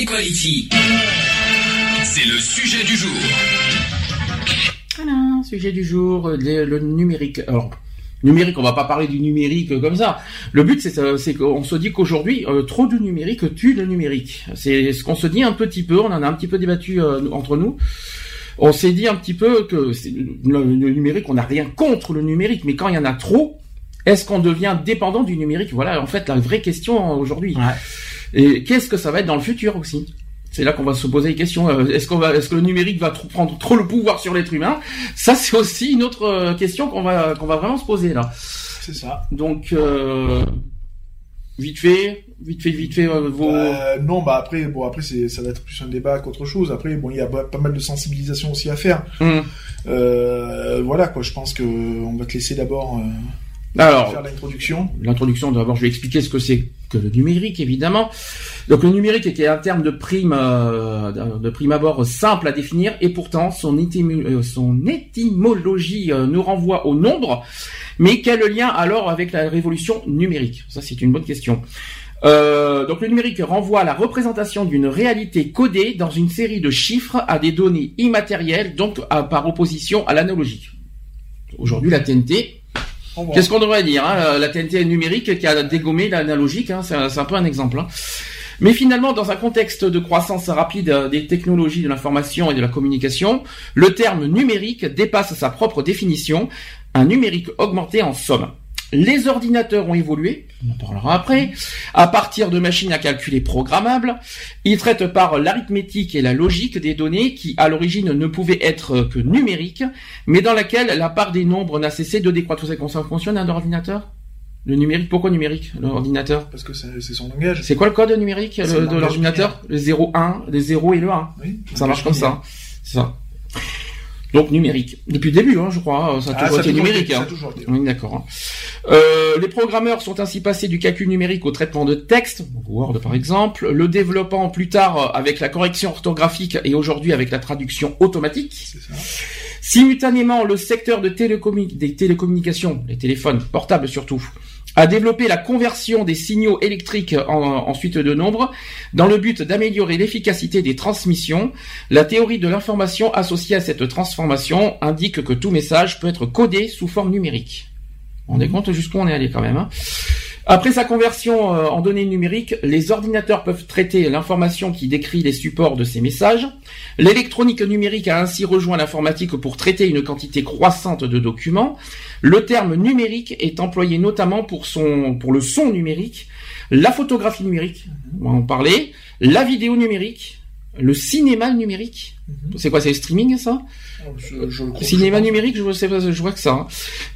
Equality, c'est le sujet du jour. Voilà, sujet du jour, euh, le, le numérique. Alors, numérique, on va pas parler du numérique euh, comme ça. Le but, c'est euh, qu'on se dit qu'aujourd'hui, euh, trop de numérique tue le numérique. C'est ce qu'on se dit un petit peu, on en a un petit peu débattu euh, entre nous. On s'est dit un petit peu que c'est- le, le numérique, on n'a rien contre le numérique, mais quand il y en a trop, est-ce qu'on devient dépendant du numérique? Voilà, en fait, la vraie question aujourd'hui. Et qu'est-ce que ça va être dans le futur aussi? C'est là qu'on va se poser des questions. Euh, Est-ce qu'on va, est-ce que le numérique va trop- prendre trop le pouvoir sur l'être humain? Ça, c'est aussi une autre euh, question qu'on va qu'on va vraiment se poser là. C'est ça. Donc, euh, vite fait, vite fait, vite fait, euh, vos. Euh, non, bah après, bon, après c'est, ça va être plus un débat qu'autre chose. Après, bon, il y a pas mal de sensibilisation aussi à faire. Hum. Euh, voilà, quoi. Je pense que on va te laisser d'abord Alors, faire l'introduction. l'introduction, d'abord, je vais expliquer ce que c'est que le numérique, évidemment. Donc, le numérique est un terme de prime, euh, de prime abord simple à définir, et pourtant son, euh, son étymologie euh, nous renvoie au nombre. Mais quel lien alors avec la révolution numérique? Ça, c'est une bonne question. Euh, donc le numérique renvoie à la représentation d'une réalité codée dans une série de chiffres à des données immatérielles, donc à- par opposition à l'analogique. Aujourd'hui, la TNT. Qu'est-ce qu'on devrait dire hein, La TNT numérique qui a dégommé l'analogique, hein, c'est un, peu un exemple. hein. Mais finalement, dans un contexte de croissance rapide euh, des technologies de l'information et de la communication, le terme numérique dépasse sa propre définition, un numérique augmenté en somme. Les ordinateurs ont évolué, on en parlera après, à partir de machines à calculer programmables. Ils traitent par l'arithmétique et la logique des données qui, à l'origine, ne pouvaient être que numériques, mais dans laquelle la part des nombres n'a cessé de décroître. Vous savez comment ça fonctionne un ordinateur Le numérique, pourquoi numérique L'ordinateur? Parce que c'est, c'est son langage. C'est quoi le code numérique C'est le- le de l'ordinateur? Le 0, 1, les 0 et le 1. Oui. Ça marche comme ça. C'est ça. Donc numérique. Depuis le début, hein, je crois, ça a Ah, toujours ça a été toujours numérique. été, ça hein. a toujours été. Oui, d'accord. hein. Euh, les programmeurs sont ainsi passés du calcul numérique au traitement de texte, Word par exemple, le développant plus tard avec la correction orthographique et aujourd'hui avec la traduction automatique. C'est ça. Simultanément, le secteur de des télécommunications, les téléphones portables surtout, a développé la conversion des signaux électriques en, suite de nombres dans le but d'améliorer l'efficacité des transmissions. La théorie de l'information associée à cette transformation indique que tout message peut être codé sous forme numérique. On est compte jusqu'où on est allé quand même. hein. Après sa conversion euh, en données numériques, les ordinateurs peuvent traiter l'information qui décrit les supports de ces messages. L'électronique numérique a ainsi rejoint l'informatique pour traiter une quantité croissante de documents. Le terme numérique est employé notamment pour son, pour le son numérique, la photographie numérique, on va en parler, la vidéo numérique, le cinéma numérique. C'est quoi, c'est le streaming, ça? Je, je le crois- Cinéma je numérique, je sais pas, je vois que ça. hein.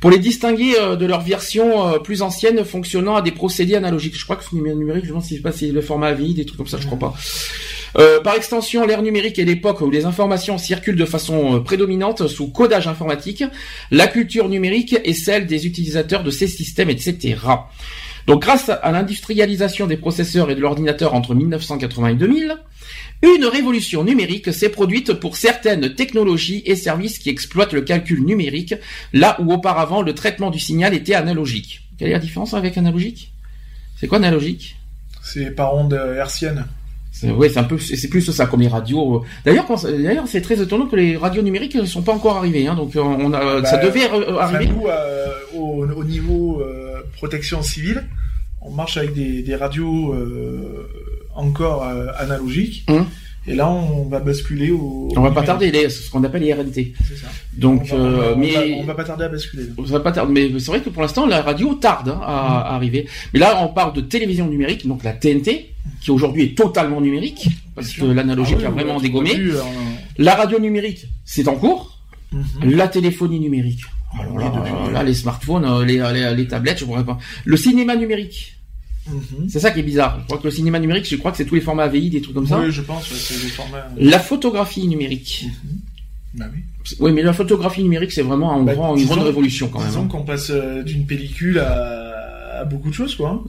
Pour les distinguer euh, de leur version euh, plus ancienne fonctionnant à des procédés analogiques. Je crois que cinéma numérique, je ne sais pas si c'est le format AVI, des trucs comme ça, je crois pas. Euh, par extension, l'ère numérique est l'époque où les informations circulent de façon euh, prédominante sous codage informatique. La culture numérique est celle des utilisateurs de ces systèmes, etc. Donc, grâce à l'industrialisation des processeurs et de l'ordinateur entre 1980 et 2000, une révolution numérique s'est produite pour certaines technologies et services qui exploitent le calcul numérique, là où auparavant le traitement du signal était analogique. Quelle est la différence avec analogique? C'est quoi analogique? C'est par onde euh, hertzienne. c'est, ouais, c'est un peu, c'est plus ça comme les radios. D'ailleurs, quand- d'ailleurs, c'est très étonnant que les radios numériques ne sont pas encore arrivées. Hein, donc, euh, on a, Bah, ça devait euh, arriver. nous, euh, au, au niveau euh, protection civile, on marche avec des, des radios euh, encore euh, analogiques. Hum. Et là, on va basculer au. On va pas tarder, les, ce qu'on appelle les. C'est ça. Donc, on va, euh, on va- on pas tarder à basculer. là. Ça va pas tarder, mais c'est vrai que pour l'instant la radio tarde hein, à, à arriver. Mais là on parle de télévision numérique, donc la TNT, qui aujourd'hui est totalement numérique, parce que l'analogique Ah oui, a vraiment dégommé. euh, La radio numérique, c'est en cours. mhm. La téléphonie numérique. Alors Oui, là, les smartphones, les, les, les tablettes, je pourrais pas. Le cinéma numérique. Mhm. C'est ça qui est bizarre. Je crois que le cinéma numérique, je crois que c'est tous les formats AVI, des trucs comme ça. Oui, je pense, ouais, c'est des formats. La photographie numérique. Bah oui. Oui, mais la photographie numérique, c'est vraiment un Bah, grand- une grande révolution quand même. Disons hein. qu'on passe euh, d'une pellicule à... à beaucoup de choses, quoi. hein.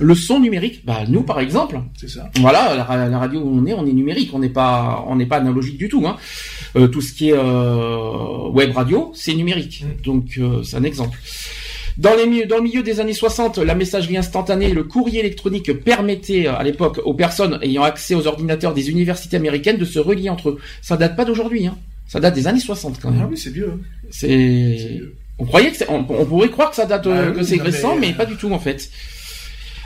Le son numérique, bah nous par exemple, C'est ça. voilà, la, ra- la radio où on est, on est numérique, on n'est pas, on n'est pas analogique du tout. Hein. Euh, tout ce qui est euh, web radio, c'est numérique. Mm. Donc euh, c'est un exemple. Dans, les, dans le milieu des années 60, la messagerie instantanée et le courrier électronique permettaient euh, à l'époque aux personnes ayant accès aux ordinateurs des universités américaines de se relier entre eux. Ça date pas d'aujourd'hui, hein. Ça date des années 60 quand même. Ah oui, c'est vieux. hein. C'est on croyait que on, on pourrait croire que ça date, euh, Bah oui, que c'est récent, mais, mais, euh, pas du tout en fait.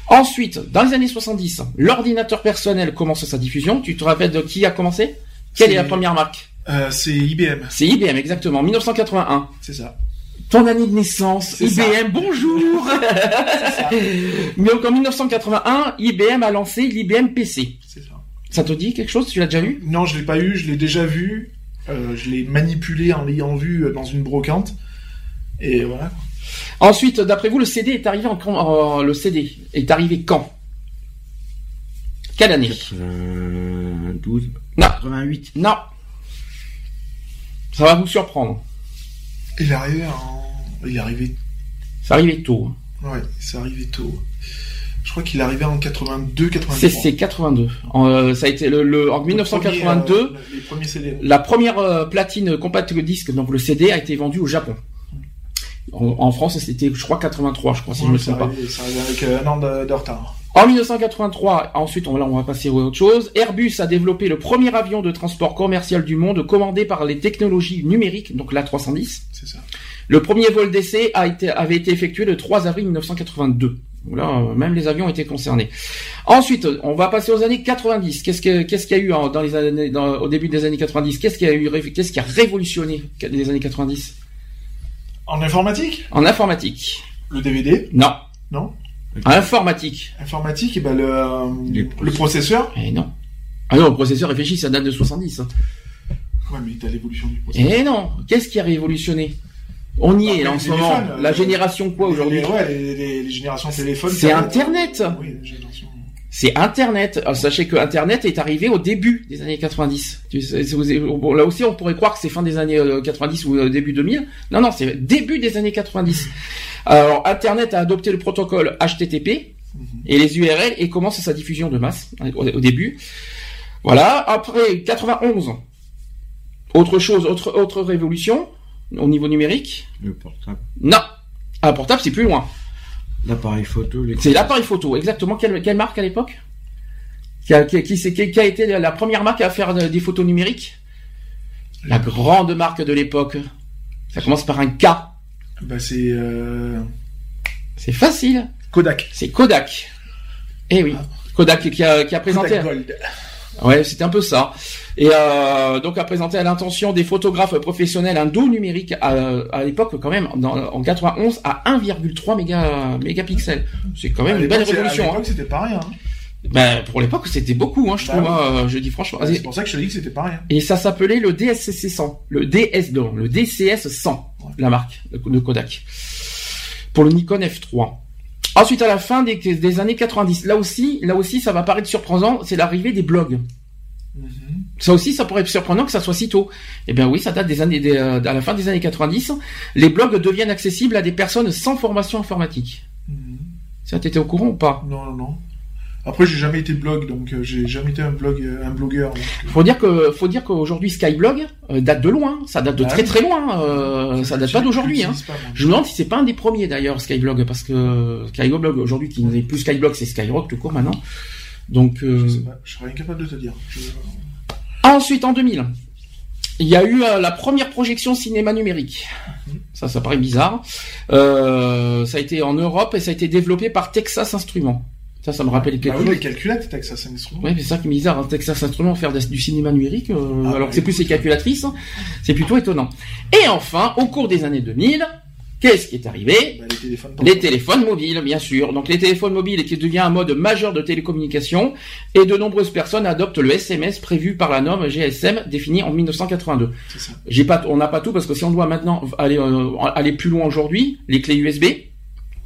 Ensuite, dans les années 70, l'ordinateur personnel commence sa diffusion. Tu te rappelles de qui a commencé? Quelle est... La première marque? Euh, c'est IBM, C'est IBM, exactement, 1981. c'est ça. Ton année de naissance, IBM, ça. bonjour ça. Donc en 1981, IBM a lancé l'IBM PC. C'est ça. Ça te dit quelque chose? Tu l'as déjà eu Non, je l'ai pas eu, je l'ai déjà vu. Euh, je l'ai manipulé en l'ayant vu euh, dans une brocante. Et voilà. Ensuite, d'après vous, le CD est arrivé en, quand- en- le CD est arrivé quand? Quelle année? 92. Non. 88. Non. Ça va vous surprendre. Il est arrivé en... Il est arrivé... C'est arrivé tôt. Ouais, c'est arrivé tôt. Je crois qu'il est arrivé en 82, 83. C'est c'est 82. En, euh, ça a été le, le- en Le 1982. premier, euh, CD. La première euh, platine compact disque, donc le CD, a été vendue au Japon. En, en France, c'était, je crois, 83, je crois, si je ne me Ouais, ça trompe pas. ça arrivé avec euh, un an de, de retard. En 1983, ensuite, on, là, on va passer à autre chose. Airbus a développé le premier avion de transport commercial du monde commandé par les technologies numériques, donc l'A310. C'est ça. Le premier vol d'essai a été, avait été effectué le 3 avril 1982. Donc Là, euh, même les avions étaient concernés. Ensuite, on va passer aux années 90. Qu'est-ce que- qu'est-ce qu'il y a eu dans les années, dans- au début des années 90 Qu'est-ce qui a eu, qu'est-ce qui a révolutionné les années 90 En informatique? En informatique Le DVD Non. Non? Informatique Informatique, et ben le, euh, le processeur. Eh non. Ah non, le processeur réfléchit, ça date de 70. hein. Ouais, mais t'as l'évolution du processeur. Eh non. Qu'est-ce qui a révolutionné? On y Ah, est là en ce moment. La euh, génération quoi aujourd'hui Les- Ouais, les, les- les générations téléphones. C'est Internet. Oui. C'est Internet. Alors, sachez que Internet est arrivé au début des années 90. Tu sais, c'est- c'est- bon, là aussi, on pourrait croire que c'est fin des années euh, 90 ou euh, début 2000. Non, non, c'est début des années 90. Alors, Internet a adopté le protocole HTTP Mhm. et les URL et commence sa diffusion de masse hein, au, au début. Voilà. Après 91, autre chose, autre autre révolution au niveau numérique? Le portable. Non, un portable, c'est plus loin. L'appareil photo. les- C'est l'appareil photo, exactement. Quelle, quelle marque à l'époque qui a, qui, qui, c'est- qui- qui a été la première marque à faire de- des photos numériques La grande marque de l'époque. Ça commence par un K. Bah, c'est euh, C'est facile. Kodak. C'est Kodak. Eh oui. Kodak qui a, qui a présenté. Kodak Gold. Ouais, c'était un peu ça. Et euh, donc a présenté à l'intention des photographes professionnels un dos numérique à, à l'époque quand même dans, en 91 à 1,3 méga, mégapixels. C'est quand même À une belle révolution. À hein. l'époque, c'était pas rien. hein. Ben, pour l'époque, c'était beaucoup, hein, je Bah trouve. oui. hein, je dis franchement. C'est pour ça que je te dis que c'était pas rien. Et ça s'appelait le DSCC 100, le DS non, le DCS 100, Ouais. la marque de Kodak. Pour le Nikon F3. Ensuite, à la fin des, des années 90, là aussi, là aussi, ça va paraître surprenant, c'est l'arrivée des blogs. Mhm. Ça aussi, ça pourrait être surprenant que ça soit si tôt. Eh bien oui, ça date des années, des, euh, à la fin des années 90. Les blogs deviennent accessibles à des personnes sans formation informatique. Mhm. Ça, t'étais au courant ou pas? Non, non, non. Après, j'ai jamais été blog, donc euh, j'ai jamais été un blog, euh, un blogueur. donc, euh, Faut dire que, faut dire qu'aujourd'hui Skyblog date de loin. Ça date de Bah très très loin. euh, ça date pas d'aujourd'hui. je Hein. Je me demande si c'est pas un des premiers d'ailleurs Skyblog parce que Skyblog aujourd'hui qui n'est plus Skyblog c'est Skyrock tout court maintenant. Donc euh, Je sais pas, je serais incapable de te dire. Je- ensuite en 2000, il y a eu euh, la première projection cinéma numérique. Ça ça paraît bizarre. Euh, ça a été en Europe et ça a été développé par Texas Instruments. Ça ça me rappelle Bah quelque oui, chose. les calculettes, que ça, c'est. Ouais, ça qui est bizarre, hein, Texas Instruments faire du cinéma numérique, euh, Ah, alors que c'est plus ses calculatrices, hein. c'est plutôt étonnant. Et enfin, au cours des années 2000, qu'est-ce qui est arrivé? Bah, les téléphones. Les téléphones mobiles, bien sûr. Donc les téléphones mobiles qui devient un mode majeur de télécommunication et de nombreuses personnes adoptent le SMS prévu par la norme GSM définie en 1982. C'est ça. J'ai pas, on n'a pas tout parce que si on doit maintenant aller euh, aller plus loin aujourd'hui, les clés USB,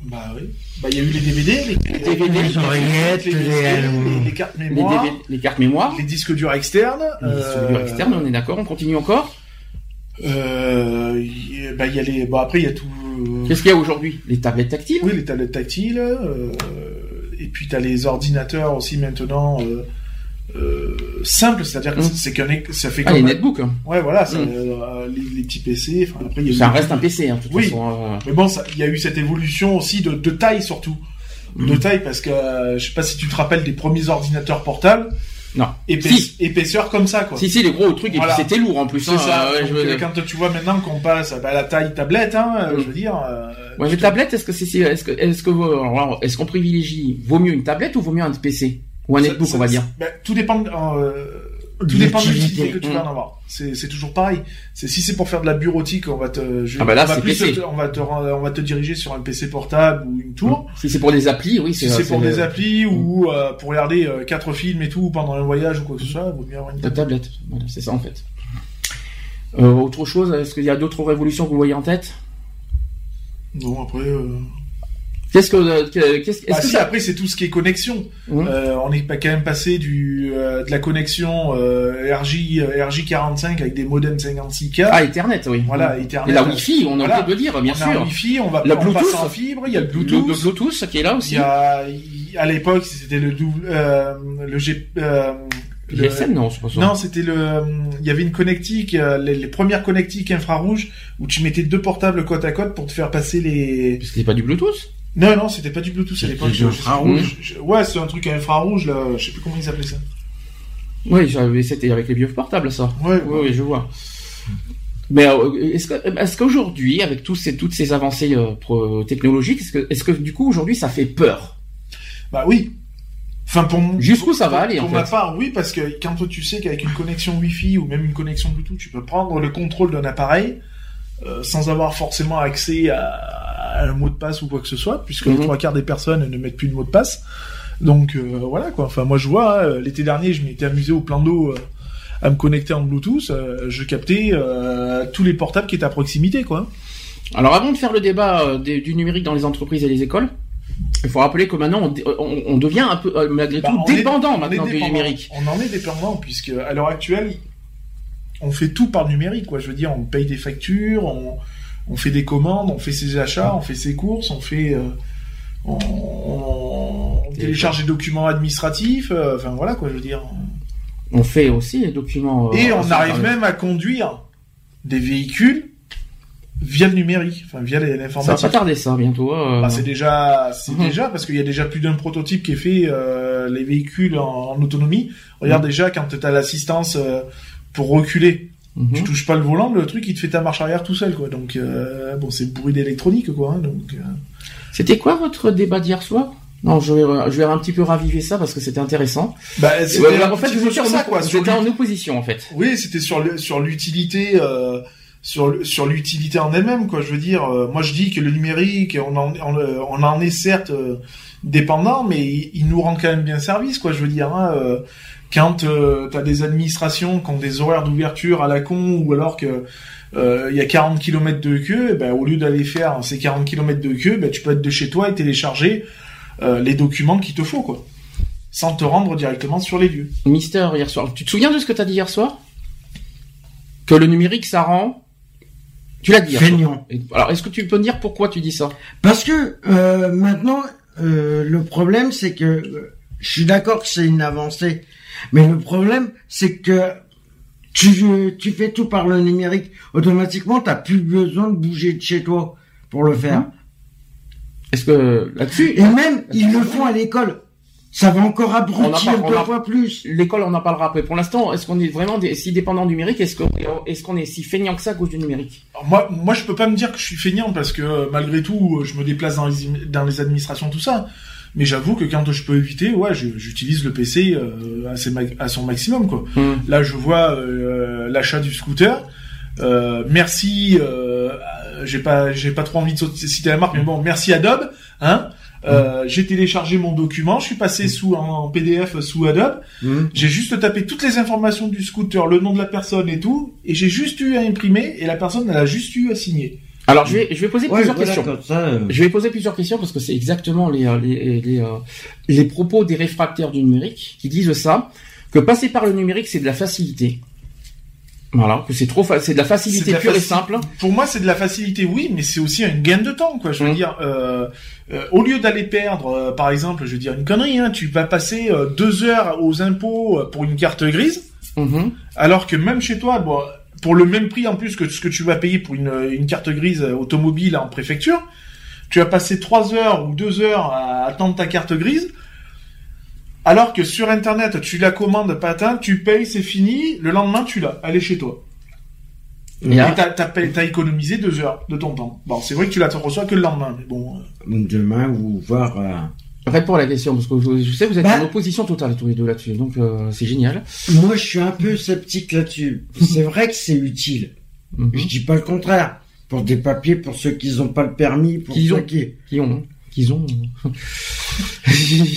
Bah oui. Bah, il y a eu les DVD, les, DVD, les oreillettes, les, les, euh, les- cartes mémoire, DVD les cartes mémoire, les disques durs externes. les disques durs externes, on est d'accord, on continue encore. Euh, y bah, il y a les, bon après il y a tout. Qu'est-ce qu'il y a aujourd'hui? Les tablettes tactiles? Oui, les tablettes tactiles. euh, et puis t'as les ordinateurs aussi maintenant euh, euh, simples, c'est-à-dire que Mm. c'est qu'un, ça fait Ah, les comme. netbooks. hein. Ouais, voilà, ça, Mm. euh, les, les petits PC. Enfin, après il y a eu- Ça reste un PC, hein, de toute Oui. façon. euh. Mais bon, il y a eu cette évolution aussi de, de taille surtout. Mm. De taille parce que je sais pas si tu te rappelles des premiers ordinateurs portables. Non. Si. Épaisseur comme ça quoi. Si, si, les gros trucs, Voilà. et puis c'était lourd en plus. Hein, ça. je veux- quand tu vois maintenant qu'on passe à la taille tablette, hein, Mm. je veux dire. Ouais, mais tablette, est-ce que c'est, est-ce que, est-ce que, est-ce qu'on privilégie, vaut mieux une tablette ou vaut mieux un PC ou un netbook, ça- on va dire. ben, tout dépend. euh, De tout dépend de l'utilité. que tu vas Mm. en avoir. C'est toujours pareil. C'est si c'est pour faire de la bureautique, on va te, je- Ah bah là, on va plus te- on va te, rend- on va te diriger sur un PC portable ou une tour. Si c'est pour des applis, oui, c'est, Si c'est pour c'est des le- applis ou euh, pour regarder euh, quatre films et tout pendant un voyage ou quoi que ce soit, il vaut mieux avoir une La tablette. tablette, voilà, c'est ça en fait. Euh, autre chose, est-ce qu'il y a d'autres révolutions que vous voyez en tête? Non, après. Qu'est-ce que, que- qu'est-ce, est-ce Ah que si, ça après c'est tout ce qui est connexion. Hum. Euh, on est pas quand même passé du euh, de la connexion euh, RJ euh, RJ45 avec des modems 56K. Ah, Ethernet, oui. Voilà, Ethernet. Et la Wi-Fi, on a Voilà. oublié de le dire, bien on a sûr. Wi-Fi, on va La on Bluetooth. en fibre, il y a le Le, Bluetooth. le Bluetooth qui est là Il aussi. y a, il- à l'époque, c'était le double, euh, le G, euh, le- GSM, non, c'est pas ça. non, c'était le, il y avait une connectique, les, les premières connectiques infrarouges où tu mettais deux portables côte à côte pour te faire passer les. Parce que c'est pas du Bluetooth. Non, non, c'était pas du Bluetooth à C'était l'époque. du infrarouge. je- Ouais, c'est un truc à infrarouge là. Je sais plus comment ils appelaient ça. Oui, j'avais, c'était avec les vieux portables, ça. Ouais. Oui, oui, je vois. Mais euh, est-ce qu'aujourd'hui, avec tous ces, toutes ces avancées euh, technologiques, est-ce que, du coup aujourd'hui ça fait peur? Bah oui. Enfin pour mon- Jusqu'où ça va pour- aller, en Pour ma fait part, oui, parce que quand toi, tu sais qu'avec une connexion Wi-Fi ou même une connexion Bluetooth, tu peux prendre le contrôle d'un appareil euh, sans avoir forcément accès à, à un mot de passe ou quoi que ce soit, puisque Mhm. les trois quarts des personnes ne mettent plus de mot de passe. Donc euh, voilà quoi. Enfin moi je vois hein, l'été dernier, je m'étais amusé au plan d'eau euh, à me connecter en Bluetooth. euh, je captais euh, tous les portables qui étaient à proximité quoi. Alors avant de faire le débat euh, du numérique dans les entreprises et les écoles, il faut rappeler que maintenant on, dé- on- on devient un peu euh, malgré Bah, tout dépendant est maintenant du numérique. On en est dépendant puisque à l'heure actuelle, on fait tout par numérique. Quoi. Je veux dire, on paye des factures, on, on fait des commandes, on fait ses achats, on fait ses courses, on fait, euh, on, on- on télécharge des documents administratifs. euh, enfin voilà quoi, je veux dire. On fait aussi les documents. euh, Et on arrive même à conduire des véhicules via le numérique, enfin via les- Ça va l'informatique. pas tarder ça bientôt. euh. C'est déjà, c'est Mhm. déjà parce qu'il y a déjà plus d'un prototype qui est fait euh, les véhicules en, en autonomie. Regarde Mhm. déjà quand tu as l'assistance euh, pour reculer, Mhm. tu touches pas le volant, le truc il te fait ta marche arrière tout seul quoi. Donc euh, bon, c'est bourré d'électronique quoi. hein, donc euh, C'était quoi votre débat d'hier soir? Non, je vais, je vais un petit peu raviver ça parce que c'était intéressant. bah c'était Ouais, en fait, sur ça quoi. étiez en opposition en fait. Oui, c'était sur sur l'utilité euh, sur sur l'utilité en elle-même quoi. Je veux dire, euh, moi je dis que le numérique, on en on, on en est certes euh, dépendant, mais il, il nous rend quand même bien service quoi. Je veux dire, hein, quand euh, t'as des administrations qui ont des horaires d'ouverture à la con ou alors que euh, il y a 40 km de queue, eh ben, au lieu d'aller faire ces 40 km de queue, ben, tu peux être de chez toi et télécharger euh, les documents qu'il te faut quoi, sans te rendre directement sur les lieux. Mister hier soir. Tu te souviens de ce que t'as dit hier soir? Que le numérique ça rend. Tu l'as dit. Feignant. Alors est-ce que tu peux me dire pourquoi tu dis ça? Parce que euh, maintenant, euh, le problème, c'est que euh, je suis d'accord que c'est une avancée, mais le problème, c'est que tu, tu fais tout par le numérique. Automatiquement, t'as plus besoin de bouger de chez toi pour le faire. Est-ce que là-dessus, Et même, ils le font à l'école. Ça va encore abrutir on deux a- fois plus. l'école on en parlera après. Pour l'instant, est-ce qu'on est vraiment des- si dépendant du numérique Est-ce qu'on est si feignant que ça à cause du numérique? Alors moi, moi, je peux pas me dire que je suis feignant parce que malgré tout, je me déplace dans les, dans les administrations, tout ça. Mais j'avoue que quand je peux éviter, ouais, j'utilise le PC euh, à, ses ma- à son maximum, quoi. Là, je vois euh, l'achat du scooter. Euh, merci. J'ai pas, j'ai pas trop envie de citer la marque, mais bon, merci Adobe. Hein. Euh, J'ai téléchargé mon document, je suis passé sous en PDF sous Adobe. Hmm. J'ai juste tapé toutes les informations du scooter, le nom de la personne et tout, et j'ai juste eu à imprimer, et la personne elle a juste eu à signer. Alors je vais, je vais poser Ouais, plusieurs voilà, questions. comme ça, euh, Je vais poser plusieurs questions parce que c'est exactement les, euh, les, les, euh, les propos des réfractaires du numérique qui disent ça, que passer par le numérique c'est de la facilité. Voilà, que c'est trop, fa- c'est de la facilité de la pure et faci- simple. Pour moi, c'est de la facilité, oui, mais c'est aussi un gain de temps, quoi. Je veux Mm. dire, euh, euh, au lieu d'aller perdre, euh, par exemple, je veux dire une connerie, hein, tu vas passer euh, deux heures aux impôts pour une carte grise, Mhm. alors que même chez toi, bon, pour le même prix en plus que ce que tu vas payer pour une, une carte grise euh, automobile en préfecture, tu vas passer trois heures ou deux heures à attendre ta carte grise. Alors que sur internet, tu la commandes, patin, tu payes, c'est fini, le lendemain tu l'as, elle est chez toi. Là- Et t'as, t'as, économisé deux heures de ton temps. Bon, c'est vrai que tu la reçois que le lendemain, mais bon. euh, demain ou voir. Réponds à la question parce que je sais que vous êtes Bah- en opposition totale tous les deux là-dessus, donc euh, c'est génial. Moi, je suis un peu sceptique là-dessus. C'est vrai que c'est utile. Mhm. Je dis pas le contraire. Pour des papiers, pour ceux qui n'ont pas le permis, pour Qu'ils ceux ont. qui Qui ont, qu'ils ont.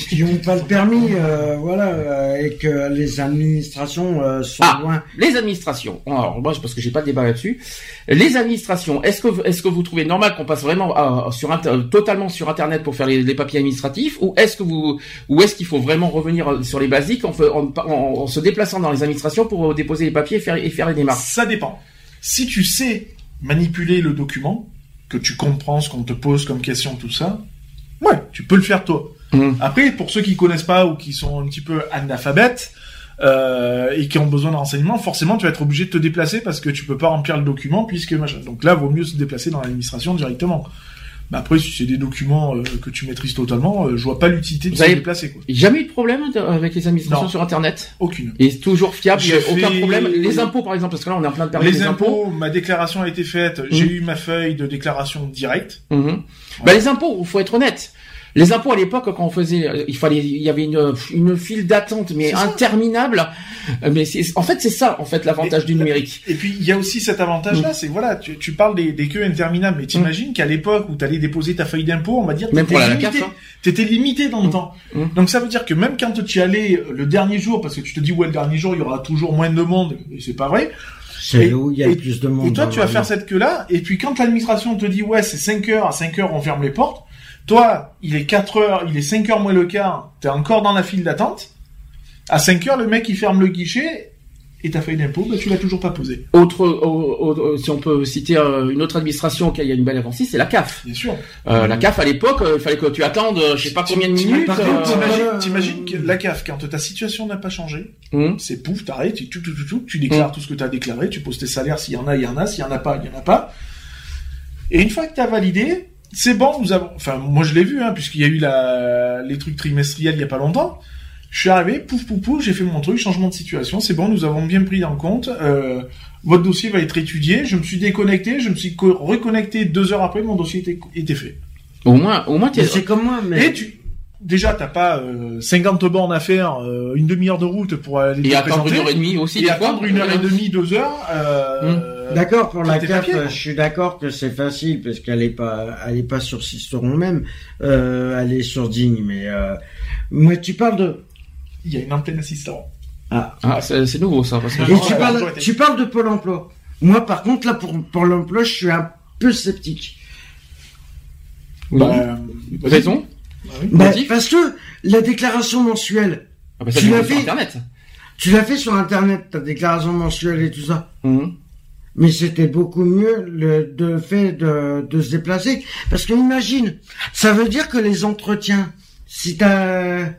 qui n'ont pas le permis, euh, voilà, euh, et que les administrations euh, sont Ah. loin. Les administrations. Alors moi, parce que j'ai pas de débat là-dessus. Les administrations. Est-ce que est-ce que vous trouvez normal qu'on passe vraiment euh, sur inter- totalement sur Internet pour faire les, les papiers administratifs, ou est-ce que vous ou est-ce qu'il faut vraiment revenir sur les basiques en, en, en- en se déplaçant dans les administrations pour euh, déposer les papiers et faire, et faire les démarches? Ça dépend. Si tu sais manipuler le document, que tu comprends ce qu'on te pose comme question, tout ça, ouais, tu peux le faire toi. Mhm. Après, pour ceux qui connaissent pas ou qui sont un petit peu analphabètes euh, et qui ont besoin de renseignements, forcément, tu vas être obligé de te déplacer parce que tu peux pas remplir le document puisque machin. Donc là, vaut mieux se déplacer dans l'administration directement. Mais après, si c'est des documents euh, que tu maîtrises totalement, euh, je vois pas l'utilité de Vous se avez- déplacer. Quoi. Jamais eu de problème avec les administrations Non. sur Internet Aucune. Et toujours fiable, il a aucun fait- problème. Les impôts, par exemple, parce que là, on est en plein de période Les des impôts, ma déclaration a été faite, j'ai eu ma feuille de déclaration directe. Mhm. Bah, les impôts, il faut être honnête. Les impôts à l'époque, quand on faisait, euh, il fallait, il y avait une, une file d'attente, mais interminable. Euh, Mais c'est, en fait, c'est ça, en fait, l'avantage du numérique. Et puis il y a aussi cet avantage-là, c'est voilà, tu, tu parles des, des queues interminables, mais t'imagines qu'à l'époque où t'allais déposer ta feuille d'impôt, on va dire, t'étais limité, hein. t'étais limité dans le Mm. temps. Mm. Donc ça veut dire que même quand tu y allais euh, le dernier jour, parce que tu te dis ouais le dernier jour il y aura toujours moins de monde, et c'est pas vrai. C'est Et- là où il y a et- plus de monde. Et toi dans tu vas faire cette queue-là, et puis quand l'administration te dit ouais c'est 5 heures, à 5 heures on ferme les portes, toi il est 4 heures, il est 5 heures moins le quart, t'es encore dans la file d'attente. À 5 heures le mec il ferme le guichet. Et ta feuille d'impôt, bah, tu l'as toujours pas posée. Autre, au- au- si on peut citer euh, une autre administration qui a une belle avancée, c'est la CAF. Bien sûr. Euh, la CAF à l'époque, euh, il fallait que tu attendes, je sais pas combien de minutes. T'imagines, que la CAF, quand ta situation n'a pas changé, hum, c'est pouf, t'arrêtes, tu, tu, tu, tu, tu, tu déclares Mm. tout ce que t'as déclaré, tu poses tes salaires, s'il y en a, il y en a, s'il y en a pas, il y en a pas. Et une fois que t'as validé, c'est bon, nous avons, enfin, moi je l'ai vu, hein, puisqu'il y a eu la, les trucs trimestriels il y a pas longtemps. Je suis arrivé, pouf, pouf, pouf, j'ai fait mon truc, changement de situation, c'est bon, nous avons bien pris en compte, euh, votre dossier va être étudié, je me suis déconnecté, je me suis co- reconnecté deux heures après, mon dossier était, était fait. Au moins, au moins, t'es- c'est comme moi, mais. Et tu, déjà, t'as pas euh, 50 bornes à faire, euh, une demi-heure de route pour aller et te attendre une heure et demie aussi, et attendre une heure et demie, deux heures. Euh, D'accord pour la CAF, papiers, je suis d'accord que c'est facile parce qu'elle est pas, elle est pas sur Sisteron même, euh, elle est sur Digne, mais euh, moi tu parles de, Il y a une antenne assistant. ah, Ah, c'est nouveau ça, parce que. et Non, tu parles, tu parles de Pôle Emploi. Moi par contre là pour pour l'emploi, je suis un peu sceptique. Oui. Bah, Raison. Bah oui. Bah, parce que la déclaration mensuelle, Ah, bah, ça, Tu l'as l'as sur fait Internet. tu l'as fait sur Internet, ta déclaration mensuelle et tout ça. Hum. Mais c'était beaucoup mieux le de fait de, de se déplacer. Parce que imagine, ça veut dire que les entretiens, si t'as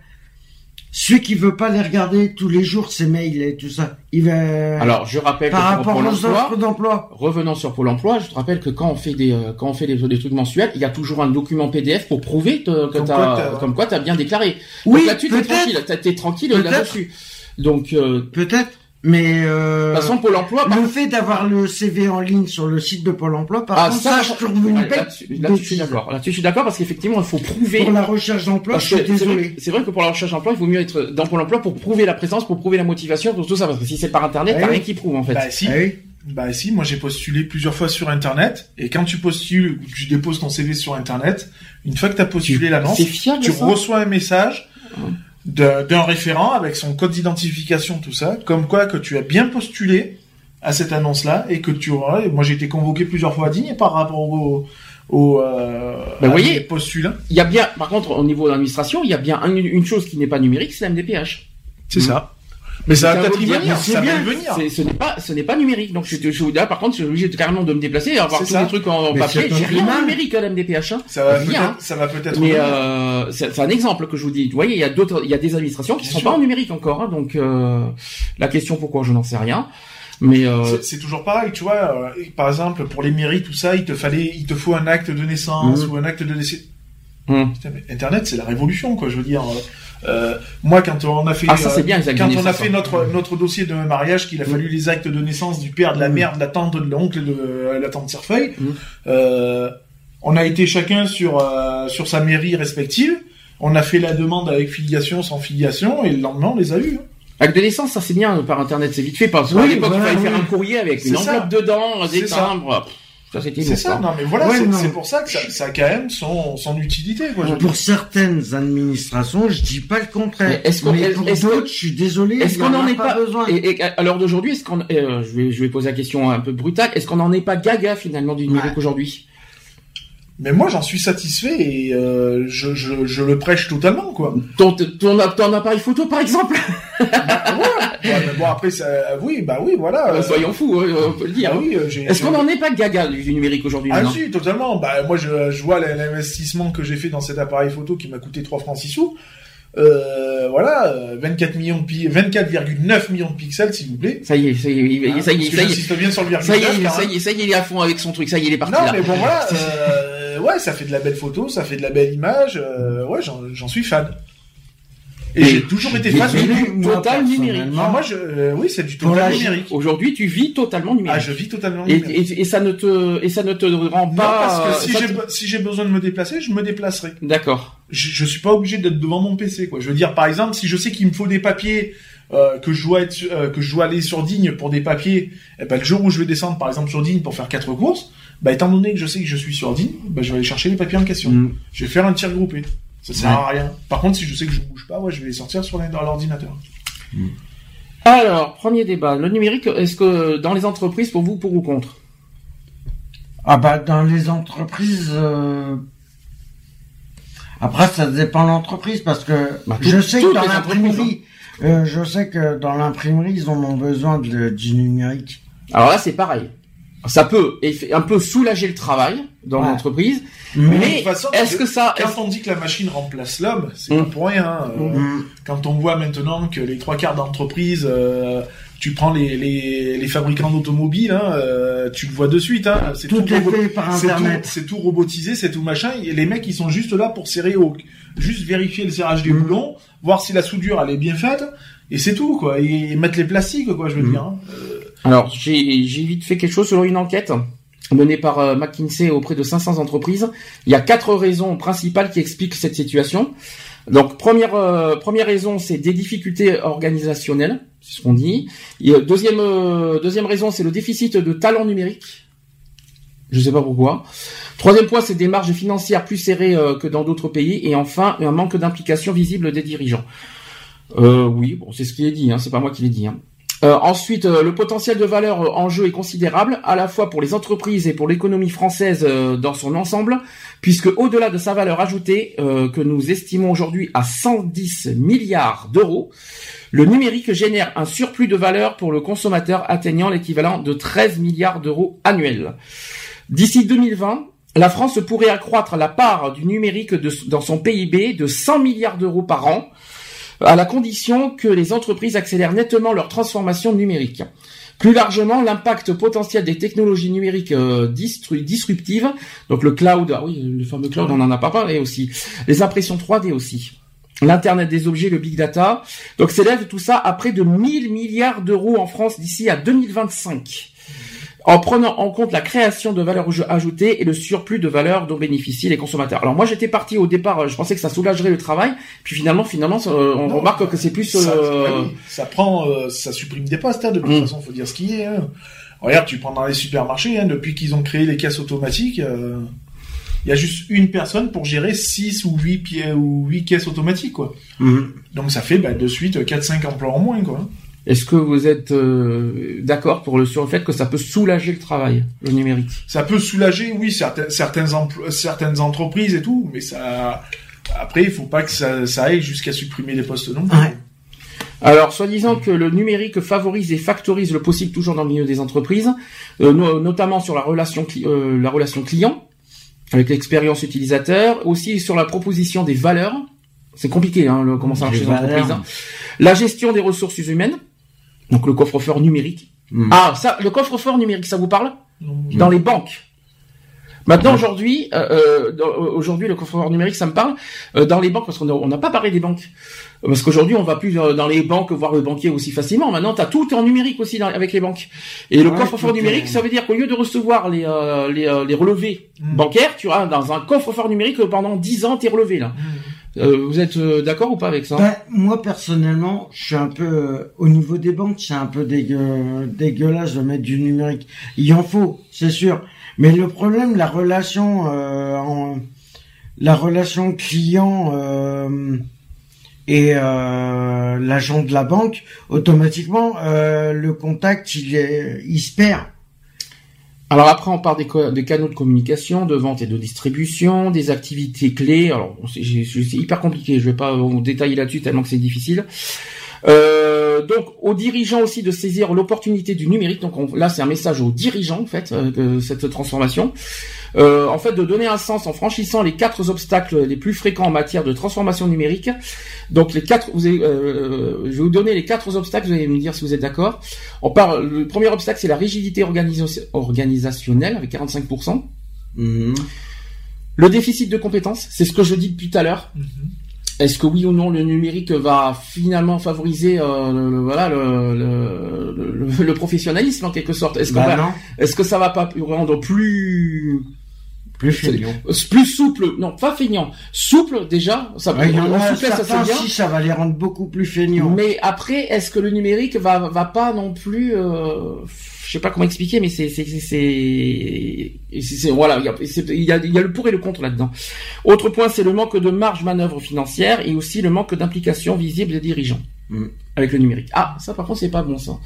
celui qui veut pas les regarder tous les jours ses mails et tout ça, il va Alors, je rappelle par que rapport aux offres d'emploi. revenons sur Pôle emploi, je te rappelle que quand on fait des, euh, quand on fait des, des trucs mensuels, il y a toujours un document PDF pour prouver que, que Comme t'as, comme quoi t'as bien déclaré. Oui, Donc là-dessus, t'es peut-être. tranquille, t'es- tranquille là-dessus. Donc, euh, Peut-être, mais euh, toute façon, Pôle emploi, par- le fait d'avoir le CV en ligne sur le site de Pôle Emploi, par Ah, contre, ça, ça, je trouve une là-dessus, je suis d'accord. Là-dessus, je suis d'accord parce qu'effectivement, il faut prouver. Pour la recherche d'emploi, je suis c'est vrai, désolé. c'est vrai que pour la recherche d'emploi, il vaut mieux être dans Pôle emploi pour prouver la présence, pour prouver la motivation, pour tout ça. Parce que si c'est par internet, Ah t'as oui. rien qui prouve en fait. Bah si, Ah oui. bah si, moi j'ai postulé plusieurs fois sur Internet, et quand tu postules, ou tu déposes ton CV sur Internet, une fois que t'as postulé l'annonce, tu reçois un message d'un référent avec son code d'identification, tout ça, comme quoi que tu as bien postulé à cette annonce-là et que tu auras. Moi, j'ai été convoqué plusieurs fois à Digne par rapport au, au euh, Ben, à voyez. Il y a bien, par contre, au niveau de l'administration, il y a bien un- une chose qui n'est pas numérique, c'est la MDPH. C'est ça. Mais ça va peut-être y venir. Ça va venir. Ce n'est pas, ce n'est pas numérique. Donc, je, je, là, par contre, je suis obligé de, carrément de me déplacer et avoir C'est tous les trucs en Mais papier. J'ai rien en mal. numérique à la MDPH. Hein. Ça va peut-être. hein. Ça va peut-être. Mais euh, c'est un exemple que je vous dis. Vous voyez, il y a d'autres, il y a des administrations qui Bien sont sûr. pas en numérique encore. hein, donc, euh, la question pourquoi, je n'en sais rien. Mais euh, C'est- toujours pareil, tu vois. euh, par exemple, pour les mairies, tout ça, il te fallait, il te faut un acte de naissance Mhm. ou un acte de décès. mais Internet, c'est la révolution, quoi. Je veux dire, euh, moi, quand on a fait, ah ça euh, bien. quand on a fait notre notre dossier de mariage, qu'il a fallu les actes de naissance du père, de la Mhm. mère, de la tante, de l'oncle, de euh, la tante Cerfeuil, euh, on a été chacun sur sur sa mairie respective. On a fait la demande avec filiation, sans filiation, et le lendemain, on les a eus. hein. Acte de naissance, ça c'est bien par internet, c'est vite fait. Parce qu'à Oui, l'époque, voilà, il fallait oui. faire un courrier avec une ça. enveloppe dedans, des timbres. Pff, Ça c'était C'est ça. quoi. Non, mais voilà, Ouais, c'est pour ça que ça, ça a quand même son son utilité, quoi. Pour certaines administrations, je dis pas le contraire. Mais est-ce qu'on- Mais est- pour d'autres, je suis désolé, Est-ce qu'on en en a est pas, besoin. et, et à l'heure d'aujourd'hui, est-ce qu'on, euh, je vais, je vais poser la question un peu brutale, est-ce qu'on n'en est pas gaga finalement du numérique Ouais. aujourd'hui Mais moi, j'en suis satisfait et euh, je, je, je le prêche totalement, quoi. ton, ton, ton appareil photo par exemple? Ouais, mais bon, après, ça, oui, bah oui, voilà. Euh, euh, Soyons fous, euh, on peut le dire. ah hein. oui, euh, Est-ce qu'on n'en est pas gaga du, numérique aujourd'hui Ah si, totalement. Bah moi, je, je vois l'investissement que j'ai fait dans cet appareil photo qui m'a coûté 3 francs 6 sous. Euh, voilà, euh, 24 millions de pi- 24,9 millions de pixels, s'il vous plaît. Ça y est, ça y est, Hein, ça y est, ça y est, j'insiste bien sur le virgule ça y est, 9, ça hein. y est, ça y est, il est à fond avec son truc, ça y est, il est parti Non, là. mais bon voilà, euh, ouais, ça fait de la belle photo, ça fait de la belle image. euh, ouais, j'en suis fan. Et, j'ai toujours été fan du total numérique. Ah, moi, je, euh, oui, c'est du total numérique. Aujourd'hui, tu vis totalement Ah, numérique. je vis totalement numérique. et, et ça ne te, et ça ne te rend Non, pas. parce que si ça j'ai te- be- si j'ai besoin de me déplacer, je me déplacerai. D'accord. je, je suis pas obligé d'être devant mon PC quoi. Je veux dire par exemple si je sais qu'il me faut des papiers euh, que je dois être euh, que je dois aller sur Digne pour des papiers, eh ben le jour où je vais descendre par exemple sur Digne pour faire quatre courses, bah étant donné que je sais que je suis sur Digne, bah je vais aller chercher les papiers en question. Mm. Je vais faire un tir groupé. Ça sert Ouais. à rien. Par contre si je sais que je bouge pas, ouais, je vais les sortir sur l'ordinateur. Alors, premier débat. Le numérique, est-ce que dans les entreprises, pour vous, pour ou contre? Ah bah dans les entreprises. euh, Après, ça dépend de l'entreprise parce que Bah, tout- je sais que dans l'imprimerie, euh, je sais que dans l'imprimerie, ils en ont besoin de, du numérique. Alors là, c'est pareil. Ça peut un peu soulager le travail dans Ouais. l'entreprise, Mais, mais est-ce que ça, Quand on dit que la machine remplace l'homme, c'est Mm. pas pour rien. hein. Euh, Mm. Quand on voit maintenant que les trois quarts d'entreprises, euh, tu prends les, les, les fabricants d'automobiles, hein, euh, tu le vois de suite. Hein, c'est tout est robot- fait par c'est tout, Internet. c'est tout robotisé, c'est tout machin. Et les mecs, ils sont juste là pour serrer au, juste vérifier le serrage des Mm. boulons, voir si la soudure elle est bien faite, et c'est tout quoi. Et, et mettre les plastiques quoi, je veux Mm. dire. hein. Alors, j'ai vite fait quelque chose sur une enquête menée par euh, McKinsey auprès de 500 entreprises. Il y a quatre raisons principales qui expliquent cette situation. Donc, première euh, première raison, c'est des difficultés organisationnelles, c'est ce qu'on dit. Euh, deuxième deuxième raison, c'est le déficit de talent numérique. Je sais pas pourquoi. Troisième point, c'est des marges financières plus serrées que dans d'autres pays. Et enfin, un manque d'implication visible des dirigeants. Oui, bon, c'est ce qui est dit, hein, c'est pas moi qui l'ai dit. Hein. Euh, ensuite, euh, le potentiel de valeur euh, en jeu est considérable, à la fois pour les entreprises et pour l'économie française dans son ensemble, puisque au-delà de sa valeur ajoutée, que nous estimons aujourd'hui à 110 milliards d'euros, le numérique génère un surplus de valeur pour le consommateur atteignant l'équivalent de 13 milliards d'euros annuels. D'ici 2020, la France pourrait accroître la part du numérique dans son PIB de 100 milliards d'euros par an, à la condition que les entreprises accélèrent nettement leur transformation numérique. Plus largement, l'impact potentiel des technologies numériques euh, disruptives, donc le cloud, ah oui, le fameux cloud, on en a pas parlé aussi, les impressions 3D aussi, l'internet des objets, le big data, donc s'élève tout ça à près de 1000 milliards d'euros en France d'ici à 2025 en prenant en compte la création de valeur aj- ajoutée et le surplus de valeur dont bénéficient les consommateurs. Alors moi j'étais parti au départ, euh, je pensais que ça soulagerait le travail, puis finalement finalement euh, on Non. remarque que c'est plus ça, euh, ça prend, euh, ça supprime des postes. Hein, de toute Mm. façon, faut dire ce qui est. Hein. Regarde, tu prends dans les supermarchés, hein, depuis qu'ils ont créé les caisses automatiques, euh, il y a juste une personne pour gérer 6 ou 8 pieds ou huit caisses automatiques, quoi. Mhm. Donc ça fait bah, de suite 4-5 emplois en moins, quoi. Est-ce que vous êtes euh, d'accord pour le sur le fait que ça peut soulager le travail, le numérique? Ça peut soulager, oui, certains, certains empl- certaines entreprises et tout, mais ça. Après, il faut pas que ça, ça aille jusqu'à supprimer les postes non plus. Ouais. Alors, soi-disant que le numérique favorise et factorise le possible toujours dans le milieu des entreprises, euh, no- notamment sur la relation, cli- euh, la relation client, avec l'expérience utilisateur, aussi sur la proposition des valeurs. C'est compliqué, hein, le- comment ça marche Les les entreprises. hein. La gestion des ressources humaines, donc le coffre-fort numérique. Mm. Ah, ça, le coffre-fort numérique, ça vous parle? Non. Dans les banques. Maintenant, aujourd'hui, euh, euh, euh, aujourd'hui, le coffre-fort numérique, ça me parle. Euh, dans les banques, parce qu'on on n'a pas parlé des banques. Parce qu'aujourd'hui, on va plus euh, dans les banques voir le banquier aussi facilement. Maintenant, tu as tout en numérique aussi dans- avec les banques. Et le Ouais, coffre-fort numérique, ça veut dire qu'au lieu de recevoir les, euh, les, euh, les relevés Mm. bancaires, tu as dans un coffre-fort numérique pendant 10 ans tes relevés là. Euh, vous êtes euh, d'accord ou pas avec ça Ben, moi personnellement, je suis un peu euh, au niveau des banques, c'est un peu dégueu, dégueulasse de mettre du numérique. Il en faut, c'est sûr. Mais le problème, la relation, en- la relation client et l'agent de la banque, automatiquement, le contact, il, est, il se perd. Alors après, on parle des, canaux de communication, de vente et de distribution, des activités clés. Alors c'est hyper compliqué, je vais pas vous détailler là-dessus tellement que c'est difficile. Euh, donc aux dirigeants aussi de saisir l'opportunité du numérique. Donc on- là, c'est un message aux dirigeants en fait euh, de cette transformation. Euh, en fait, de donner un sens en franchissant les quatre obstacles les plus fréquents en matière de transformation numérique. Donc les quatre, vous avez, euh, je vais vous donner les quatre obstacles. Vous allez me dire si vous êtes d'accord. On parle. Le premier obstacle, c'est la rigidité organisa- organisationnelle avec 45%. Le déficit de compétences, c'est ce que je dis depuis tout à l'heure. Mhm. Est-ce que oui ou non le numérique va finalement favoriser euh, le, voilà le, le, le- le professionnalisme en quelque sorte? Est-ce qu'on Bah est-ce que ça va pas rendre plus plus feignant. plus souple Non, pas feignant, souple déjà. Ça, Ouais, y en en a souplesse, ça bien. si ça va les rendre beaucoup plus feignants. Mais après, est-ce que le numérique va va pas non plus euh, je sais pas comment expliquer, mais c'est c'est c'est voilà, il y a, c'est- il y a il y a le pour et le contre là-dedans. Autre point, c'est le manque de marge manœuvre financière et aussi le manque d'implication visible des dirigeants Mm. avec le numérique. Ah, ça par contre, c'est pas bon ça.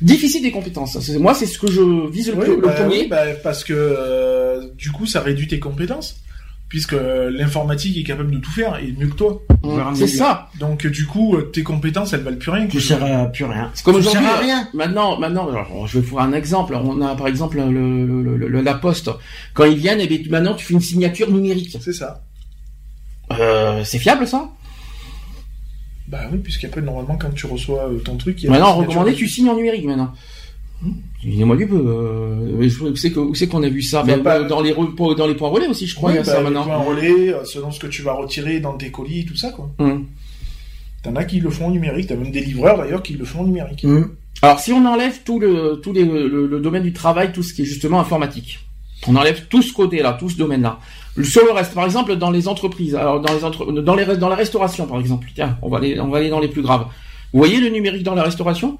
Déficit des compétences. Moi, c'est ce que je vise le, Oui, le bah premier. oui, bah, parce que euh, du coup, ça réduit tes compétences, puisque euh, l'informatique est capable de tout faire et mieux que toi. Mm, un c'est ça. Donc euh, du coup, euh, tes compétences, elles valent plus rien. Tu sers à plus rien. C'est comme Tu aujourd'hui. sers à euh, rien. Maintenant, maintenant, alors, je vais vous faire un exemple. On a par exemple le, le- le- le- la poste. Quand ils viennent, et bien, maintenant tu fais une signature numérique. C'est ça. Euh, c'est fiable ça? Bah oui, puisqu'après normalement, quand tu reçois euh, ton truc, il y a Maintenant, recommandé, tu signes en numérique maintenant. Dis-moi du peu. Euh, je- où que où c'est qu'on a vu ça Ben, dans les re- dans les points relais aussi, je crois. Oui, il y a bah, ça les points relais, euh, selon ce que tu vas retirer dans tes colis, tout ça quoi. Hum. T'en as qui le font en numérique, t'as même des livreurs d'ailleurs qui le font en numérique. Mm. Alors, si on enlève tout le tout les, le, le domaine du travail, tout ce qui est justement informatique, on enlève tout ce côté-là, tout ce domaine-là. Sur le reste, par exemple, dans les entreprises, alors dans les entre, dans les dans la restauration, par exemple. Tiens, on va aller on va aller dans les plus graves. Vous voyez le numérique dans la restauration?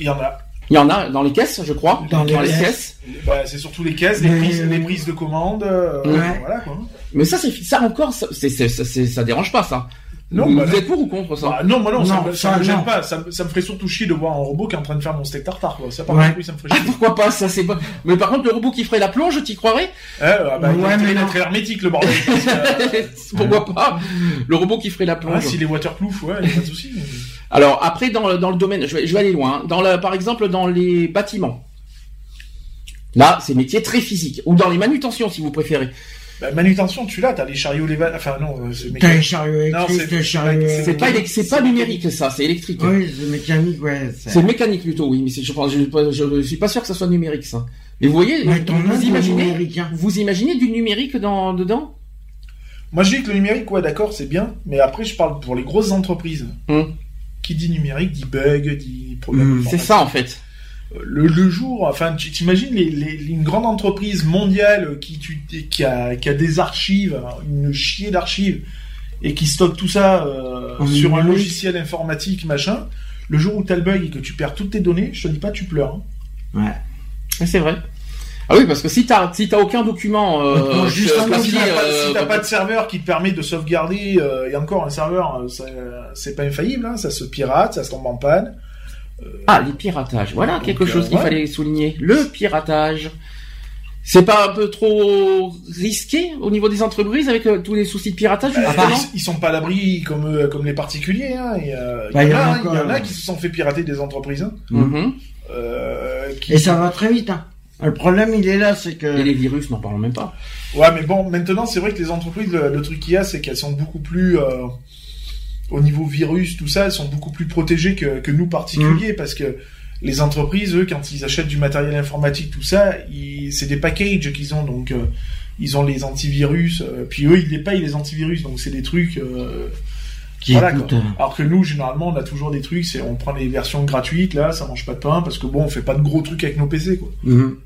Il y en a. Il y en a dans les caisses, je crois. Dans les les caisses. Bah, c'est surtout les caisses, les Mais- prises, les prises de commande, euh, Ouais. voilà quoi. Mais ça, c'est ça encore, ça, c'est, c'est, ça, c'est- ça dérange pas ça. Non, vous, bah, vous êtes pour ou contre ça Bah, non, moi non, ça, Non, me- ça, ça, me gêne pas. Ça, me- ça me ferait surtout chier de voir un robot qui est en train de faire mon steak tartare. Quoi. Ça, par Ouais. contre, oui, ça me ferait Ah, chier. pourquoi pas ça c'est pas. Mais par contre, le robot qui ferait la plonge, t'y croirais? Ah, bah, il Ouais, mais intérêt non. d'être hermétique le bordel. que, euh, Pourquoi pas? Le robot qui ferait la plonge. ah, s'il est waterproof, ouais, y a pas de souci. mais- Alors après, dans le, dans le domaine, je vais, je vais aller loin. hein. Dans la, par exemple, dans les bâtiments. Là, c'est métier très physique. Ou dans les manutentions, si vous préférez. Bah, manutention, tu l'as, t'as les chariots, les Enfin, non, euh, c'est T'as les mécanique. chariots Non, électriques, c'est- les chariots... c'est C'est pas, c'est pas numérique, ça, c'est électrique. Oui, c'est mécanique, ouais. C'est mécanique plutôt, oui, mais c'est, je, pense- je, je, je suis pas sûr que ça soit numérique, ça. Mais vous voyez, Mais vous imaginez, numérique, hein. vous imaginez du numérique dans, dedans? Moi, je dis que le numérique, ouais, d'accord, c'est bien. Mais après, je parle pour les grosses entreprises. Hum. Qui dit numérique dit bug, dit problème. Hum, C'est ça, en fait. Le, le jour, enfin, tu t'imagines les, les- une grande entreprise mondiale qui, tu, qui, a, qui a des archives, une chier d'archives, et qui stocke tout ça euh, sur un logiciel informatique, machin. Le jour où t'as le bug et que tu perds toutes tes données, je te dis pas, tu pleures. hein. Ouais. Mais c'est vrai. Ah oui, parce que si t'as si t'as aucun document euh, Non, juste Si pas, euh, si t'as pas de serveur qui te permet de sauvegarder, euh, et encore un serveur, c'est pas infaillible, hein, ça se pirate, ça se tombe en panne. Ah, les piratages. Voilà quelque Donc, chose euh, qu'il ouais. fallait souligner. Le piratage. C'est pas un peu trop risqué au niveau des entreprises avec euh, tous les soucis de piratage Bah, justement ils, ils sont pas à l'abri comme euh, comme les particuliers. Hein. et, euh, Bah, il y, en a, y en a qui se sont fait pirater des entreprises. hein. Mhm. Euh, qui... Et ça va très vite. Hein. Le problème, il est là, c'est que. Et les virus, n'en parlons même pas. Ouais, mais bon, maintenant c'est vrai que les entreprises, le, le truc qu'il y a, c'est qu'elles sont beaucoup plus euh, au niveau virus, tout ça, elles sont beaucoup plus protégées que, que nous particuliers, parce que les entreprises, eux, quand ils achètent du matériel informatique, tout ça, c'est des packages qu'ils ont, donc euh, ils ont les antivirus, euh, puis eux, ils les payent les antivirus, donc c'est des trucs. euh, Qui voilà, euh, Alors que nous, généralement, on a toujours des trucs, c'est on prend les versions gratuites, là, ça mange pas de pain, parce que bon, on fait pas de gros trucs avec nos PC, quoi. mhm.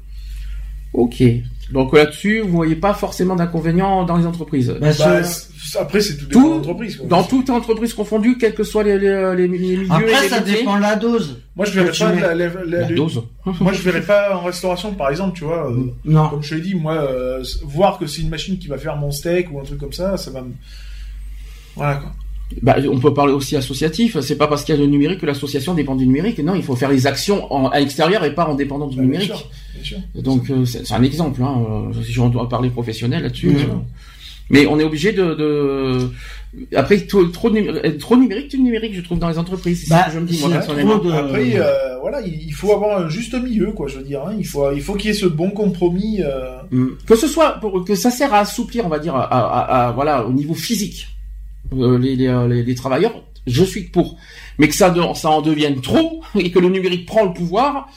Ok. Donc là-dessus, vous voyez pas forcément d'inconvénients dans les entreprises. Bah, Bah, ce- après, c'est tout Tout- quoi. Dans toute entreprise confondue, quels que soient les, les, les, les milieux et Après, les ça métiers. dépend de la dose. Moi, je verrais pas mets. la, la- la- La le- dose. Moi, je verrais pas en restauration, par exemple, tu vois. euh, Non. Comme je te l'ai dit, moi, euh, voir que c'est une machine qui va faire mon steak ou un truc comme ça, ça va me. Voilà quoi. Bah, on peut parler aussi associatif. C'est pas parce qu'il y a le numérique que l'association dépend du numérique. Non, il faut faire les actions en, à l'extérieur et pas en dépendant du Bah, bien numérique. Sûr, bien sûr. Donc euh, c'est c'est un exemple. Hein. euh, Si on doit parler professionnel là-dessus. Euh, Mais on est obligé de, de... après trop, trop, de numé- être trop numérique, du numérique, je trouve dans les entreprises. C'est Bah, ce que je me dis moi de- Après, euh, voilà, il faut avoir un juste milieu, quoi. Je veux dire, hein. il faut, il faut qu'il y ait ce bon compromis. euh, Mhm. Que ce soit pour, que ça sert à assouplir, on va dire, à, à- à- voilà, au niveau physique, euh, les, les, les- les travailleurs. Je suis pour, mais que ça, de- ça en devienne trop et que le numérique prend le pouvoir,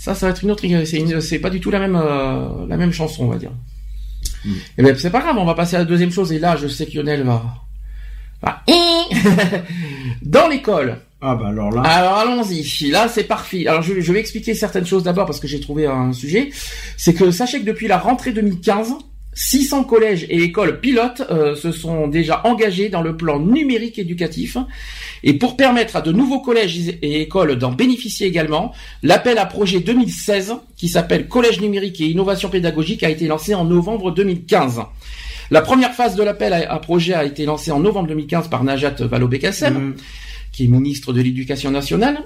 ça, ça va être une autre. C'est pas du tout la même euh, la même chanson, on va dire. Mm. Et ben c'est pas grave, on va passer à la deuxième chose. Et là, je sais que Lionel va. va- Dans l'école, Ah bah alors là. alors allons-y. Là, c'est parfait. Alors je, je vais expliquer certaines choses d'abord parce que j'ai trouvé un sujet. C'est que sachez que depuis la rentrée 2015, 600 collèges et écoles pilotes euh, se sont déjà engagés dans le plan numérique éducatif. Et pour permettre à de nouveaux collèges et écoles d'en bénéficier également, l'appel à projet 2016, qui s'appelle Collège numérique et innovation pédagogique, a été lancé en novembre 2015. La première phase de l'appel à à projet a été lancée en novembre 2015 par Najat Vallaud-Belkacem Mhm. qui est ministre de l'Éducation nationale,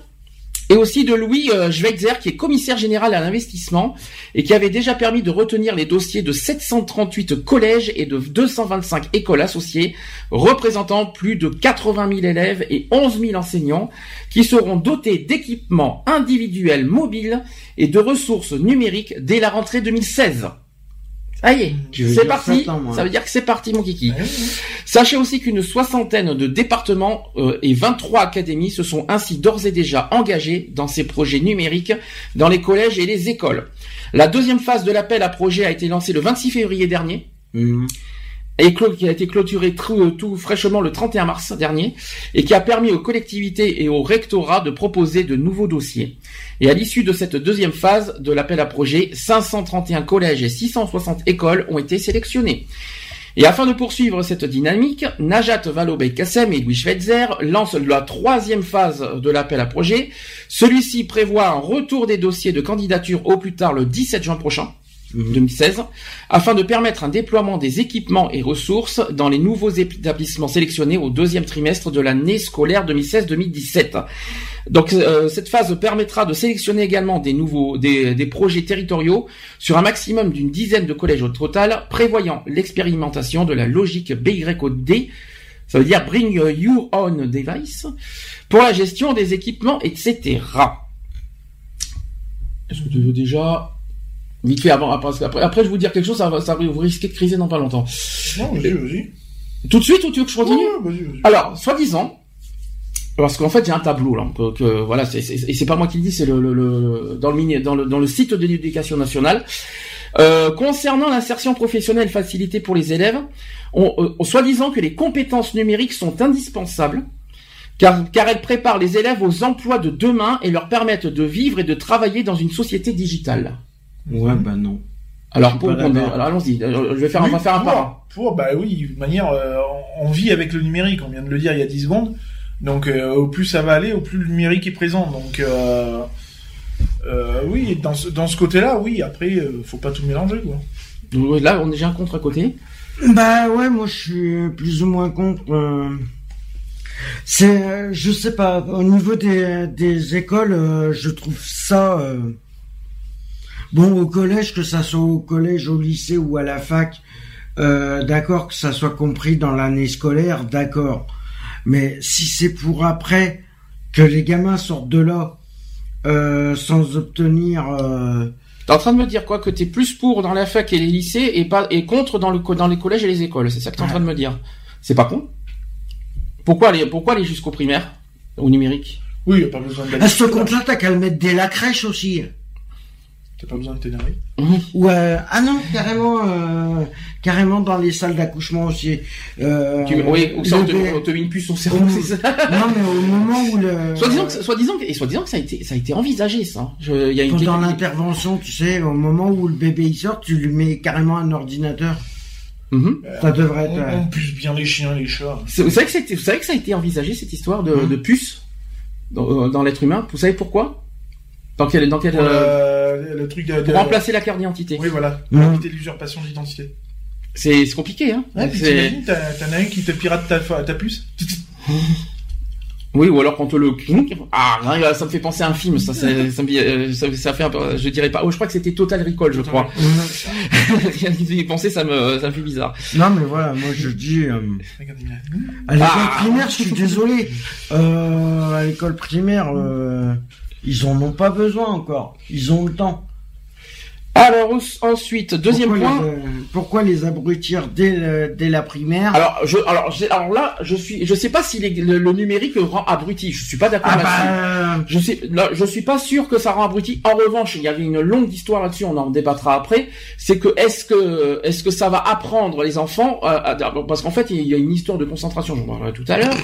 et aussi de Louis euh, Schweitzer, qui est commissaire général à l'investissement, et qui avait déjà permis de retenir les dossiers de 738 collèges et de 225 écoles associées, représentant plus de 80 000 élèves et 11 000 enseignants, qui seront dotés d'équipements individuels mobiles et de ressources numériques dès la rentrée 2016. Veux c'est parti. ans. Ça veut dire que c'est parti, mon kiki. ouais, ouais. Sachez aussi qu'une soixantaine de départements euh, et 23 académies se sont ainsi d'ores et déjà engagés dans ces projets numériques dans les collèges et les écoles. La deuxième phase de l'appel à projet a été lancée le 26 février dernier Mhm. Et qui a été clôturée tout, tout fraîchement le 31 mars dernier et qui a permis aux collectivités et au rectorat de proposer de nouveaux dossiers. Et à l'issue de cette deuxième phase de l'appel à projet, 531 collèges et 660 écoles ont été sélectionnés. Et afin de poursuivre cette dynamique, Najat Vallaud-Belkacem et Louis Schweitzer lancent la troisième phase de l'appel à projet. Celui-ci prévoit un retour des dossiers de candidature au plus tard le 17 juin prochain. Mhm. 2016, afin de permettre un déploiement des équipements et ressources dans les nouveaux établissements sélectionnés au deuxième trimestre de l'année scolaire 2016-2017. Donc euh, cette phase permettra de sélectionner également des nouveaux des, des projets territoriaux sur un maximum d'une dizaine de collèges au total, prévoyant l'expérimentation de la logique BYOD, ça veut dire Bring Your Own Device, pour la gestion des équipements, etc. Est-ce que tu veux déjà vite fait avant après après, après je vous dire quelque chose, ça, va- ça vous risquez de criser dans pas longtemps. Non, vas-y, vas-y. Tout de suite ou tu veux que je continue Ouais, vas-y, vas-y. alors, soi-disant, parce qu'en fait, j'ai un tableau là, que, que- voilà, c'est, c'est- et c'est pas moi qui le dis, c'est le, le- le- dans le dans le dans le site de l'éducation nationale. Euh, concernant l'insertion professionnelle facilitée pour les élèves, on, euh, on- soi-disant que les compétences numériques sont indispensables. Car, car elles préparent les élèves aux emplois de demain et leur permettent de vivre et de travailler dans une société digitale. Ouais, bah non. Alors, pour, pas d'accord. alors allons-y. Je vais faire, on va faire un par un. Pour, bah oui, de manière, euh, on on vit avec le numérique, on vient de le dire il y a 10 secondes. Donc, euh, au plus ça va aller, au plus le numérique est présent. Donc, euh, euh, oui, dans ce, dans ce côté-là, oui, après, euh, faut pas tout mélanger, quoi. Donc, Là, on est déjà un contre à côté. Bah ouais, moi je suis plus ou moins contre. euh, C'est, je sais pas, au niveau des, des écoles, euh, je trouve ça euh, bon au collège, que ça soit au collège, au lycée ou à la fac, euh, d'accord, que ça soit compris dans l'année scolaire, d'accord. Mais si c'est pour après que les gamins sortent de là euh, sans obtenir, euh, T'es en train de me dire quoi que t'es plus pour dans la fac et les lycées et pas et contre dans le dans les collèges et les écoles. C'est ça que t'es en train de me dire. C'est pas con. Pourquoi aller pourquoi aller jusqu'au primaire au numérique? Oui, y a pas besoin à ce compte-là, t'as qu'à le mettre dès la crèche aussi. T'as pas besoin de t'énerver. Ou euh, ah non, carrément, euh, carrément dans les salles d'accouchement aussi. Euh, Tu- Oui, ou ça on te, on te met une puce au cerveau, au- c'est ça Non, mais au moment où le Soit disant que, soit disant que, et soit disant que ça a été, ça a été envisagé, ça. Je- Il y a une pendant l'intervention, tu sais, au moment où le bébé il sort, tu lui mets carrément un ordinateur. Mhm. Ça devrait être. On, euh, on puce bien les chiens, les chats. C'est- Vous savez que c'était, vous savez que ça a été envisagé cette histoire de, de puce dans, dans l'être humain? Vous savez pourquoi? Dans quel, dans quel, Pour euh, le, truc de, de- pour remplacer la carte d'identité. Oui, voilà. Pour éviter l'usurpation d'identité. C'est, compliqué, hein. Ouais, t'imagines, t'as- t'en as un qui te pirate ta, ta puce. Oui, ou alors quand on le ah, rien, ça me fait penser à un film, ça, me, euh, ça, ça fait un peu, je dirais pas, oh, je crois que c'était Total Recall, je crois. Rien d'y penser, ça me, ça me fait bizarre. Non, mais voilà, moi je dis. euh, à l'école Ah. primaire, je suis désolé. Euh, à l'école primaire, euh, ils en ont pas besoin encore. Ils ont le temps. Alors, ensuite, deuxième pourquoi point. Les, euh, pourquoi les abrutir dès, le- dès la primaire? Alors, je, alors, alors là, je suis, je sais pas si les- le, le numérique rend abruti. Je suis pas d'accord Ah là-dessus. bah, Je sais, là, je suis pas sûr que ça rend abruti. En revanche, il y avait une longue histoire là-dessus. On en débattra après. C'est que est-ce que, est-ce que ça va apprendre les enfants euh, à- parce qu'en fait, il y a une histoire de concentration. J'en parlerai tout à l'heure.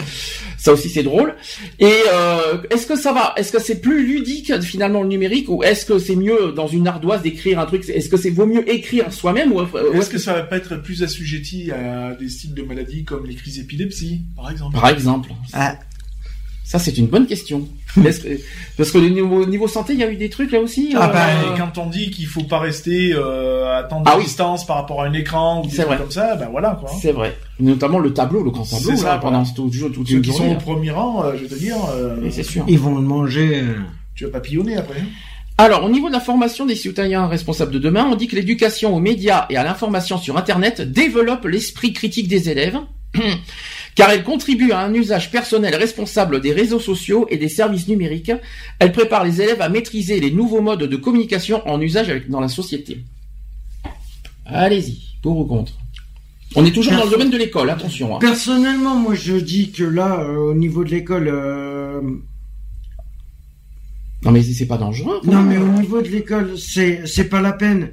Ça aussi, c'est drôle. Et euh, est-ce que ça va, est-ce que c'est plus ludique finalement le numérique ou est-ce que c'est mieux dans une ardoise d'écrire un truc Est-ce que c'est vaut mieux écrire soi-même ou, ou Est-ce que ça va pas être plus assujetti à des styles de maladies comme les crises d'épilepsie, par exemple? Par exemple. Ah. Ça, c'est une bonne question. Parce que au niveau, niveau santé, il y a eu des trucs là aussi Ah euh, bah, et quand on dit qu'il faut pas rester euh, à tant de Ah oui. distance par rapport à un écran ou des C'est trucs vrai. comme ça, ben voilà quoi. C'est vrai. Notamment le tableau, le grand tableau, C'est là, ça, pendant tout, tout, toute Ceux une qui sont au premier rang, euh, je te dire, euh, c'est sûr. ils vont le manger. euh. tu vas papillonner après. Alors, au niveau de la formation des citoyens responsables de demain, on dit que l'éducation aux médias et à l'information sur Internet développe l'esprit critique des élèves, car elle contribue à un usage personnel responsable des réseaux sociaux et des services numériques. Elle prépare les élèves à maîtriser les nouveaux modes de communication en usage avec- dans la société. Allez-y, pour ou contre? On est toujours dans le domaine de l'école, attention. hein. Personnellement, moi je dis que là, euh, au niveau de l'école, euh, Non mais c'est pas dangereux. quoi. non mais au niveau de l'école, c'est c'est pas la peine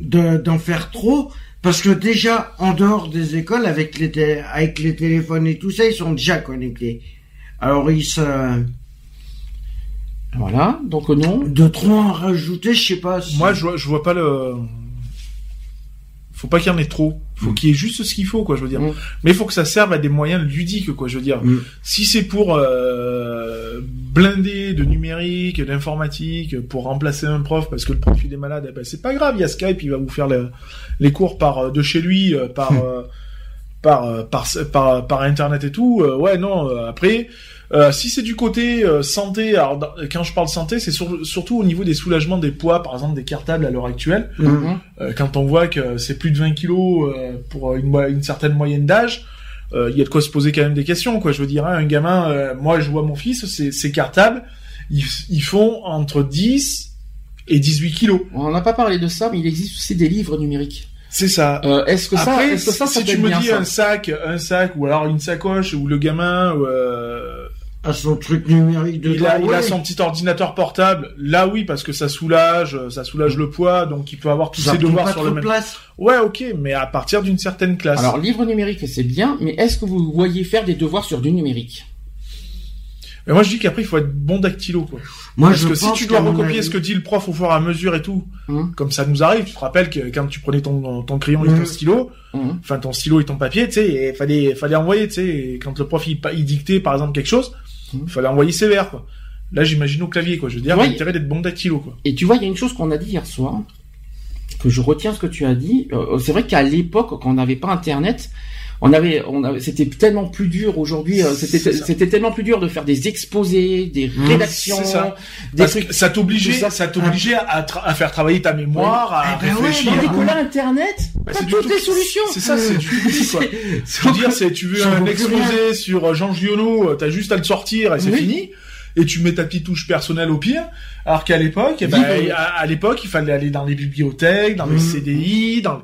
de d'en faire trop parce que déjà en dehors des écoles, avec les té- avec les téléphones et tout ça, ils sont déjà connectés. Alors ils se Voilà, donc non. de trop en rajouter, je sais pas. si- Moi, je vois, je vois pas le. Faut pas qu'il y en ait trop. Faut qu'il y ait juste ce qu'il faut, quoi, je veux dire. Mm. Mais il faut que ça serve à des moyens ludiques, quoi, je veux dire. Mm. Si c'est pour euh, blinder de numérique, d'informatique, pour remplacer un prof parce que le prof il est malade, eh ben, c'est pas grave, il y a Skype, il va vous faire le- les cours par euh, de chez lui, euh, par, euh, par, par, par, par internet et tout. Ouais, non, après. Euh, si c'est du côté euh, santé, alors dans- quand je parle santé, c'est sur- surtout au niveau des soulagements des poids, par exemple des cartables à l'heure actuelle. Mhm. Euh, quand on voit que c'est plus de 20 kilos euh, pour une, une certaine moyenne d'âge, euh, il y a de quoi se poser quand même des questions. Quoi, je veux dire, hein, un gamin, euh, moi je vois mon fils, ses, cartables, ils, ils font entre 10 et 18 kilos. On n'a pas parlé de ça, mais il existe aussi des livres numériques. C'est ça. Euh, est-ce que ça, Après, est-ce que ça, ça si tu me dis un sac, un sac ou alors une sacoche où le gamin euh, à son truc numérique de il, a, il a son petit ordinateur portable, là oui parce que ça soulage, euh, ça soulage le poids, donc il peut avoir tous ça ses devoirs pas sur le même. place. Ouais, ok, mais à partir d'une certaine classe. Alors, livre numérique, c'est bien, mais est-ce que vous voyez faire des devoirs sur du numérique? Mais moi je dis qu'après il faut être bon dactylo quoi. Moi, Parce je que si tu dois recopier avis- ce que dit le prof au fur et à mesure et tout, Hum, comme ça nous arrive, tu te rappelles que quand tu prenais ton, ton crayon et ton stylo, hum. enfin ton stylo et ton papier, tu sais, il fallait, fallait envoyer, tu sais, quand le prof il, dictait par exemple quelque chose. Il fallait envoyer sévère quoi. Là j'imagine au clavier quoi, je veux dire, Ouais. l'intérêt d'être bon dactylo quoi. Et tu vois, il y a une chose qu'on a dit hier soir, que je retiens ce que tu as dit. Euh, c'est vrai qu'à l'époque, quand on n'avait pas Internet, on avait, on avait, c'était tellement plus dur aujourd'hui. euh, C'était, C'est c'était tellement plus dur de faire des exposés, des Mmh, rédactions, c'est ça. des Parce trucs. que ça t'obligeait, ça. ça t'obligeait à, tra- à faire travailler ta mémoire, à Eh ben ouais, réfléchir. Qu'on a Internet, Bah, c'est toutes tout- les solutions. C'est ça, c'est du quoi. Veux dire, c'est tu veux un exposé sur euh, Jean Giono, euh, t'as juste à le sortir et c'est Oui. fini. Et tu mets ta petite touche personnelle au pire. Alors qu'à l'époque, eh ben, à, à l'époque, il fallait aller dans les bibliothèques, dans les Mhm. CDI, dans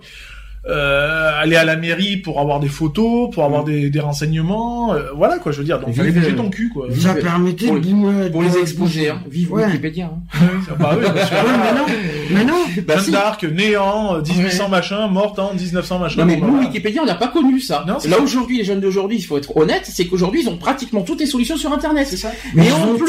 aller à la mairie pour avoir des photos, pour avoir des, des renseignements, euh, voilà quoi. Je veux dire, donc Vive- fallait bouger ton cul quoi. Ça permettait pour de les- bou- Pour les exposer, hein. Vive Ouais. Wikipédia. hein. bah oui, mais non, mais non. Bah, Jeanne si. d'Arc, néant, euh, 1800 machin, morte en 1900 machin. Non mais nous, voilà. Wikipédia, on n'a pas connu ça. Non, c'est Là aujourd'hui, les jeunes d'aujourd'hui, il faut être honnête, c'est qu'aujourd'hui, ils ont pratiquement toutes les solutions sur Internet. C'est ça. Mais en plus,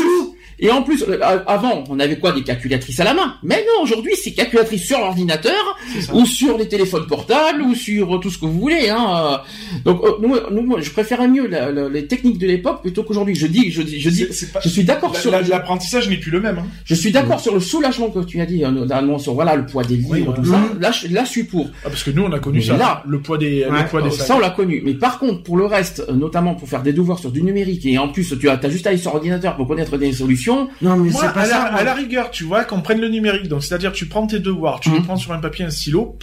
et en plus, euh, avant, on avait quoi des calculatrices à la main? Mais non, aujourd'hui, c'est calculatrice sur l'ordinateur ou sur les téléphones portables ou sur euh, tout ce que vous voulez. Hein. euh. Donc euh, nous, nous, moi, je préférais mieux la- la- les techniques de l'époque plutôt qu'aujourd'hui. Je dis, je dis, je dis, pas- je suis d'accord sur la- L'apprentissage n'est plus le même. Hein. je suis d'accord sur le soulagement que tu as dit, notamment sur voilà le poids des livres, Oui, tout ça. Là, je, là, je suis pour. Ah, parce que nous, on a connu Mais ça. là- le poids des, Ouais. le poids des ça, on l'a connu. Mais par contre, pour le reste, notamment pour faire des devoirs sur du numérique, et en plus, tu as, as juste à aller sur ordinateur pour connaître des solutions. Non, mais Moi, c'est pas à, la, ça. à la rigueur, tu vois, qu'on prenne le numérique. Donc, c'est-à-dire, tu prends tes devoirs, tu les Mhm. prends sur un papier, un stylo,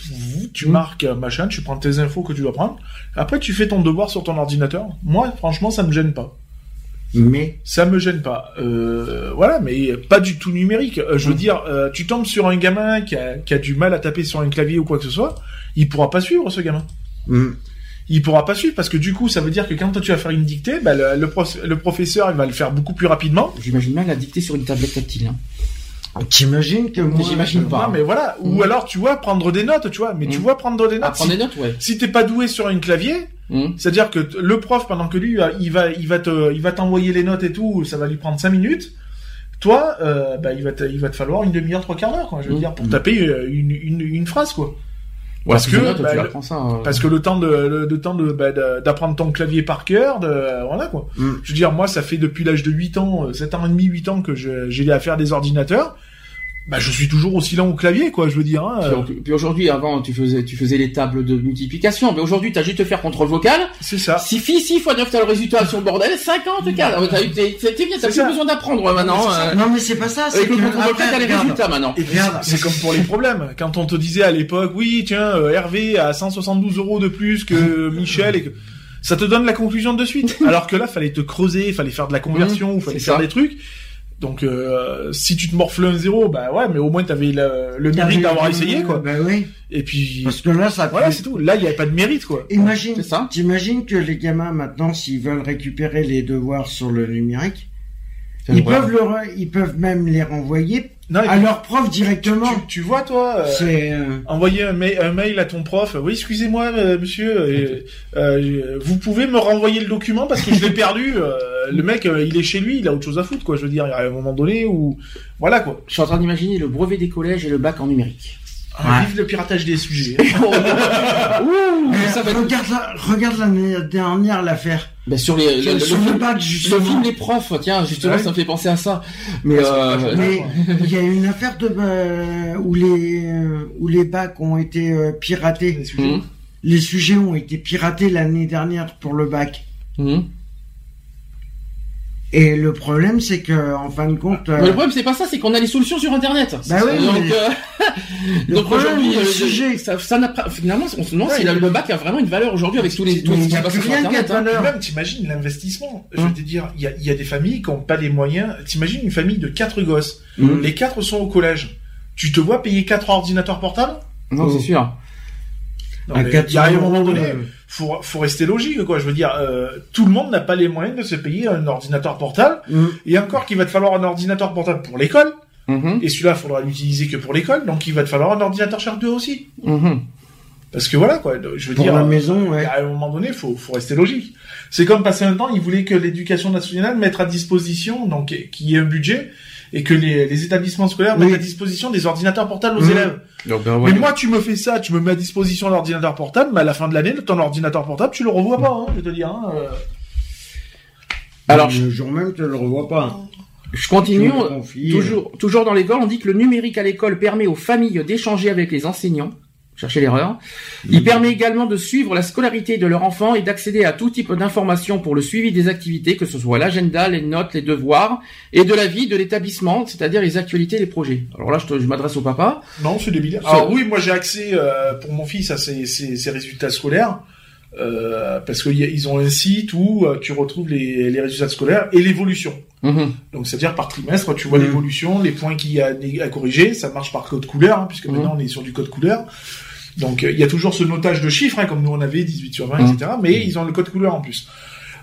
tu Mhm. marques machin, tu prends tes infos que tu dois prendre. Après, tu fais ton devoir sur ton ordinateur. Moi, franchement, ça me gêne pas. Mais Ça me gêne pas. Euh, voilà, mais pas du tout numérique. Euh, je veux Mhm. dire, euh, tu tombes sur un gamin qui a, qui a du mal à taper sur un clavier ou quoi que ce soit, il pourra pas suivre ce gamin. Il pourra pas suivre parce que du coup ça veut dire que quand toi tu vas faire une dictée bah, le, le, prof- le professeur il va le faire beaucoup plus rapidement J'imagine mal la dicter sur une tablette tactile. Hein. t'imagines que moi, j'imagine euh, pas. Non, mais voilà ou Mhm. alors tu vois prendre des notes tu vois mais tu Mhm. vois prendre des notes prendre si, des notes, ouais. si t'es pas doué sur un clavier Hum. c'est à dire que le prof pendant que lui il va il va te il va t'envoyer les notes et tout ça va lui prendre cinq minutes toi euh, bah, il va te, il va te falloir une demi-heure trois quarts d'heure quoi je veux dire pour taper euh, une, une, une phrase quoi Parce Parce que, bah, tu ça. euh, parce que le temps de le, le temps de bah, d'apprendre ton clavier par cœur de voilà quoi hum. Je veux dire, moi, ça fait depuis l'âge de 8 ans, euh, 7 ans et demi, 8 ans que j'ai à faire des ordinateurs. Bah, je suis toujours aussi lent au clavier, quoi, je veux dire. Hein, euh, Puis, puis aujourd'hui, avant, tu faisais, tu faisais les tables de multiplication. Mais aujourd'hui, t'as juste à faire contrôle vocal. c'est ça. 6 filles, 6 fois 9, t'as le résultat sur le bordel. 50, 4. T'as eu, t'es, t'es bien, t'as C'est plus ça. besoin d'apprendre maintenant. Euh, Non, mais c'est pas ça. C'est Avec que le contrôle vocal, t'as les regarde. résultats maintenant. C'est comme pour les problèmes. Quand on te disait à l'époque, oui, tiens, euh, Hervé a 172 euros de plus que Michel et que ça te donne la conclusion de suite. Alors que là, fallait te creuser, fallait faire de la conversion, ou fallait faire ça. des trucs. Donc, euh, si tu te morfles un zéro, bah ouais, mais au moins t'avais le, le mérite d'avoir essayé, quoi. Bah oui. Et puis, Parce que là, ça. voilà, c'est tout. Là, il n'y avait pas de mérite, quoi. Imagine, C'est ça. t'imagines que les gamins maintenant, s'ils veulent récupérer les devoirs sur le numérique, ils vrai. peuvent le, re- ils peuvent même les renvoyer Non, à leur prof directement. tu, tu vois, toi, euh, C'est, euh, envoyer un, ma- un mail à ton prof. Oui, excusez-moi, euh, monsieur, euh, euh, vous pouvez me renvoyer le document parce que je l'ai perdu. euh, le mec, euh, il est chez lui, il a autre chose à foutre, quoi. Je veux dire, il y a un moment donné où, voilà, quoi. Je suis en train d'imaginer le brevet des collèges et le bac en numérique. Ah, Vive le piratage des sujets. Ouh, mais ça va être... regarde, la- regarde l'année dernière l'affaire. Ben, sur les, le, le, sur le bac, le justement. film Les Profs, tiens, justement, Ouais. ça me fait penser à ça. Mais, Ouais, euh, il y a une affaire de euh, où les euh, où les bacs ont été euh, piratés. Des sujets. hum, Les sujets ont été piratés l'année dernière pour le bac. hum. Et le problème, c'est que en fin de compte, euh, Mais le problème, c'est pas ça, c'est qu'on a les solutions sur Internet. Bah oui, donc, mais- euh, Le donc problème, aujourd'hui, le euh, sujet- ça, ça n'a pas, finalement, on se demande Ouais, si le bac a vraiment une valeur aujourd'hui avec tous les, y se a sur rien qui a Internet. de hein. valeur. Même, t'imagines l'investissement. Je veux te dire, il y a, il y a des familles qui n'ont pas les moyens. T'imagines une famille de quatre gosses. Hum. Les quatre sont au collège. Tu te vois payer quatre ordinateurs portables? Non, c'est sûr. Non, à mais 400 il y a un moment donné, euh, faut, faut rester logique, quoi. Je veux dire, euh, tout le monde n'a pas les moyens de se payer un ordinateur portable. mm, Et encore qu'il va te falloir un ordinateur portable pour l'école. Mhm, Et celui-là, il faudra l'utiliser que pour l'école. Donc, il va te falloir un ordinateur Sharp 2 aussi. mhm. Parce que voilà, quoi. Je veux pour dire, la euh, maison, ouais. à un moment donné, faut, faut rester logique. C'est comme passer un temps, ils voulaient que l'éducation nationale mette à disposition, donc, qu'il y ait un budget, et que les, les établissements scolaires Oui. mettent à disposition des ordinateurs portables aux Mhm. élèves. Donc, ben, Mais ouais. moi, tu me fais ça, tu me mets à disposition l'ordinateur portable, mais à la fin de l'année, ton ordinateur portable, tu le revois pas, hein, je vais te dire. Hein, euh. Alors, le jour même, tu le revois pas. je continue. Toujours, toujours dans l'école, on dit que le numérique à l'école permet aux familles d'échanger avec les enseignants. Cherchez l'erreur. Il permet également de suivre la scolarité de leur enfant et d'accéder à tout type d'informations pour le suivi des activités, que ce soit l'agenda, les notes, les devoirs, et de la vie de l'établissement, c'est-à-dire les actualités, les projets. Alors là, je, te- je m'adresse au papa. Non, c'est débile. Alors oui, moi j'ai accès euh, pour mon fils à ses, ses, ses résultats scolaires. Euh, parce qu'ils ont un site où euh, tu retrouves les, les résultats scolaires et l'évolution. Mhm. Donc c'est-à-dire par trimestre, tu vois Mhm. l'évolution, les points qu'il y a à corriger. Ça marche par code couleur, hein, puisque Mhm. maintenant on est sur du code couleur. Donc euh, il y a toujours ce notage de chiffres, hein, comme nous on avait 18 sur 20, Mhm. etc. Mais ils ont le code couleur en plus.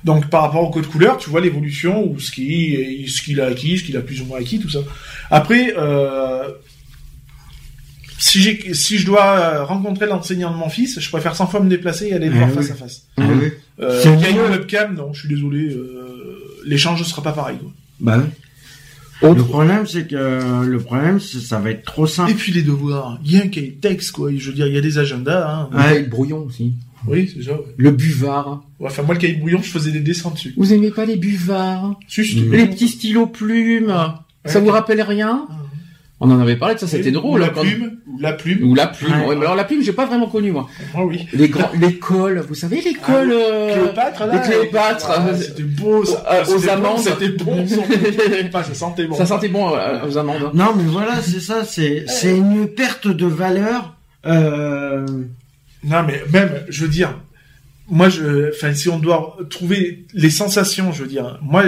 Donc par rapport au code couleur, tu vois l'évolution ou ce qui, ce qu'il a acquis, ce qu'il a plus ou moins acquis, tout ça. Après, euh, si j'ai, si je dois euh, rencontrer l'enseignant de mon fils, je préfère 100 fois me déplacer et aller le Ah voir oui. face à face. Mhm. oui. Euh, il y a une webcam, non, je suis désolé, euh, l'échange sera pas pareil. quoi. Bah oui. Le problème, c'est que le problème, c'est ça va être trop Et simple. puis les devoirs, il y a un cahier de texte, quoi. Je veux dire, il y a des agendas. Hein. Le Ouais. cahier de brouillon aussi. Oui, c'est ça. Ouais. Le buvard. Ouais, Enfin, moi, le cahier de brouillon, je faisais des dessins dessus. Vous aimez pas les buvards? Si, je te- Les petits stylos plumes Ça Ouais. vous rappelle rien? Ah. On en avait parlé de ça, c'était Ou drôle. La hein, quand- plume, ou la plume. Ou la plume. Ouais. Ouais, mais alors la plume, j'ai pas vraiment connu moi. Moi, oui. Les grands, l'école, vous savez l'école. euh, Cléopâtre, là. les Cléopâtres, Ah, euh, c'était beau, ça. euh, aux amandes. C'était bon, ça sentait bon. Ça sentait bon euh, aux amandes. Non, mais voilà, c'est ça. C'est c'est une perte de valeur. Euh, Non, mais même, je veux dire, moi, je, enfin, si on doit trouver les sensations, je veux dire, moi,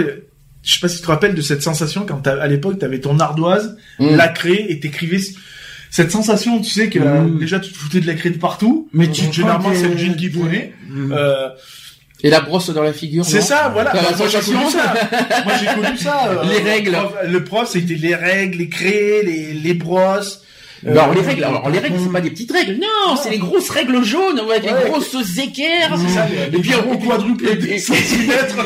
je sais pas si tu te rappelles de cette sensation quand t'as- à l'époque, t'avais ton ardoise, Mm. la craie, et t'écrivais cette sensation, tu sais que Mm. euh, déjà tu te foutais de la craie de partout. Mais tu généralement prends c'est le jean qui prenait. Mm. Euh, Et la brosse dans la figure. c'est ça, voilà. Moi, j'ai sensation connu ça. Moi j'ai connu ça. euh, Les règles. Le prof, le prof, c'était les règles, les craies, les, les brosses. Non, alors, Euh, les règles, alors les règles, c'est pas des petites règles, non, c'est les grosses règles jaunes avec Ouais. les grosses équerres. C'est ça, les- et puis gros quadruples de centimètres.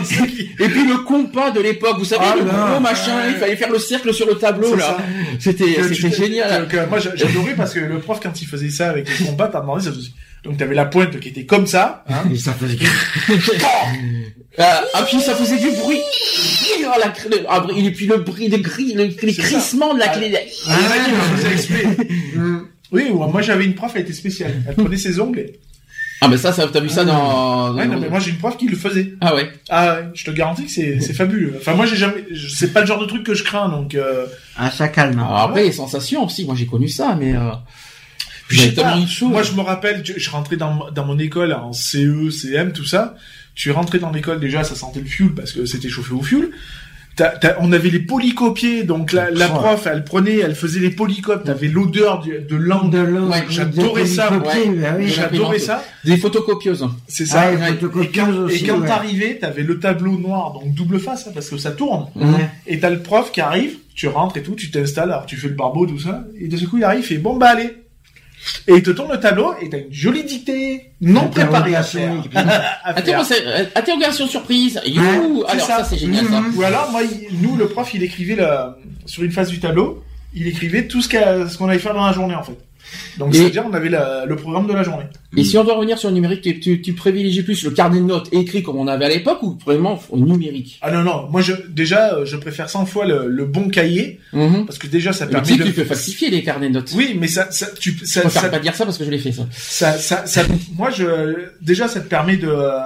Et puis le compas de l'époque, vous savez, Ah le gros machin, il fallait faire le cercle sur le tableau là. C'était, génial. que- que moi j'a- j'adorais parce que le prof quand il faisait ça avec les combats, t'as demandé ça Donc t'avais la pointe qui était comme ça, hein. Et ça faisait. Ah, ah, puis ça faisait du bruit. Ah, la ah, et puis le bruit, le gris, le, les C'est ça. crissements de la Ah. clé. Il y en a qui le faisaient exprès. Mm. Oui, ou- moi j'avais une prof, elle était spéciale. Elle prenait ses ongles. Ah, mais ça, ça t'as vu ça dans. Ouais, non, mais moi j'ai une prof qui le faisait. Ah ouais. Ah, ouais, je te garantis que c'est c'est fabuleux. Enfin, moi j'ai jamais, c'est pas le genre de truc que je crains, donc. Euh... Ah, ça calme. Alors après, les sensations aussi, moi j'ai connu ça, mais. Euh... Puis, J'ai tellement. Moi, je me rappelle, je, je rentrais dans, dans mon école en CE, CM, tout ça. Tu rentrais dans l'école, déjà, ça sentait le fioul parce que c'était chauffé au fioul. T'as- t'as- on avait les polycopiers, donc la, la prof, elle prenait, elle faisait les polycopes, t'avais l'odeur du- de l'eau. Ouais, j'adorais ça, Ouais. Bah. J'adorais ça. Des photocopieuses. C'est ça. Ah, et et quand, aussi, et quand ouais. t'arrivais, t'avais le tableau noir, donc double face, hein, parce que ça tourne. Et t'as le prof qui arrive, tu rentres et tout, tu t'installes, alors tu fais le barbeau, tout ça, et de ce coup il arrive, il fait bon bah allez. Et il te tourne le tableau et t'as une jolie dictée non préparée à faire. À faire. Interro- euh, Interrogation surprise. You. Ouais, c'est Alors ça, ça. c'est génial ça. Ou alors moi, il- nous le prof il écrivait la, sur une face du tableau, il écrivait tout ce qu'a- ce qu'on allait faire dans la journée en fait. Donc Et- c'est-à-dire on avait la- le programme de la journée. Et si on doit revenir sur le numérique, tu, tu, tu privilégies plus le carnet de notes écrit comme on avait à l'époque ou vraiment au numérique? Ah non non, moi je déjà euh, je préfère 100 fois le, le bon cahier Mhm. parce que déjà ça permet Tu de peux falsifier les carnets de notes. Oui, mais ça ça tu Je ça, préfère ça, pas dire ça parce que je l'ai fait ça. ça, ça, ça- moi je déjà ça te permet de euh,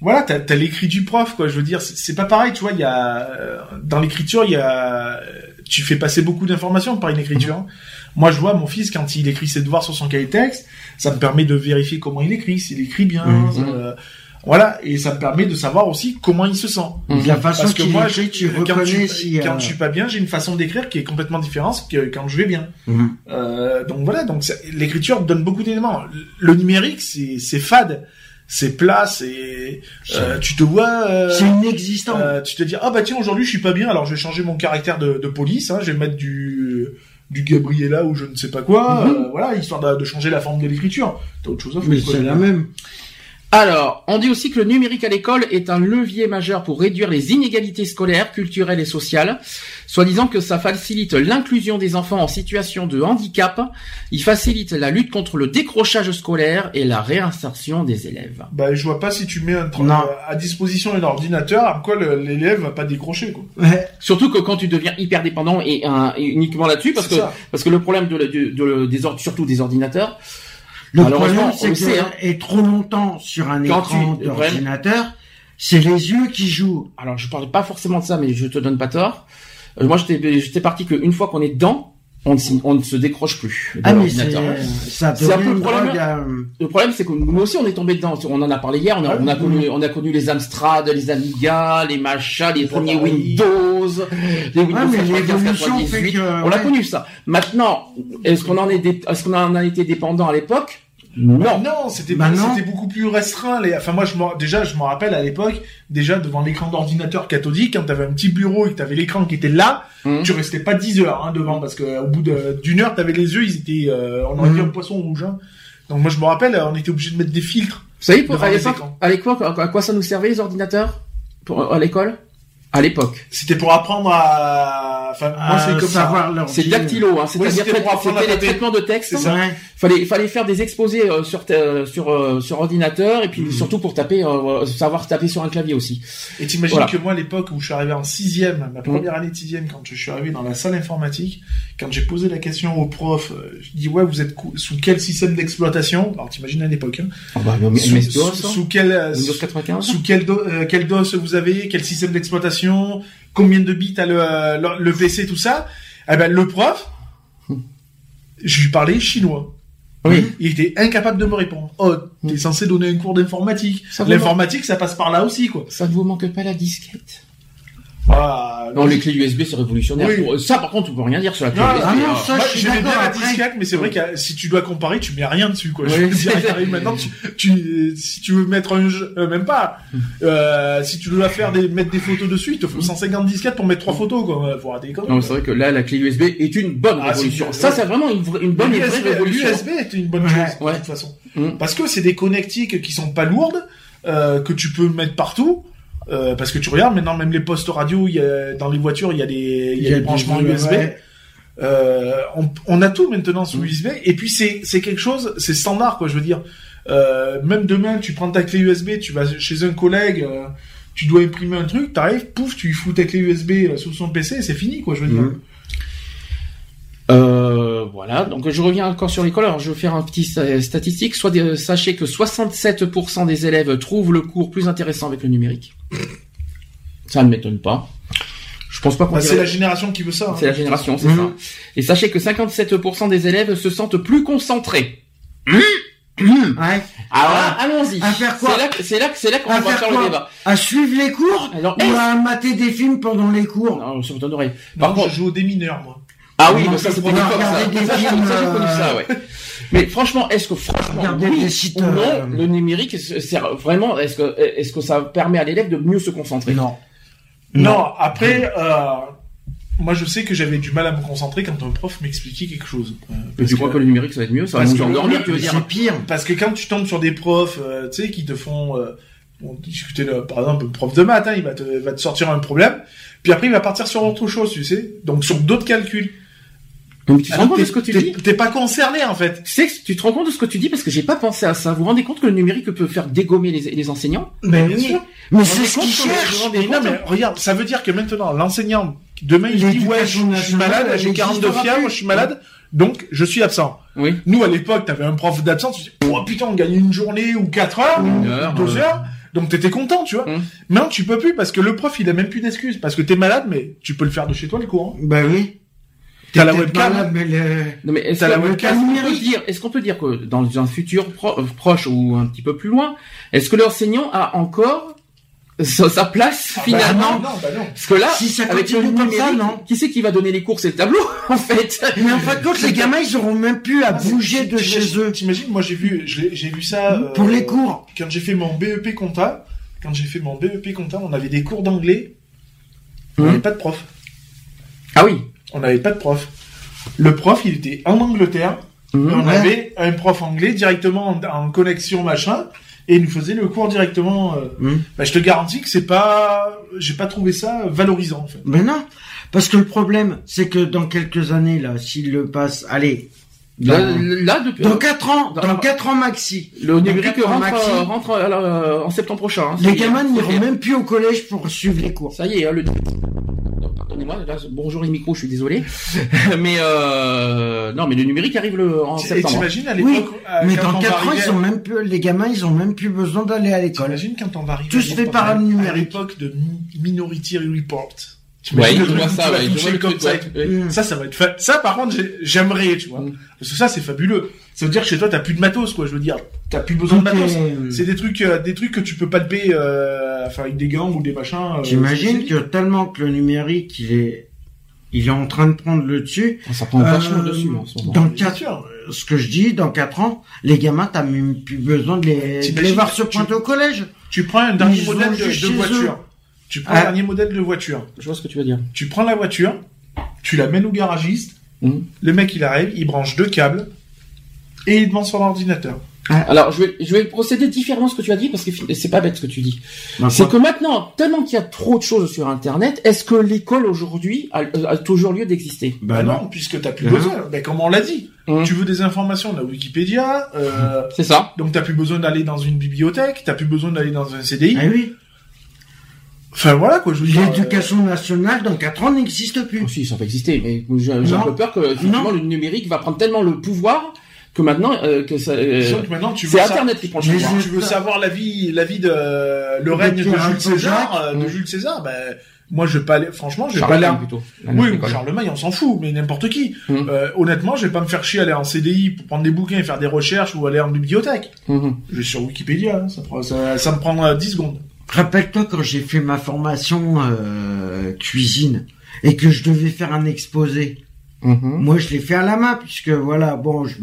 voilà t'as as, l'écrit du prof quoi je veux dire c'est pas pareil tu vois il y a euh, dans l'écriture il y a tu fais passer beaucoup d'informations par une écriture hein. Moi je vois mon fils quand il écrit ses devoirs sur son cahier de texte ça me permet de vérifier comment il écrit s'il écrit bien Mhm. euh, voilà et ça me permet de savoir aussi comment il se sent la façon parce que moi écrit, tu quand, reconnais je, si. quand euh, je suis pas bien j'ai une façon d'écrire qui est complètement différente que quand je vais bien Mhm. euh, donc voilà, donc l'écriture donne beaucoup d'éléments. Le numérique, c'est c'est fade, c'est plat, c'est euh, tu te vois, euh, C'est inexistant. euh, tu te dis ah bah tiens aujourd'hui je suis pas bien, alors je vais changer mon caractère de, de police, hein, je vais mettre du du Gabriella ou je ne sais pas quoi, Mhm. euh, voilà histoire de, de changer la forme de l'écriture. T'as autre chose à Mais foutre, quoi. c'est la même. Alors, on dit aussi que le numérique à l'école est un levier majeur pour réduire les inégalités scolaires, culturelles et sociales, soit disant que ça facilite l'inclusion des enfants en situation de handicap, il facilite la lutte contre le décrochage scolaire et la réinsertion des élèves. Bah je vois pas si tu mets un à disposition un ordinateur, à quoi l'élève va pas décrocher quoi. Ouais. Surtout que quand tu deviens hyper dépendant et, un- et uniquement là-dessus, parce que ça. parce que le problème de, la- de- de- des surtout des ordinateurs, Le problème, c'est que sait, hein. trop longtemps sur un Quand écran tu- d'ordinateur, c'est les yeux qui jouent. Alors, je parle pas forcément de ça, mais je te donne pas tort. Euh, moi, j'étais, j'étais parti qu'une fois qu'on est dedans, on ne, s'y- on ne se décroche plus de Ah l'ordinateur. ça C'est un peu le problème. euh, Le problème, c'est que nous aussi, on est tombé dedans. On en a parlé hier. On a, Ah, on a oui. connu, on a connu les Amstrad, les Amiga, les machins, les, Les premiers. Windows, les Windows Ouais, mais 95, l'évolution 98. fait que, On a ouais. connu ça. Maintenant, est-ce qu'on en est, dé- est-ce qu'on en a été dépendant à l'époque? Non. Non, c'était Bah c'était beaucoup plus restreint. Les... Enfin, moi, je m'en- déjà, je me rappelle à l'époque, déjà devant l'écran d'ordinateur cathodique, quand t'avais un petit bureau et que t'avais l'écran qui était là, Hum. tu restais pas 10 heures hein, devant parce que au bout d'une heure, t'avais les yeux, ils étaient, euh, on aurait dit Mhm. un poisson rouge. hein. Donc moi, je me rappelle, on était obligé de mettre des filtres. Vous savez, pour, à l'époque, à l'époque, à à quoi ça nous servait les ordinateurs? Pour, à l'école? À l'époque. C'était pour apprendre à, enfin, moi, c'est comme ça. savoir leur C'est dactylo, hein. C'est-à-dire les traitements de texte. C'est ça. Ouais. Fallait, fallait faire des exposés euh, sur, ta- sur, euh, sur ordinateur et puis Mhm. surtout pour taper, euh, savoir taper sur un clavier aussi. Et t'imagines Voilà. que moi, à l'époque où je suis arrivé en sixième, ma première année de sixième, quand je suis arrivé dans la salle informatique, quand j'ai posé la question au prof, euh, je dis ouais, vous êtes cou- sous quel système d'exploitation? Alors t'imagines à l'époque, hein Oh, bah, mais sous, MS-DOS, sous- sous quel euh, sous, 95 sous quel, do- euh, quel DOS vous avez, quel système d'exploitation, combien de bits a le, euh, le, le PC, tout ça. Eh ben le prof, je lui parlais chinois. Oui. Il était incapable de me répondre. Oh, t'es censé donner un cours d'informatique. L'informatique, ça passe par là aussi, quoi. Ça ne vous manque pas la disquette? Ah, Non, les clés USB, c'est révolutionnaire. Oui. Ça, par contre, on peut rien dire sur la clé Non, USB. ah non, ça, Moi, je suis bien la disquette, mais c'est vrai que si tu dois comparer, tu mets rien dessus, quoi. Je veux dire, maintenant, tu, tu, si tu veux mettre un jeu, euh, même pas, euh, si tu dois faire des, mettre des photos dessus, il te faut 150 disquettes pour mettre trois photos, quoi. Faut arrêter quand même. Non, c'est vrai que là, la clé USB est une bonne Ah, révolution. c'est- Ça, c'est vraiment une, vraie- une bonne L'USB révolution. L'USB est une bonne Ouais. chose, de Ouais. toute façon. Mm. Parce que c'est des connectiques qui sont pas lourdes, euh, que tu peux mettre partout. Euh, parce que tu regardes maintenant même les postes radio, il y a, dans les voitures il y a des, il y a des branchements USB. ouais. Euh, on, on a tout maintenant sous USB et puis c'est c'est quelque chose, c'est standard quoi. Je veux dire, euh, même demain tu prends ta clé USB, tu vas chez un collègue, tu dois imprimer un truc, t'arrives, pouf, tu lui fous ta clé USB sur son PC, c'est fini quoi. Je veux dire. Euh, voilà, donc je reviens encore sur l'école. Alors je vais faire un petit sta- statistique. Soit sachez que 67% des élèves trouvent le cours plus intéressant avec le numérique. Ça ne m'étonne pas. Je pense pas qu'on Bah, c'est la génération qui veut ça. hein. c'est la génération, c'est ça. Et sachez que 57% des élèves se sentent plus concentrés. Ouais. Alors là, allons-y. À faire quoi C'est là, que- c'est là, qu'on va faire le débat. À suivre les cours Alors, ou à mater des films pendant les cours Non, sur ton oreille. Non, Par contre, je joue au démineur moi. Ah oui, Non, mais ça c'est pour ça. regardé des Ça, j'ai- films, ça, j'ai connu euh, ça, ouais. Mais franchement, est-ce que franchement, Regardez oui des sites, ou non, euh, le numérique se- sert vraiment, est-ce que, est-ce que ça permet à l'élève de mieux se concentrer? Non. Non, après, euh, moi je sais que j'avais du mal à me concentrer quand un prof m'expliquait quelque chose. Euh, Mais parce tu crois que le numérique ça va être mieux? Ça va parce nous que- endormir, tu veux dire? pire. Parce que quand tu tombes sur des profs, euh, tu sais, qui te font, euh, on discutait par exemple, un prof de maths, hein, il va te, va te sortir un problème, puis après il va partir sur autre chose, tu sais, donc sur d'autres calculs. Mais tu te rends Alors, compte de ce que tu dis T'es pas concerné en fait. Tu sais, que tu te rends compte de ce que tu dis parce que j'ai pas pensé à ça. Vous vous rendez compte que le numérique peut faire dégommer les, les enseignants Mais Bien oui. sûr. Mais c'est ce qu'ils cherchent. non mais regarde, ça veut dire que maintenant l'enseignant, demain il dit ouais, je, je suis malade, j'ai 42 n'existera fièvre, plus. je suis malade, donc je suis absent. Oui. Nous, à l'époque, t'avais un prof d'absence, tu dis, oh putain, on gagne une journée ou quatre heures, Une ou heure, deux heures. Donc t'étais content, tu vois. Hum. Maintenant, tu peux plus parce que le prof, il a même plus d'excuses. Parce que t'es malade, mais tu peux le faire de chez toi, le cours. hein. Bah oui. T'as la webcam. malade, mais le- Non mais est-ce T'as la que- webcam est-ce qu'on peut numérique. dire, est-ce qu'on peut dire que dans un futur pro- euh, proche ou un petit peu plus loin, est-ce que l'enseignant a encore sa, sa place Ah, bah, finalement non, non, bah non. Parce que là, Si ça avec le continue comme numérique, ça, non. qui c'est qui va donner les cours C'est le tableau, en fait. Mais en fin de compte, les gamins, ils auront même plus à bouger de chez eux. T'imagines, moi j'ai vu, j'ai vu ça euh, Pour les cours. Quand j'ai fait mon BEP compta, quand j'ai fait mon BEP compta, on avait des cours d'anglais. On Hum. n'avait pas de prof. Ah oui. On n'avait pas de prof. Le prof, il était en Angleterre. Mmh. Et on Ouais. avait un prof anglais directement en, en connexion machin et il nous faisait le cours directement. euh. Hum. Bah, je te garantis que c'est pas, j'ai pas trouvé ça valorisant en fait. Mais non. Parce que le problème, c'est que dans quelques années, là, s'ils le passent, allez, Là, Dans- là, depuis, Dans 4 ans, dans- dans 4 ans maxi. le numérique rentre, maxi. euh, rentre euh, en septembre prochain. hein. Les gamins n'iront même plus au collège pour suivre les cours. Ça y est, hein, le. Pardonnez-moi, là, bonjour les micros, je suis désolé. mais euh, non, mais le numérique arrive le, en Et septembre. t'imagines à Oui, l'époque, euh, mais quand dans on 4 va ans, ils ont même plus, les gamins, ils ont même plus besoin d'aller à l'école. T'imagines quand on va arriver Tout à se fait l'époque- par un à numérique. l'époque de Mi- Minority Report. Ouais, où ça, tu vas ouais, je vois le comme ça. Ça, ça va être fa- ça. Par contre, j'ai- j'aimerais, tu vois, Mm. parce que ça, c'est fabuleux. Ça veut dire que chez toi, t'as plus de matos, quoi. Je veux dire, t'as plus besoin de matos. C'est des trucs, euh, des trucs que tu peux palper, euh, enfin, avec des gants ou des machins. euh, J'imagine que tellement que le numérique, il est, il est en train de prendre le dessus. Ça prend vachement dessus en ce moment. Dans 4 sûr. ce que je dis, dans 4 ans, les gamins, t'as même plus besoin de les, de les voir se tu- pointer au collège. Tu prends un dernier modèle de, voiture. Tu prends Ah. un dernier modèle de voiture. Je vois ce que tu veux dire. Tu prends la voiture, tu la mènes au garagiste. Mhm. Le mec, il arrive, il branche deux câbles et il te vend son ordinateur. Alors, je vais, je vais procéder différemment à ce que tu as dit parce que c'est pas bête ce que tu dis. Bah, C'est que maintenant, tellement qu'il y a trop de choses sur Internet, est-ce que l'école aujourd'hui a, a toujours lieu d'exister? Bah Bah non. non, puisque t'as plus Mhm. besoin. Ben, comme on l'a dit, Mhm. tu veux des informations, on a Wikipédia, euh, C'est ça donc t'as plus besoin d'aller dans une bibliothèque, t'as plus besoin d'aller dans un CDI. Ah oui. Enfin voilà quoi, je veux dire. L'éducation nationale, dans 4 ans, n'existe plus. Oh, Si, ça va exister, mais j'ai un peu peur que Non. le numérique va prendre tellement le pouvoir que maintenant euh, que ça. euh, euh, disons que maintenant tu veux ça- Internet qui prend le pouvoir. je- Tu veux savoir la vie, la vie de le De règne de Jules César, Jacques. euh, de. Jules César. Ben moi je vais pas aller, franchement, je vais pas Charlemagne aller. plutôt. Oui, ou Charlemagne, on s'en fout, mais n'importe qui. Mhm. Euh, honnêtement, je vais pas me faire chier à aller en CDI pour prendre des bouquins et faire des recherches ou aller en bibliothèque. Mhm. Je vais sur Wikipédia, hein, ça, prend- ça, ça me prendra 10 secondes. Rappelle-toi quand j'ai fait ma formation euh, cuisine et que je devais faire un exposé. Mhm. Moi, je l'ai fait à la main puisque voilà, bon, je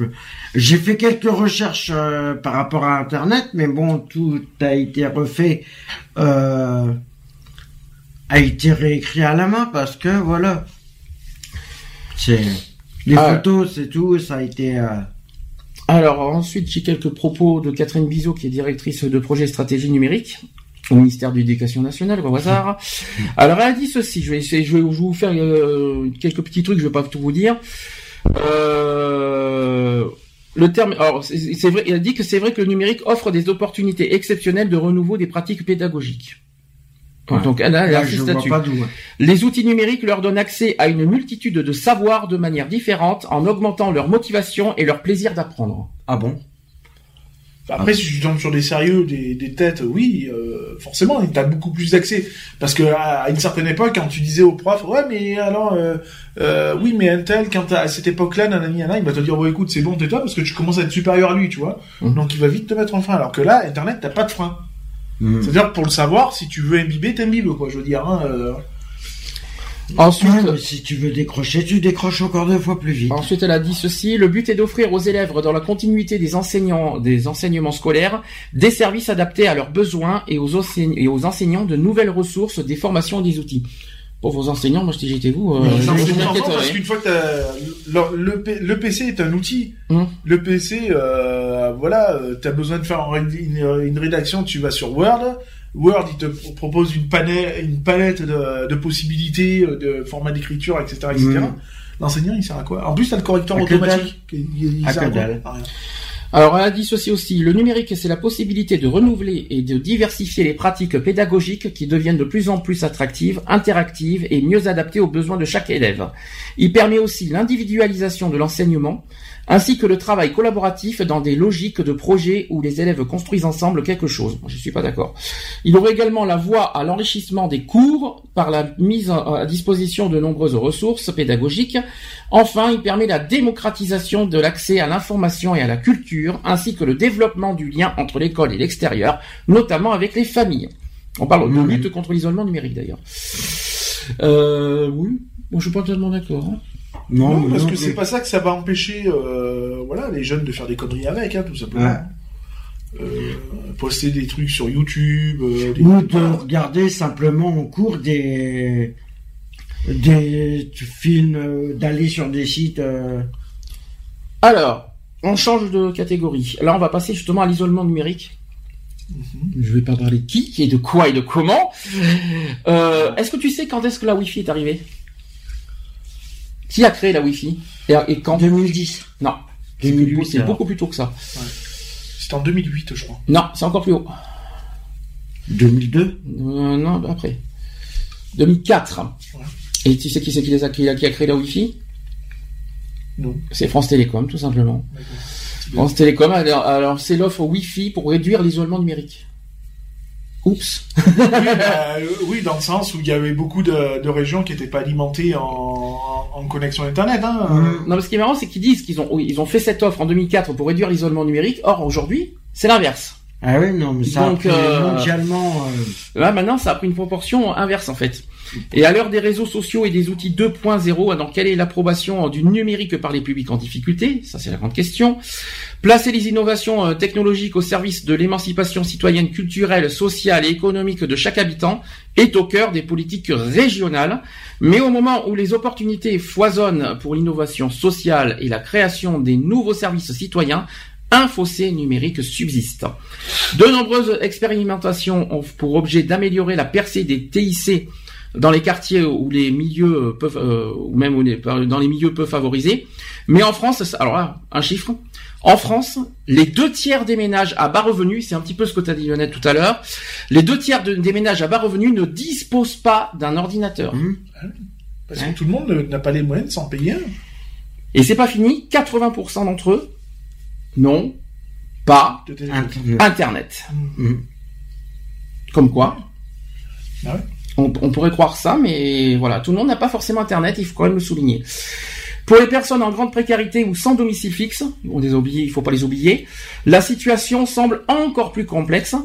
j'ai fait quelques recherches euh, par rapport à Internet, mais bon, tout a été refait, euh, a été réécrit à la main parce que voilà, c'est les Ah. photos, c'est tout, ça a été. euh, Alors ensuite, j'ai quelques propos de Catherine Bizot, qui est directrice de projet stratégie numérique au ministère de l'Éducation nationale, au hasard. Alors elle a dit ceci, je vais essayer, je vais vous faire euh, quelques petits trucs, je vais pas tout vous dire. Euh, le terme, alors c'est vrai, elle a dit que c'est vrai que le numérique offre des opportunités exceptionnelles de renouveau des pratiques pédagogiques. Ouais. Donc elle, a- elle pas d'où. hein. Les outils numériques leur donnent accès à une multitude de savoirs de manière différente en augmentant leur motivation et leur plaisir d'apprendre. Ah bon? Après, si tu tombes sur des sérieux, des, des têtes, oui, euh, forcément, t'as beaucoup plus d'accès. Parce que à, à une certaine époque, quand tu disais au prof, ouais, mais alors, euh, euh, oui, mais un tel, quand à cette époque-là, nanani, nanana, il va te dire, bon, écoute, c'est bon, tais-toi, parce que tu commences à être supérieur à lui, tu vois. Mhm. Donc, il va vite te mettre en frein. Alors que là, Internet, t'as pas de frein. Hmm. C'est-à-dire, que pour le savoir, si tu veux imbiber, t'imbibes, quoi, je veux dire. Hein, euh, Ensuite, mais si tu veux décrocher, tu décroches encore deux fois plus vite. Ensuite, elle a dit ceci le but est d'offrir aux élèves, dans la continuité des enseignants, des enseignements scolaires, des services adaptés à leurs besoins et aux, enseigne- et aux enseignants de nouvelles ressources, des formations et des outils. Pour vos enseignants, moi, si j'étais vous, euh, Mais je parce qu'une fois que le, le, PC est un outil. Hum. Le PC, euh, voilà, euh, t'as besoin de faire une, une- une rédaction, tu vas sur Word. Word, il te pro- propose une, panel, une palette de, de possibilités, euh, de format d'écriture, etc., etc. Mm. L'enseignant, il sert à quoi? En plus, t'as le correcteur À automatique. Il, il À sert à quoi? dalle. À rien. Alors, elle a dit ceci aussi le numérique, c'est la possibilité de renouveler et de diversifier les pratiques pédagogiques qui deviennent de plus en plus attractives, interactives et mieux adaptées aux besoins de chaque élève. Il permet aussi l'individualisation de l'enseignement, ainsi que le travail collaboratif dans des logiques de projet où les élèves construisent ensemble quelque chose. Moi, je suis pas d'accord. Il ouvre également la voie à l'enrichissement des cours par la mise à disposition de nombreuses ressources pédagogiques. Enfin, il permet la démocratisation de l'accès à l'information et à la culture, ainsi que le développement du lien entre l'école et l'extérieur, notamment avec les familles. On parle de lutte contre l'isolement numérique d'ailleurs. Euh, oui, bon, je suis pas totalement d'accord. hein. Non, parce non, que c'est pas ça que ça va empêcher, euh, voilà, les jeunes de faire des conneries avec, hein, tout simplement. Ouais. Euh, poster des trucs sur YouTube. euh, des- Ou de regarder simplement en cours des des films, euh, d'aller sur des sites. euh, Alors, on change de catégorie. Là, on va passer justement à l'isolement numérique. Mhm. Je vais pas parler de qui, et de quoi et de comment. Euh, est-ce que tu sais quand est-ce que la Wi-Fi est arrivée? Qui a créé la Wi-Fi et, et En quand 2010. Non. C'est 2008, c'est beaucoup plus tôt que ça. C'était en 2008, je crois. Non, c'est encore plus haut. 2002 Euh, non, après. 2004. Ouais. Et tu sais qui c'est qui, les a, qui, a, qui a créé la Wi-Fi? Non. C'est France Télécom, tout simplement. France Télécom, alors, alors c'est l'offre Wi-Fi pour réduire l'isolement numérique. Oups. oui, bah, oui, dans le sens où il y avait beaucoup de, de régions qui n'étaient pas alimentées en, en connexion Internet. Hein. Mhm. Non, mais ce qui est marrant, c'est qu'ils disent qu'ils ont, oui, ils ont fait cette offre en 2004 pour réduire l'isolement numérique. Or, aujourd'hui, c'est l'inverse. Ah oui, non, mais ça Donc, a pris euh, mondialement... euh, Là, maintenant, ça a pris une proportion inverse, en fait. Et à l'heure des réseaux sociaux et des outils 2.0, dans quelle est l'approbation du numérique par les publics en difficulté? Ça, c'est la grande question. Placer les innovations euh, technologiques au service de l'émancipation citoyenne, culturelle, sociale et économique de chaque habitant est au cœur des politiques régionales. Mais au moment où les opportunités foisonnent pour l'innovation sociale et la création des nouveaux services citoyens, un fossé numérique subsiste. De nombreuses expérimentations ont pour objet d'améliorer la percée des TIC dans les quartiers où les milieux peuvent, euh, ou même où les- dans les milieux peu favorisés. Mais en France, alors là, un chiffre. En France, les deux tiers des ménages à bas revenus, c'est un petit peu ce que tu as dit Lionel tout à l'heure, les deux tiers de- des ménages à bas revenus ne disposent pas d'un ordinateur. hum, Parce Hein que tout le monde n'a pas les moyens de s'en payer un. Et c'est pas fini, 80% d'entre eux n'ont pas. Internet. Internet. Hum. Comme quoi Ah ouais. On, on pourrait croire ça, mais voilà, tout le monde n'a pas forcément Internet, il faut quand même le souligner. Pour les personnes en grande précarité ou sans domicile fixe, on les oublie, il faut pas les oublier, la situation semble encore plus complexe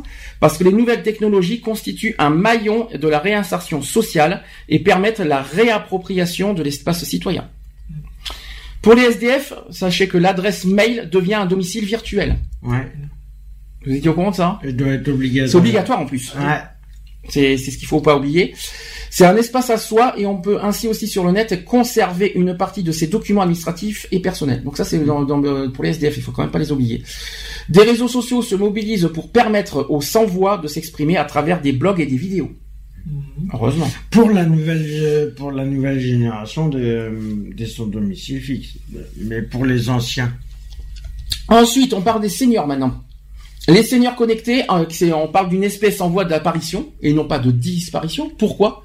parce que les nouvelles technologies constituent un maillon de la réinsertion sociale et permettent la réappropriation de l'espace citoyen. Pour les SDF, sachez que l'adresse mail devient un domicile virtuel. Ouais, Vous étiez au courant de ça? Doit être obligatoire. C'est obligatoire en plus. Ouais. C'est ce qu'il faut pas oublier. C'est un espace à soi et on peut ainsi aussi sur le net conserver une partie de ses documents administratifs et personnels. Donc ça c'est dans, dans, pour les SDF, il faut quand même pas les oublier. Des réseaux sociaux se mobilisent pour permettre aux sans-voix de s'exprimer à travers des blogs et des vidéos. Mhm. Heureusement. Pour la nouvelle, euh, pour la nouvelle génération de, euh, des sans domicile fixe. Mais pour les anciens. Ensuite, on parle des seniors maintenant. Les seniors connectés, euh, c'est- on parle d'une espèce en voie d'apparition et non pas de disparition. Pourquoi?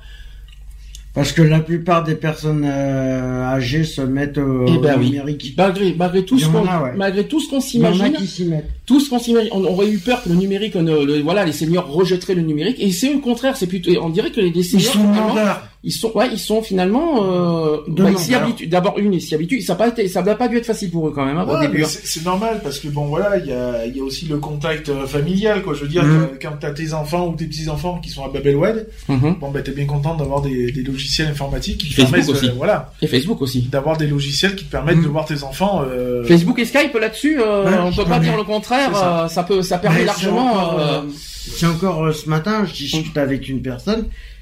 Parce que la plupart des personnes euh, âgées se mettent au, Eh ben au oui. numérique. Malgré, malgré tout ce qu'on, ouais. malgré tout ce s'imagine, qui s'y mettent. tout ce qu'on s'imagine, on aurait eu peur que le numérique, le- voilà, les seniors rejetteraient le numérique, et c'est au contraire, c'est plutôt, on dirait que les, les Ils sont finalement, demandeurs. Ils sont, ouais, ils sont finalement, euh, bah, ils s'y habituent. D'abord une, ils s'y habituent. Ça n'a pas été, ça n'a pas dû être facile pour eux quand même hein, au Ouais, début. mais hein. c'est normal parce que bon voilà, il y a, il y a aussi le contact euh, familial quoi. Je veux dire, Mhm. quand t'as tes enfants ou tes petits enfants qui sont à Babelwed, Mhm. bon ben t'es bien content d'avoir des, des logiciels informatiques qui te Facebook permettent aussi. euh, voilà, Et Facebook aussi. d'avoir des logiciels qui te permettent Mhm. de voir tes enfants. euh, Facebook et Skype là-dessus, euh, Ouais, on peut pas dire le contraire. Ça. euh, ça peut, ça permet Mais largement. C'est encore, euh, euh, c'est encore, euh, ce matin, je discutais avec une personne euh,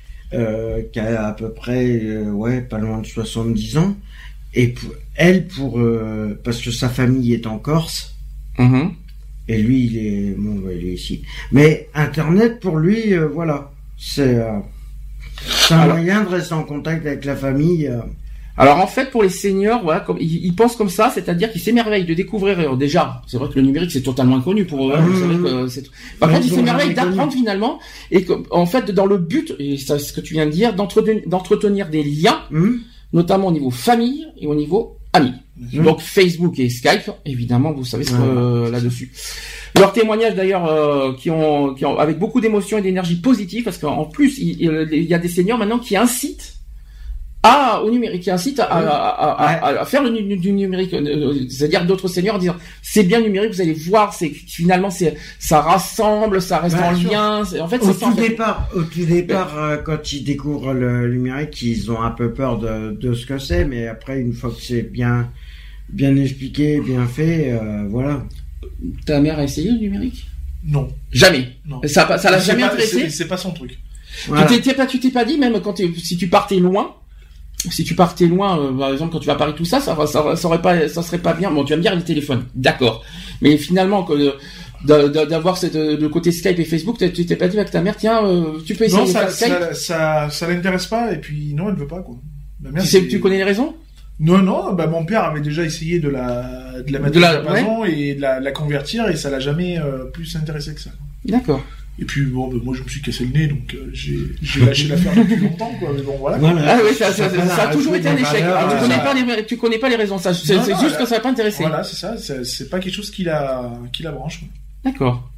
qui a à peu près, euh, ouais, pas loin de 70 ans. Et pour, elle, pour euh, parce que sa famille est en Corse, mhm. et lui, il est, bon, bah, il est ici. Mais Internet, pour lui, euh, voilà, c'est euh, c'est un Alors- moyen de rester en contact avec la famille. Euh. Alors en fait, pour les seniors, voilà, comme, ils, ils pensent comme ça, c'est-à-dire qu'ils s'émerveillent de découvrir. euh, déjà, c'est vrai que le numérique c'est totalement inconnu pour eux. hein, vous Mmh. savez que c'est- Par contre, ils s'émerveillent d'apprendre finalement, et que, en fait, dans le but, et c'est ce que tu viens de dire, d'entretenir d'entretenir des liens, Hum notamment au niveau famille et au niveau amis. Donc Facebook et Skype, évidemment, vous savez ce que euh, là-dessus. Leurs témoignages d'ailleurs, euh, qui, ont, qui ont avec beaucoup d'émotion et d'énergie positive, parce qu'en plus, il, il- il y a des seniors maintenant qui incitent à au numérique, qui incitent à, à, à- à- à- à faire le, nu- du numérique, euh, c'est-à-dire d'autres seniors dire c'est bien numérique, vous allez voir, c'est finalement c'est ça rassemble, ça reste en sûr. lien. c'est- En fait, Au c'est ça. en tout fait. départ, au tout départ, euh, quand ils découvrent le numérique, ils ont un peu peur de, de ce que c'est, mais après, une fois que c'est bien, bien expliqué, bien fait, euh, voilà. Ta mère a essayé le numérique? Non, Jamais. non. Ça, ça l'a jamais pas- intéressé? c'est- pas son truc. Voilà. Tu t'es pas, tu t'es pas dit même quand si tu partais loin, si tu partais loin, euh, par exemple quand tu vas à Paris tout ça, ça, ça, ça aurait pas, ça serait pas bien. Bon, tu vas me dire les téléphones, d'accord. Mais finalement que de- d'avoir cette le côté Skype et Facebook, tu t'es pas dit avec ta mère, tiens, euh, tu peux essayer Non, de ça, Skype. ça, ça, ça l'intéresse pas et puis non, elle veut pas quoi. Ma mère, Tu sais, tu connais les raisons? Non, non, bah mon père avait déjà essayé de la, de la mettre De la- et de la, de la convertir et ça l'a jamais euh, plus intéressé que ça. D'accord. Et puis bon, bah, moi je me suis cassé le nez donc euh, j'ai j'ai lâché l'affaire depuis longtemps quoi. Mais bon voilà. Ah oui, ça, ça- ça- ça a toujours été un échec. Alors, tu voilà. connais pas les, tu connais pas les raisons. Ça, c'est juste que ça va pas intéresser. Voilà, c'est ça. C'est pas quelque chose qui la qui la branche. D'accord.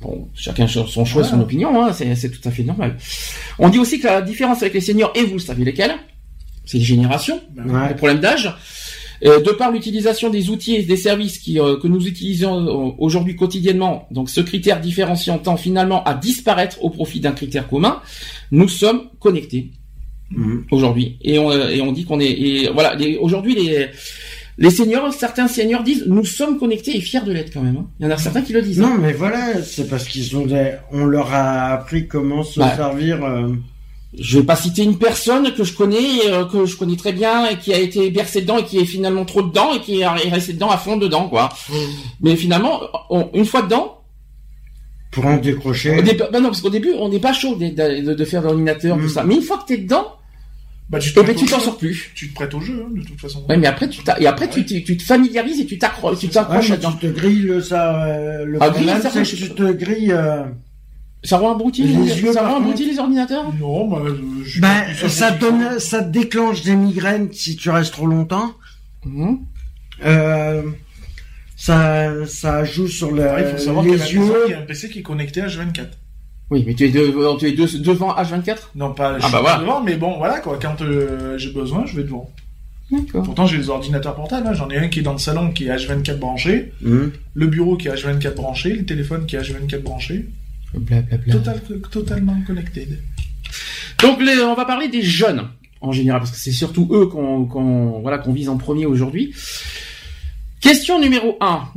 Bon, chacun son son choix, Voilà. son opinion, hein, c'est c'est tout à fait normal. On dit aussi que la différence avec les seniors, et vous le savez lesquels, c'est les générations, Ben, Ouais. les problèmes d'âge. Euh, de par l'utilisation des outils et des services qui, euh, que nous utilisons euh, aujourd'hui quotidiennement, donc ce critère différenciant tend finalement à disparaître au profit d'un critère commun, nous sommes connectés Mhm. aujourd'hui et on, euh, et on dit qu'on est et voilà aujourd'hui les les seniors certains seniors disent nous sommes connectés et fiers de l'être quand même hein. il y en a certains qui le disent hein. Non, mais voilà, c'est parce qu'ils ont des... on leur a appris comment se Ouais. servir. euh, je vais pas citer une personne que je connais euh, que je connais très bien et qui a été bercé dedans et qui est finalement trop dedans et qui est resté dedans à fond dedans quoi mais finalement on- une fois dedans pour en décrocher. bah non parce qu'au début on n'est pas chaud de, de- de faire de l'ordinateur tout Mm. ça mais une fois que t'es dedans Bah, tu te eh ben prêtes tu au t'en jeu. sors plus Tu te prêtes au jeu hein, de toute façon. ouais mais après tu t'as- et après tu, tu, tu te familiarises et tu t'accroches tu Ouais, t'accroches mais là-dedans tu te grilles le, ça, euh, le Ah, problème, ça, je- que tu te grilles. euh, ça rend abruti Les les, yeux, ça rend contre. les ordinateurs? Non, bah, je plus ça donne, ça déclenche des migraines si tu restes trop longtemps. Mhm. Euh, ça, ça joue sur le, Ouais, il faut savoir les la maison, il y yeux. a un PC qui est connecté à H24. oui mais tu es, de- tu es de- devant H24 Non, pas Ah, bah pas voilà. devant, mais bon, voilà quoi. Quand euh, j'ai besoin, je vais devant. d'accord Pourtant, j'ai des ordinateurs portables. hein. J'en ai un qui est dans le salon qui est H24 branché, Hum. le bureau qui est H24 branché, le téléphone qui est H24 branché. Total, totalement connected. Donc les- on va parler des jeunes en général parce que c'est surtout eux qu'on voilà qu'on vise en premier aujourd'hui. Question numéro 1,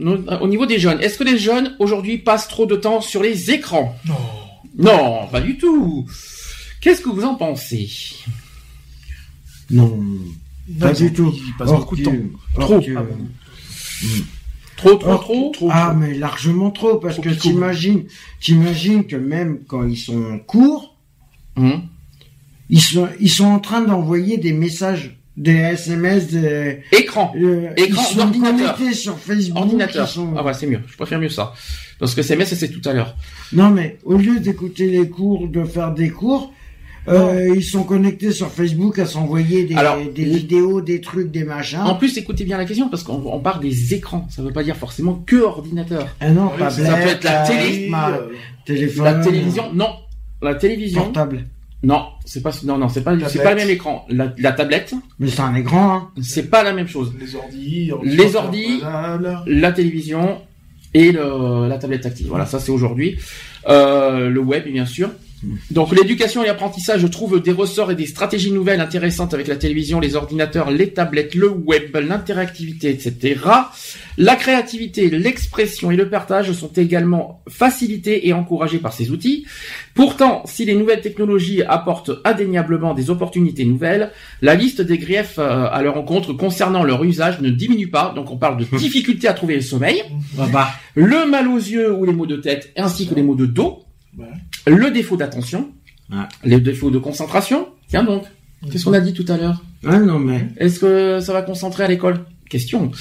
au niveau des jeunes. Est-ce que les jeunes aujourd'hui passent trop de temps sur les écrans? Non. Non, pas du tout. Qu'est-ce que vous en pensez? Non, pas Non, du tout. Il passe Or beaucoup de temps. Trop. que- Ah bon. Trop, trop, or- trop. trop, Ah, trop. mais largement trop, parce Trop que pico. t'imagines, t'imagines que même quand ils sont courts, Hum. ils sont, ils sont en train d'envoyer des messages, des SMS, des, Écran. euh, Écran ils sont d'ordinateur. connectés sur Facebook. Ordinateur. sont- Ah ouais, c'est mieux. Je préfère mieux ça. Parce que SMS, c'est tout à l'heure. Non, mais au lieu d'écouter les cours, de faire des cours, euh, ils sont connectés sur Facebook à s'envoyer des, Alors, des les- vidéos, des trucs, des machins. En plus, écoutez bien la question parce qu'on on parle des écrans. Ça veut pas dire forcément que ordinateur. Ah non, Oui, tablette, ça peut être la télé, ma- euh, téléphone, La télévision, non. La télévision, portable. non. C'est pas, non, non, c'est pas, c'est pas le même écran. La, la tablette, Mais c'est un écran, hein. c'est pas la même chose. Les ordi, Les ordi. La télévision et le, la tablette tactile. Voilà, ça c'est aujourd'hui. Euh, le web, bien sûr. Donc l'éducation et l'apprentissage trouvent des ressorts et des stratégies nouvelles intéressantes avec la télévision, les ordinateurs, les tablettes, le web, l'interactivité, etc. La créativité, l'expression et le partage sont également facilités et encouragés par ces outils. Pourtant, si les nouvelles technologies apportent indéniablement des opportunités nouvelles, la liste des griefs euh, à leur rencontre concernant leur usage ne diminue pas. Donc on parle de difficulté à trouver le sommeil, Bah, bah. le mal aux yeux ou les maux de tête, ainsi que les maux de dos. Le défaut d'attention, Ouais. les défauts de concentration. Tiens donc, qu'est-ce qu'on a dit tout à l'heure? Ah non, mais. Est-ce que ça va concentrer à l'école? Question.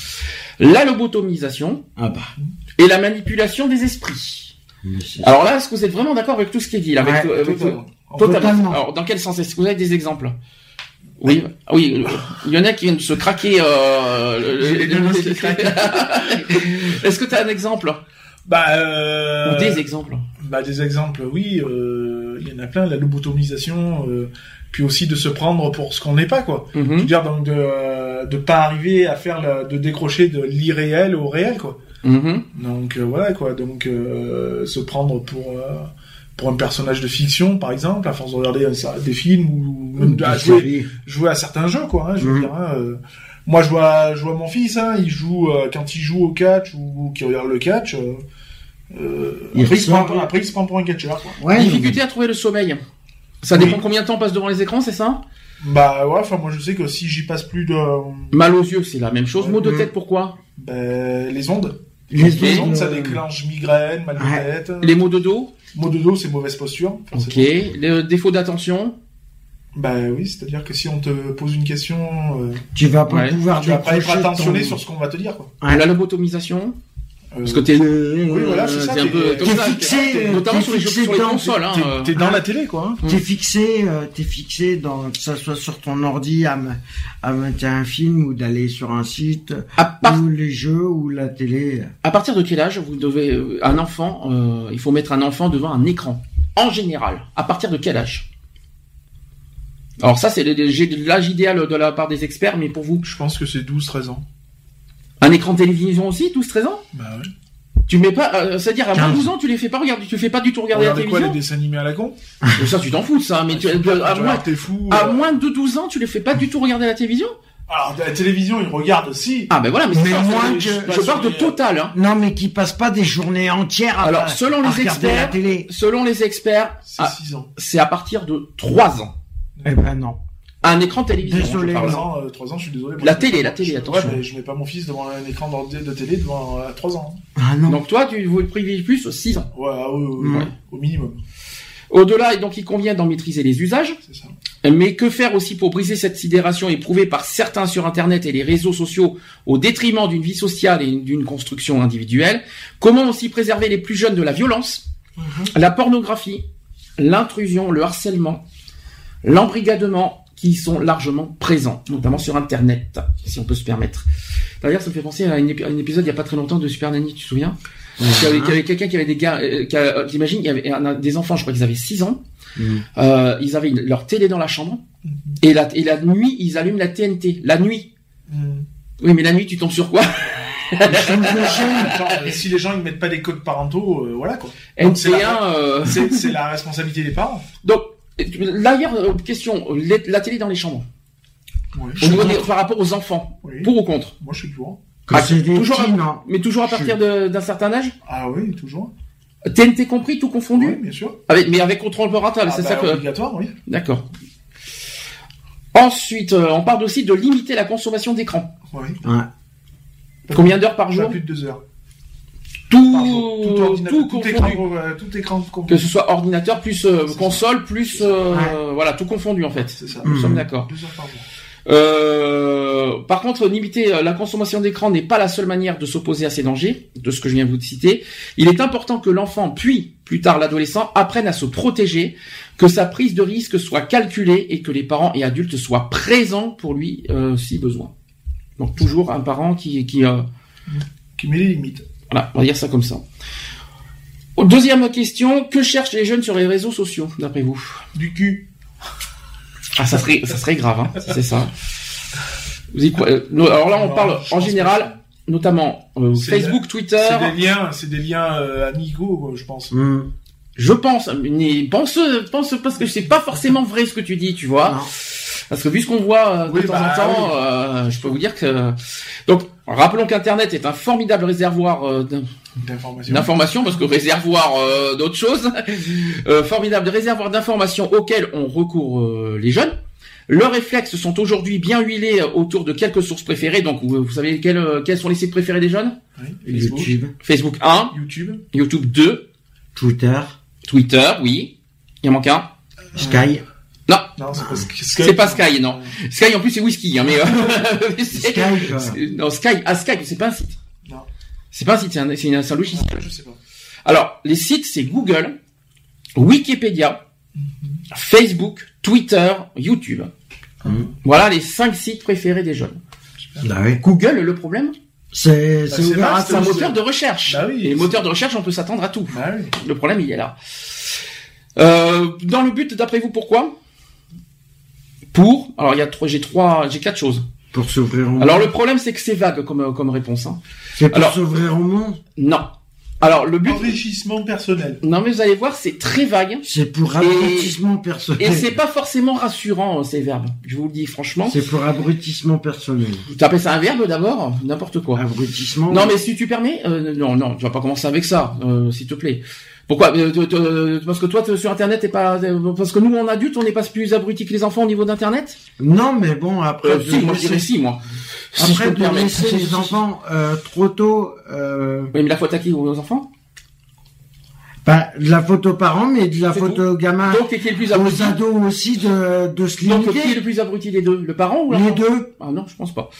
La lobotomisation Ah bah. et la manipulation des esprits. Alors là, est-ce que vous êtes vraiment d'accord avec tout ce qui est dit là, Ouais, avec- Totalement. Totalement. Totalement. Alors, dans quel sens Est-ce que vous avez des exemples? Oui, ah oui. euh, Il y en a qui viennent de se craquer. Euh, le- J'ai les le- deux qui craquent. Est-ce que tu as un exemple? Bah, euh... Ou des exemples Bah, des exemples, oui. euh, Il y en a plein, la lobotomisation, euh, puis aussi de se prendre pour ce qu'on n'est pas, quoi. Je veux dire, donc, de, de pas arriver à faire, la, de décrocher de l'irréel au réel, quoi. mhm. Donc, euh, voilà, quoi. Donc, se prendre pour, pour un personnage de fiction, par exemple, à force de regarder des films ou même de, à jouer, jouer à certains jeux, quoi. Hein, je veux Mhm. dire, hein, euh, moi, je vois, je vois mon fils, hein, il joue euh, quand il joue au catch ou, ou qu'il regarde le catch. Euh, euh, Il après, il se ressort- prend, pour- après, il se prend pour un catcheur. Quoi. Ouais, Difficulté à trouver le sommeil. Ça Oui. dépend combien de temps on passe devant les écrans, c'est ça? Bah ouais, enfin moi je sais que si j'y passe plus de Mal aux yeux, c'est la même chose. Maux de Mhm. tête, pourquoi? Ben, les ondes, Les les ondes, ça euh, déclenche migraine, mal de Ouais. tête. Les maux de dos? Maux de dos c'est mauvaise posture. Ok. Le défaut d'attention? Bah oui, c'est-à-dire que si on te pose une question, euh, Tu vas pas Ouais. pouvoir tu vas pas être attentionné ton- sur ce qu'on va te dire. Quoi. La lobotomisation? Euh, Parce que t'es. oui, voilà, c'est ça, un t'es- peu comme t'es ça. fixé, euh, notamment t'es sur les jeux sur les consoles. Hein, T'es euh. dans la télé, quoi. hein. T'es fixé, euh, t'es fixé dans que ça soit sur ton ordi à, à mettre un film ou d'aller sur un site ou les jeux ou la télé. à partir de quel âge vous devez euh, un enfant euh, Il faut mettre un enfant devant un écran. En général, à partir de quel âge? Alors ça, c'est l'âge idéal de la part des experts, mais pour vous, Je pense que c'est 12-13 ans. Un écran de télévision aussi, 12-13 ans Bah ouais. Tu mets pas, euh, c'est-à-dire à moins de 15. 12 ans, tu les fais pas regarder, tu fais pas du tout regarder la Regardez quoi, les télévision. dessins animés à la con Mais ça, tu t'en fous de ça, mais tu, Tu à, regardes, moins, T'es fou. à euh. moins de 12 ans, tu les fais pas du tout regarder la télévision Alors, la télévision, ils regardent aussi. Ah ben voilà, mais, c'est Mais ça, moins je, que- je parle de total. Hein. Non, mais qui passent pas des journées entières à, Alors, selon à les regarder la experts, télé. selon les experts, C'est ah, 6 ans. c'est à partir de 3 ans. Eh ben non. Un écran de télévision. Désolé, je parle. non. 3 ans, euh, 3 ans, je suis désolé. moi, La je mets télé, pas- la télé, je- attention. Je mets pas mon fils devant un écran de télé devant euh, à 3 ans. Ah non. Donc toi, tu vous privilégies plus 6 ans. Ouais, ah oui, oui, Ouais. au minimum. Au-delà, donc il convient d'en maîtriser les usages. C'est ça. Mais que faire aussi pour briser cette sidération éprouvée par certains sur Internet et les réseaux sociaux au détriment d'une vie sociale et d'une construction individuelle? Comment aussi préserver les plus jeunes de la violence, la pornographie, l'intrusion, le harcèlement, l'embrigadement qui sont largement présents, notamment sur Internet, si on peut se permettre. D'ailleurs, ça me fait penser à, une épi- à un épisode il y a pas très longtemps de Super Nanny, tu te souviens? Il y avait, quelqu'un qui avait des gars, euh, euh, t'imagines, il y avait un- des enfants, je crois qu'ils avaient 6 ans, Mhm. euh, ils avaient leur télé dans la chambre, et la, et la nuit, ils allument la TNT. La nuit. Hmm. Oui, mais la nuit, tu tombes sur quoi? Attends, euh, si les gens ils mettent pas des codes parentaux, euh, voilà quoi. Donc, c'est NT1. la- C'est c'est la responsabilité des parents. Donc, d'ailleurs, euh, question, la télé dans les chambres. Ouais. Au niveau des- par rapport aux enfants, Oui. pour ou contre? Moi je suis pour. Ah, toujours petits, à- non? Mais toujours à partir d'un certain âge? Ah oui, toujours. TNT compris, tout confondu? Oui, bien sûr. Avec- Mais avec contrôle parental, Ah, c'est bah, ça que... obligatoire, oui. D'accord. Ensuite, euh, on parle aussi de limiter la consommation d'écran. Oui. Ouais. Combien d'heures par Pas jour? plus de deux heures. Tout, Par jour. Tout, ordinateur, tout tout, confondu. écran, euh, tout écran Que ce soit ordinateur plus euh, ça. console plus euh, voilà tout confondu en fait. C'est ça. Nous sommes d'accord. Deux heures par. Euh, contre, limiter la consommation d'écran n'est pas la seule manière de s'opposer à ces dangers, de ce que je viens de vous citer. Il est important que l'enfant, puis plus tard l'adolescent, apprenne à se protéger, que sa prise de risque soit calculée et que les parents et adultes soient présents pour lui euh, si besoin. Donc toujours un parent qui, qui euh, Qui met les limites. Voilà, on va dire ça comme ça. Deuxième question, que cherchent les jeunes sur les réseaux sociaux, d'après vous? Du cul. Ah, ça serait, ça serait grave, hein, si c'est ça. Vous y croyez- euh, Alors là, on parle en général, notamment euh, Facebook, Twitter. C'est des liens, c'est des liens euh, amicaux, quoi, je pense. Hmm. Je pense, mais pense, pense parce que c'est pas forcément vrai ce que tu dis, tu vois. Non. Parce que vu ce qu'on voit euh, de Oui, temps bah, en temps, euh, je peux vous dire que. Donc, rappelons qu'Internet est un formidable réservoir euh, d'in- D'information. d'informations, parce que réservoir euh, d'autres choses, euh, formidable réservoir d'informations auxquelles on recourt euh, les jeunes. Leurs réflexes sont aujourd'hui bien huilés autour de quelques sources préférées. Donc, vous, vous savez quels, quels sont les sites préférés des jeunes? Oui, Facebook, YouTube, Facebook 1, YouTube. YouTube 2, Twitter, Twitter, oui. Il en manque un? Sky, Non, Non, c'est pas Sky. pas Sky, non. Sky en plus c'est whisky, hein, mais euh, mais c'est- non Sky, ah Skype, c'est pas un site. Non. C'est pas un site, c'est un, c'est une- c'est un logiciel. Je sais pas. Alors les sites c'est Google, Wikipédia, Facebook, Twitter, YouTube. Mhm. Voilà les cinq sites préférés des jeunes. Bah oui. Google, le problème, C'est, Bah, un moteur de recherche. Bah oui. Et les moteurs de recherche, on peut s'attendre à tout. Bah oui. Le problème, il est là. Euh, dans le but, d'après vous, pourquoi? Pour. Alors, il y a trois, j'ai trois, j'ai quatre choses. Pour s'ouvrir au monde. Alors, le problème, c'est que c'est vague comme, comme réponse. Hein. c'est pour s'ouvrir au monde? Non. Alors, le but. Enrichissement personnel. Non, mais vous allez voir, c'est très vague. C'est pour abrutissement personnel. Et c'est pas forcément rassurant, euh, ces verbes. Je vous le dis franchement. C'est pour abrutissement personnel. Tu appelles ça un verbe d'abord N'importe quoi. Abrutissement. Non, mais si tu permets, euh, non, non, tu vas pas commencer avec ça, euh, s'il te plaît. Pourquoi Euh, te- Parce que toi, sur Internet, t'es pas. euh, Parce que nous, en adulte, on n'est pas plus abrutis que les enfants au niveau d'Internet? Non, mais bon, après, Euh, Si, moi, je dirais si, moi. Si après de laisser les enfants euh, trop tôt, euh, Oui, mais la faute à qui Aux enfants? Bah, de la photo parent, mais de la C'est photo gamin. Donc, qui est le plus abruti? Aux ados aussi de, de se Donc, qui est limiter. le plus abruti des deux? Le parent ou Les deux. Ah non, je pense pas.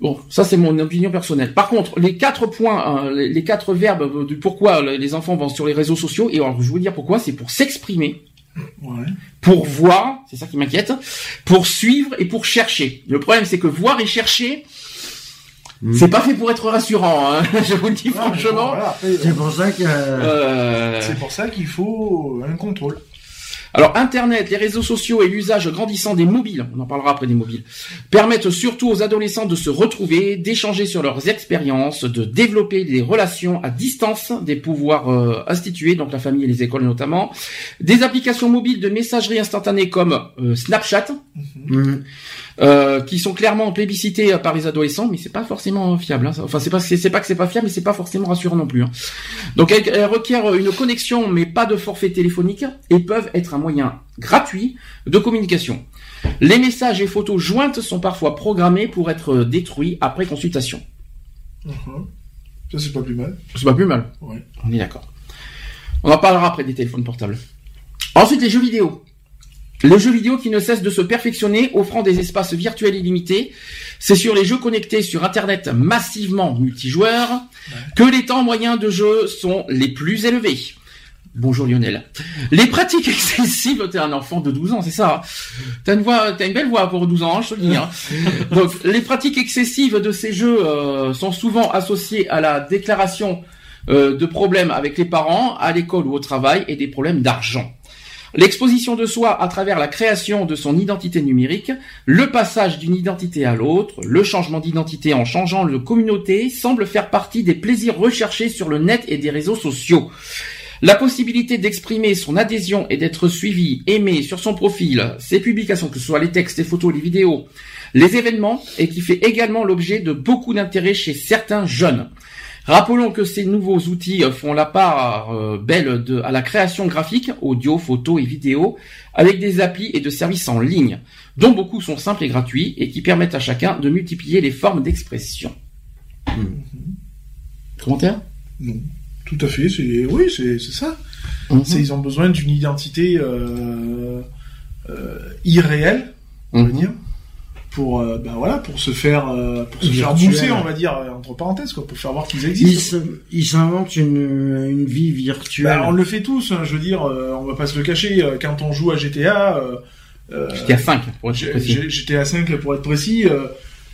Bon, ça c'est mon opinion personnelle. Par contre, les quatre points, hein, les, les quatre verbes du pourquoi les enfants vont sur les réseaux sociaux, et alors je vais vous dire pourquoi, c'est pour s'exprimer, Ouais. pour voir, c'est ça qui m'inquiète, pour suivre et pour chercher. Le problème c'est que voir et chercher, c'est pas fait pour être rassurant, hein, je vous le dis Ouais, mais bon, franchement. voilà, C'est pour ça que. Euh, c'est pour ça qu'il faut un contrôle. Alors Internet, les réseaux sociaux et l'usage grandissant des mobiles, on en parlera après des mobiles, permettent surtout aux adolescents de se retrouver, d'échanger sur leurs expériences, de développer des relations à distance des pouvoirs euh, institués, donc la famille et les écoles notamment, des applications mobiles de messagerie instantanée comme euh, Snapchat, Mhm. Euh, qui sont clairement plébiscités par les adolescents, mais c'est pas forcément fiable. hein. Enfin, c'est pas c'est pas que c'est pas fiable, mais c'est pas forcément rassurant non plus. hein. Donc, elles, elles requièrent une connexion, mais pas de forfait téléphonique, et peuvent être un moyen gratuit de communication. Les messages et photos jointes sont parfois programmés pour être détruits après consultation. Ça, c'est pas plus mal. C'est pas plus mal. Ouais. On est d'accord. On en parlera après des téléphones portables. Ensuite, les jeux vidéo. Les jeux vidéo qui ne cessent de se perfectionner, offrant des espaces virtuels illimités. C'est sur les jeux connectés sur Internet massivement multijoueurs que les temps moyens de jeu sont les plus élevés. Bonjour Lionel. Les pratiques excessives, t'es un enfant de 12 ans, c'est ça. hein? T'as une voix, t'as une belle voix pour 12 ans, je te le dis. hein. Donc, les pratiques excessives de ces jeux euh, sont souvent associées à la déclaration euh, de problèmes avec les parents, à l'école ou au travail, et des problèmes d'argent. L'exposition de soi à travers la création de son identité numérique, le passage d'une identité à l'autre, le changement d'identité en changeant de communauté semble faire partie des plaisirs recherchés sur le net et des réseaux sociaux. La possibilité d'exprimer son adhésion et d'être suivi, aimé sur son profil, ses publications, que ce soit les textes, les photos, les vidéos, les événements, et qui fait également l'objet de beaucoup d'intérêt chez certains jeunes. Rappelons que ces nouveaux outils font la part euh, belle de, à la création graphique, audio, photo et vidéo, avec des applis et de services en ligne, dont beaucoup sont simples et gratuits et qui permettent à chacun de multiplier les formes d'expression. Commentaire? Non. Tout à fait. C'est oui, c'est c'est ça. Mhm. C'est ils ont besoin d'une identité euh, euh, irréelle, on va Mhm. dire, pour euh, ben voilà, pour se faire euh, pour se faire bousser, on va dire euh, entre parenthèses quoi, pour faire voir qu'ils Ils existent. ils s'inventent une, une vie virtuelle. Ben, on le fait tous. hein, je veux dire, euh, on va pas se le cacher. euh, Quand on joue à GTA, euh, euh, Jusqu'à 5, pour être précis. à 5 pour être précis. euh,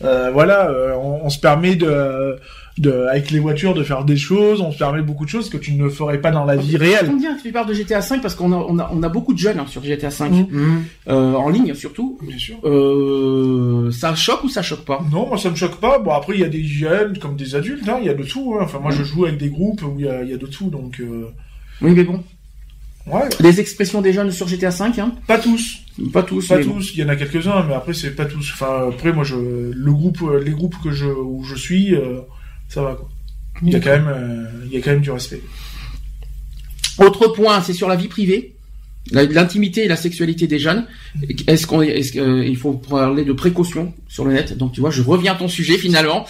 euh, voilà, euh, on, on se permet de, de, avec les voitures, de faire des choses. On se permet beaucoup de choses que tu ne ferais pas dans la vie réelle. Bien que tu parles de GTA 5 parce qu'on a, on a, on a beaucoup de jeunes hein, sur GTA 5, Mhm. Mhm. euh, en ligne surtout. Bien sûr. Euh, ça choque ou ça choque pas? Non, moi ça me choque pas. Bon après il y a des jeunes comme des adultes, hein, il y a de tout. Hein. Enfin moi je joue avec des groupes où il y a, il y a de tout, donc euh, Oui, mais bon. ouais. Les expressions des jeunes sur GTA 5, hein? Pas tous, Pas tous. pas bon. tous. Il y en a quelques uns, mais après c'est pas tous. Enfin après moi je, le groupe, les groupes que je où je suis, euh, ça va quoi. Il y a quand même, euh, il y a quand même du respect. Autre point, c'est sur la vie privée. L'intimité et la sexualité des jeunes. Est-ce qu'on, est-ce qu'il faut parler de précaution sur le net? Donc tu vois, je reviens à ton sujet finalement.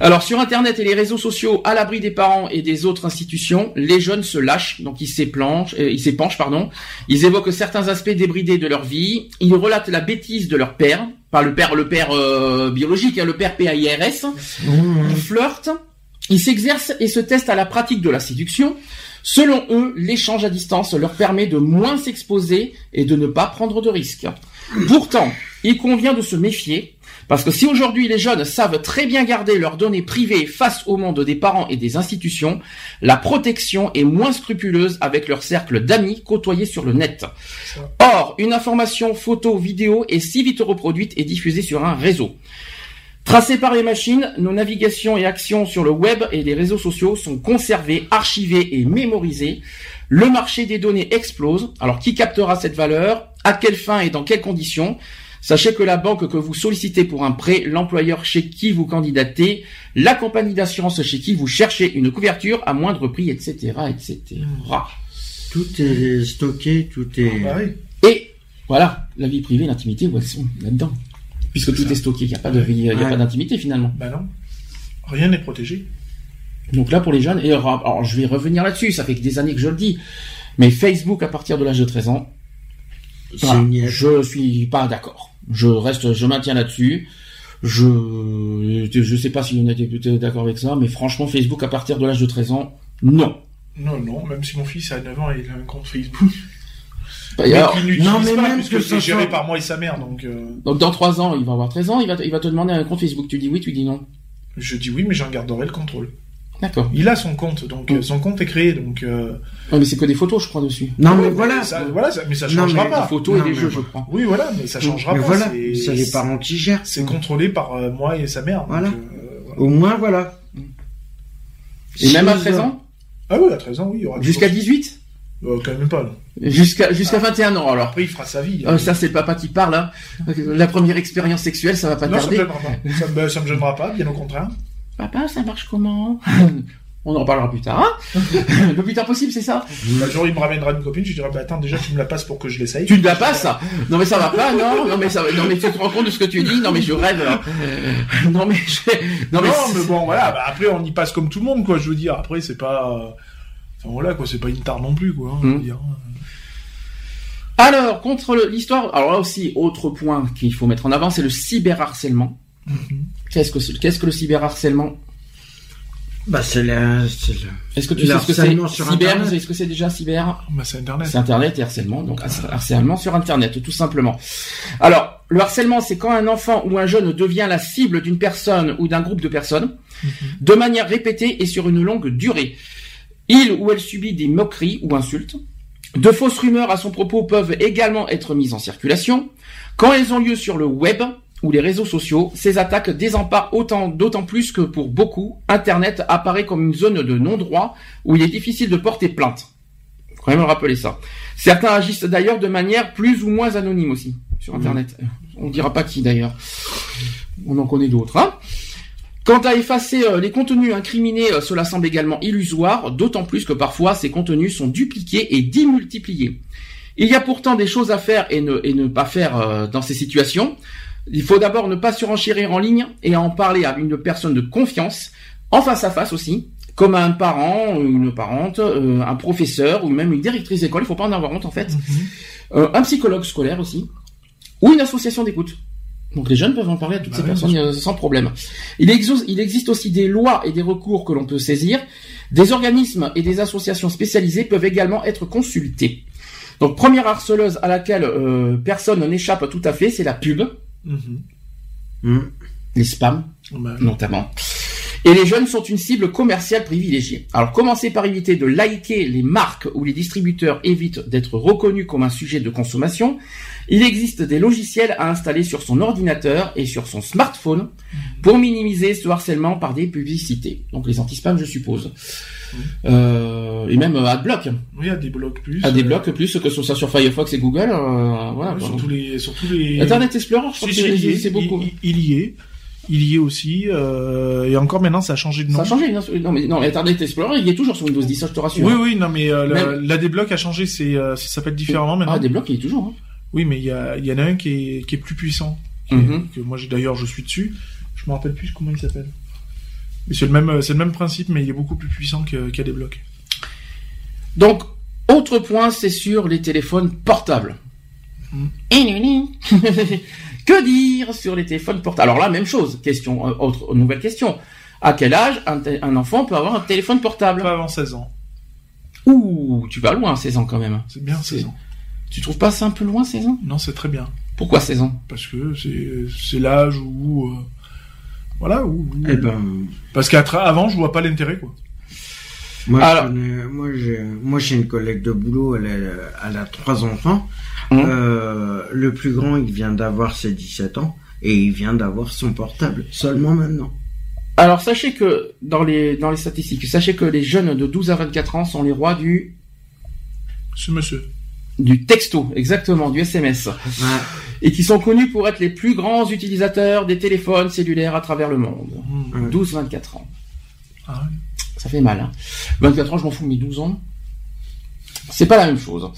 Alors sur Internet et les réseaux sociaux, à l'abri des parents et des autres institutions, les jeunes se lâchent, donc ils s'épanchent, euh, ils s'épanchent, pardon. Ils évoquent certains aspects débridés de leur vie. Ils relatent la bêtise de leur père, pas le père, le père euh, biologique, hein, le père PAIRS. Ils flirtent, ils s'exercent et se testent à la pratique de la séduction. Selon eux, l'échange à distance leur permet de moins s'exposer et de ne pas prendre de risques. Pourtant, il convient de se méfier, parce que si aujourd'hui les jeunes savent très bien garder leurs données privées face au monde des parents et des institutions, la protection est moins scrupuleuse avec leur cercle d'amis côtoyés sur le net. Or, une information photo, vidéo est si vite reproduite et diffusée sur un réseau. Tracées par les machines, nos navigations et actions sur le web et les réseaux sociaux sont conservées, archivées et mémorisées. Le marché des données explose. Alors qui captera cette valeur? À quelle fin et dans quelles conditions? Sachez que la banque que vous sollicitez pour un prêt, l'employeur chez qui vous candidatez, la compagnie d'assurance chez qui vous cherchez une couverture à moindre prix, etc., etc. Tout est stocké, tout est. Bah oui. Et voilà, la vie privée, l'intimité, où elles sont là-dedans. Puisque tout est stocké, il n'y a pas de vie, il y a Ouais. pas d'intimité finalement. Bah non. Rien n'est protégé. Donc là, pour les jeunes, et alors, je vais revenir là-dessus, ça fait des années que je le dis, mais Facebook à partir de l'âge de 13 ans, voilà, je suis pas d'accord. Je reste, je maintiens là-dessus. Je, je sais pas si on était d'accord avec ça, mais franchement, Facebook à partir de l'âge de 13 ans, non. Non, non, même si mon fils a 9 ans et il a un compte Facebook. Non, mais pas, même que c'est géré par moi et sa mère, donc. Euh... Donc dans 3 ans, il va avoir 13 ans, il va, il va te demander un compte Facebook. Tu dis oui, tu dis non. Je dis oui, mais j'en garderai le contrôle. D'accord. Il a son compte, donc mm. son compte est créé, donc. Euh... mais c'est que des photos, je crois dessus. Non, mais voilà. Ça, voilà, mais ça changera pas. Des photos et des jeux, je crois. Oui, voilà, mais ça changera mais pas. Voilà, c'est les parents qui gèrent. C'est contrôlé par euh, moi et sa mère. Voilà. Donc, euh, voilà. Au moins, voilà. Et même à 13 ans Ah oui, à 13 ans, oui. Jusqu'à 18 euh, quand même pas. Jusqu'à jusqu'à 21 ans alors. Après il fera sa vie. Euh, ça c'est le papa qui parle hein. La première expérience sexuelle ça va pas non, tarder. Ça me, pas. ça, me, ça me gênera pas, bien au contraire. Papa ça marche comment? On en parlera plus tard. Hein le plus tard possible, c'est ça? Un jour, il me ramènera une copine, je dirais, bah attends, déjà, tu me la passes pour que je l'essaye. Tu me la passes? Non, mais ça va pas, non, non, mais ça non, mais tu te rends compte de ce que tu dis Non, mais je rêve. Non, mais je... Non, mais, non, mais bon, voilà, bah, après, on y passe comme tout le monde, quoi, je veux dire. Après, c'est pas... Enfin, voilà, quoi, c'est pas une tare non plus, quoi. Hein, Hum. Alors, contre l'histoire, alors là aussi, autre point qu'il faut mettre en avant, c'est le cyberharcèlement. Mhm. Qu'est-ce que Qu'est-ce que le cyberharcèlement? Bah, c'est le. c'est le- Est-ce que tu sais ce que c'est Cyber, Internet. vous savez ce que c'est déjà cyber? Bah, c'est Internet. C'est Internet et harcèlement, donc harcèlement sur Internet, tout simplement. Alors, le harcèlement, c'est quand un enfant ou un jeune devient la cible d'une personne ou d'un groupe de personnes, de manière répétée et sur une longue durée. Il ou elle subit des moqueries ou insultes. De fausses rumeurs à son propos peuvent également être mises en circulation. Quand elles ont lieu sur le web ou les réseaux sociaux, ces attaques désemparent autant, d'autant plus que pour beaucoup, Internet apparaît comme une zone de non-droit où il est difficile de porter plainte. Faut quand même le rappeler ça. Certains agissent d'ailleurs de manière plus ou moins anonyme aussi sur Internet. On dira pas qui d'ailleurs. On en connaît d'autres. Hein Quant à effacer euh, les contenus incriminés, euh, cela semble également illusoire, d'autant plus que parfois ces contenus sont dupliqués et démultipliés. Il y a pourtant des choses à faire et ne, et ne pas faire euh, dans ces situations. Il faut d'abord ne pas surenchérir en ligne et en parler à une personne de confiance, en face à face aussi, comme à un parent, une parente, euh, un professeur ou même une directrice d'école. Il faut pas en avoir honte en fait. Euh, un psychologue scolaire aussi, ou une association d'écoute. Donc les jeunes peuvent en parler à toutes Bah ces oui, personnes euh, sans problème. Il, exo- il existe aussi des lois et des recours que l'on peut saisir. Des organismes et des associations spécialisées peuvent également être consultés. Donc première harceleuse à laquelle euh, personne n'échappe tout à fait, c'est la pub. Hum. les spams Bah, notamment. Et les jeunes sont une cible commerciale privilégiée. Alors commencez par éviter de liker les marques où les distributeurs évitent d'être reconnus comme un sujet de consommation. Il existe des logiciels à installer sur son ordinateur et sur son smartphone pour minimiser ce harcèlement par des publicités. Donc les anti-spam, je suppose. Euh, et même euh, AdBlock. Oui, il y a des blocs plus. AdBlock plus que ce soit sur Firefox et Google. euh, voilà. Sur tous les, sur tous les. Internet Explorer, je que y c'est est, c'est beaucoup. Il, il y est. Il y est aussi. euh, et encore maintenant, ça a changé de nom. Ça a changé. bien sûr. Non mais non, Internet Explorer, il est toujours sur Windows 10, ça je te rassure. Oui, oui, non, mais euh, la, Même- la débloc a changé. C'est, euh, ça s'appelle différemment maintenant. Ah, des blocs, il est toujours. Hein. Oui, mais il y, a, il y en a un qui est, qui est plus puissant. qui est- Mhm. que moi, d'ailleurs, je suis dessus. Je me rappelle plus comment il s'appelle. Mais c'est le même, c'est le même principe, mais il est beaucoup plus puissant qu'à blocs. Donc, autre point, c'est sur les téléphones portables. Mm. que dire sur les téléphones portables? Alors là, même chose. Question, euh, autre nouvelle question. À quel âge un, enfant peut avoir un téléphone portable? Pas avant 16 ans. Ouh, tu vas loin, 16 ans quand même. C'est bien 16 ans. Tu trouves pas ça un peu loin, 16 ans? Non, c'est très bien. Pourquoi 16 ans? Parce que c'est, c'est l'âge où. euh, voilà, où. où- Eh ben, Parce qu'avant, je vois pas l'intérêt, quoi. Moi, Alors- je connais- moi, j'ai, moi, j'ai une collègue de boulot, elle a, elle a trois enfants. Hum. Euh, le plus grand, il vient d'avoir ses 17 ans et il vient d'avoir son portable seulement maintenant. Alors, sachez que, dans les, dans les statistiques, sachez que les jeunes de 12 à 24 ans sont les rois du, Ce monsieur. du texto, exactement, du SMS. et qui sont connus pour être les plus grands utilisateurs des téléphones cellulaires à travers le monde. Hmm. Ouais. 12-24 ans. Ah ouais. Ça fait mal. Hein. 24 ans, je m'en fous, mais 12 ans, c'est pas la même chose.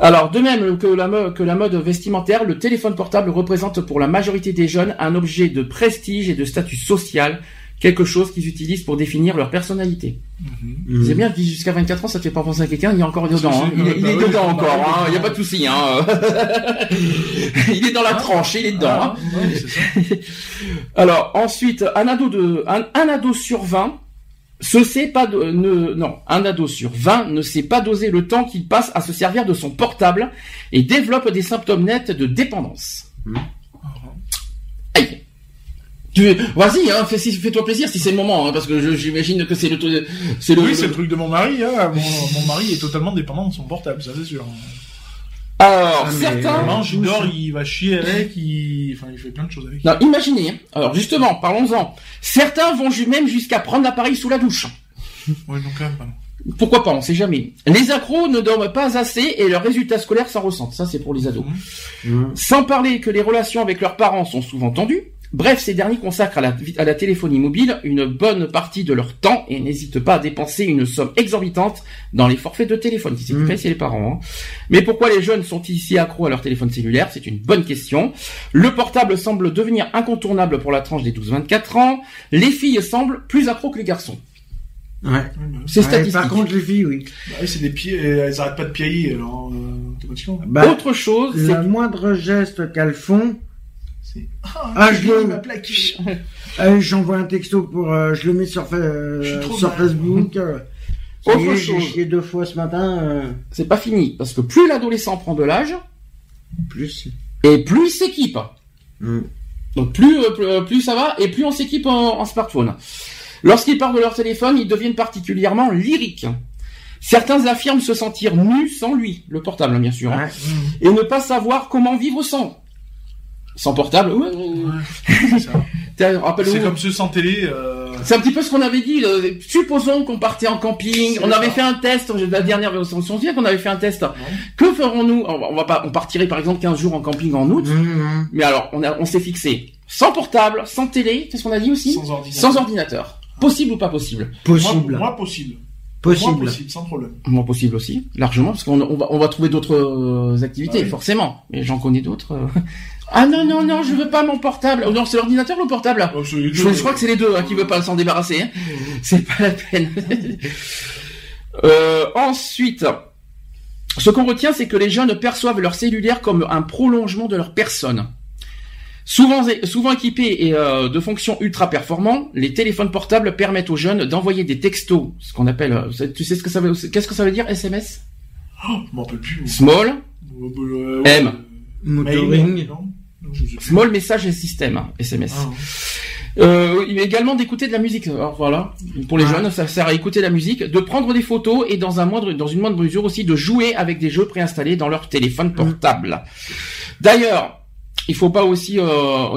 Alors, de même que la, mo- que la mode vestimentaire, le téléphone portable représente pour la majorité des jeunes un objet de prestige et de statut social quelque chose qu'ils utilisent pour définir leur personnalité. Mhm. C'est bien, dis jusqu'à 24 ans, ça te fait pas penser à quelqu'un, il est encore dedans, hein. il, est- il est oui, dedans bah encore, hein. il n'y a pas de souci. Hein. il est dans la tranche, il est dedans. Ah, hein. ouais, c'est ça. Alors ensuite, un ado de un, un ado sur 20 se sait pas de, ne non un ado sur 20 ne sait pas doser le temps qu'il passe à se servir de son portable et développe des symptômes nets de dépendance. Aïe. Tu vas-y hein, fais, fais-toi plaisir si c'est le moment hein, parce que je- j'imagine que c'est le c'est le, Oui, c'est le truc de mon mari. Hein. Mon, mon mari est totalement dépendant de son portable, ça c'est sûr. Alors Ah, certains Il mange, il dort, il va chier avec, il... Enfin, il fait plein de choses avec. non, imaginez. hein. Alors justement, parlons-en. Certains vont même jusqu'à prendre l'appareil sous la douche. Ouais, donc quand même, pardon. Pourquoi pas, on sait jamais. Les accros ne dorment pas assez et leurs résultats scolaires s'en ressentent. Ça, c'est pour les ados. Mhm. Sans parler que les relations avec leurs parents sont souvent tendues. Bref, ces derniers consacrent à la, à la téléphonie mobile une bonne partie de leur temps et n'hésitent pas à dépenser une somme exorbitante dans les forfaits de téléphone. Qui c'est paye, c'est les parents. hein. Mais pourquoi les jeunes sont-ils si accros à leur téléphone cellulaire? C'est une bonne question. Le portable semble devenir incontournable pour la tranche des 12-24 ans. Les filles semblent plus accros que les garçons. Ouais. C'est Ouais, statistique. par contre, les filles, oui. bah, c'est des pieds, elles arrêtent pas de piailler, alors, euh, automatiquement. Bah, Autre chose, c'est le moindre geste qu'elles font, C'est... Ah, Ah, je le- ma euh, j'envoie un texto pour, euh, je le mets sur, euh. Facebook. euh, Autre j'ai chose. deux fois ce matin. euh, c'est pas fini. Parce que plus l'adolescent prend de l'âge, plus. et plus il s'équipe. Mm. Donc plus, plus, plus ça va, et plus on s'équipe en, en smartphone. Lorsqu'ils parlent de leur téléphone, ils deviennent particulièrement lyriques. Certains affirment se sentir nus sans lui, le portable bien sûr, hein, et ne pas savoir comment vivre sans. Sans portable, ouais, C'est rappelle-nous. C'est comme ceux sans télé. Euh... C'est un petit peu ce qu'on avait dit. euh, supposons qu'on partait en camping, C'est on avait ça. fait un test. La dernière, on se souvient qu'on avait fait un test. Que ferons-nous? On, va- pas, on partirait par exemple 15 jours en camping en août. Mhm. Mais alors, on, a- on s'est fixé sans portable, sans télé, qu'est-ce qu'on a dit aussi? Sans ordinateur. Sans ordinateur. Possible ou pas possible? Possible. Moi, moi, possible. Moi, possible. possible, sans problème. Moi, possible aussi, largement, parce qu'on on va, on va trouver d'autres euh, activités, Ah oui. forcément. Mais j'en connais d'autres. Ah non, non, non, je veux pas mon portable. Oh, non, c'est l'ordinateur ou le portable Oh, c'est les je, deux. je crois que c'est les deux hein, qui veulent pas s'en débarrasser. hein. C'est pas la peine. Euh, ensuite, ce qu'on retient, c'est que les jeunes perçoivent leur cellulaire comme un prolongement de leur personne. Souvent, souvent équipés et, euh, de fonctions ultra performantes, les téléphones portables permettent aux jeunes d'envoyer des textos, ce qu'on appelle, euh, tu sais ce que ça veut, qu'est-ce que ça veut dire SMS Je m'en rappelle plus. Small, Euh, M. Motoring. Small message system, hein, SMS. Ah, Euh, également d'écouter de la musique. Alors voilà, pour les Ah. jeunes, ça sert à écouter la musique, de prendre des photos et dans un moindre, dans une moindre mesure aussi de jouer avec des jeux préinstallés dans leur téléphone portable. D'ailleurs, il faut pas aussi, euh,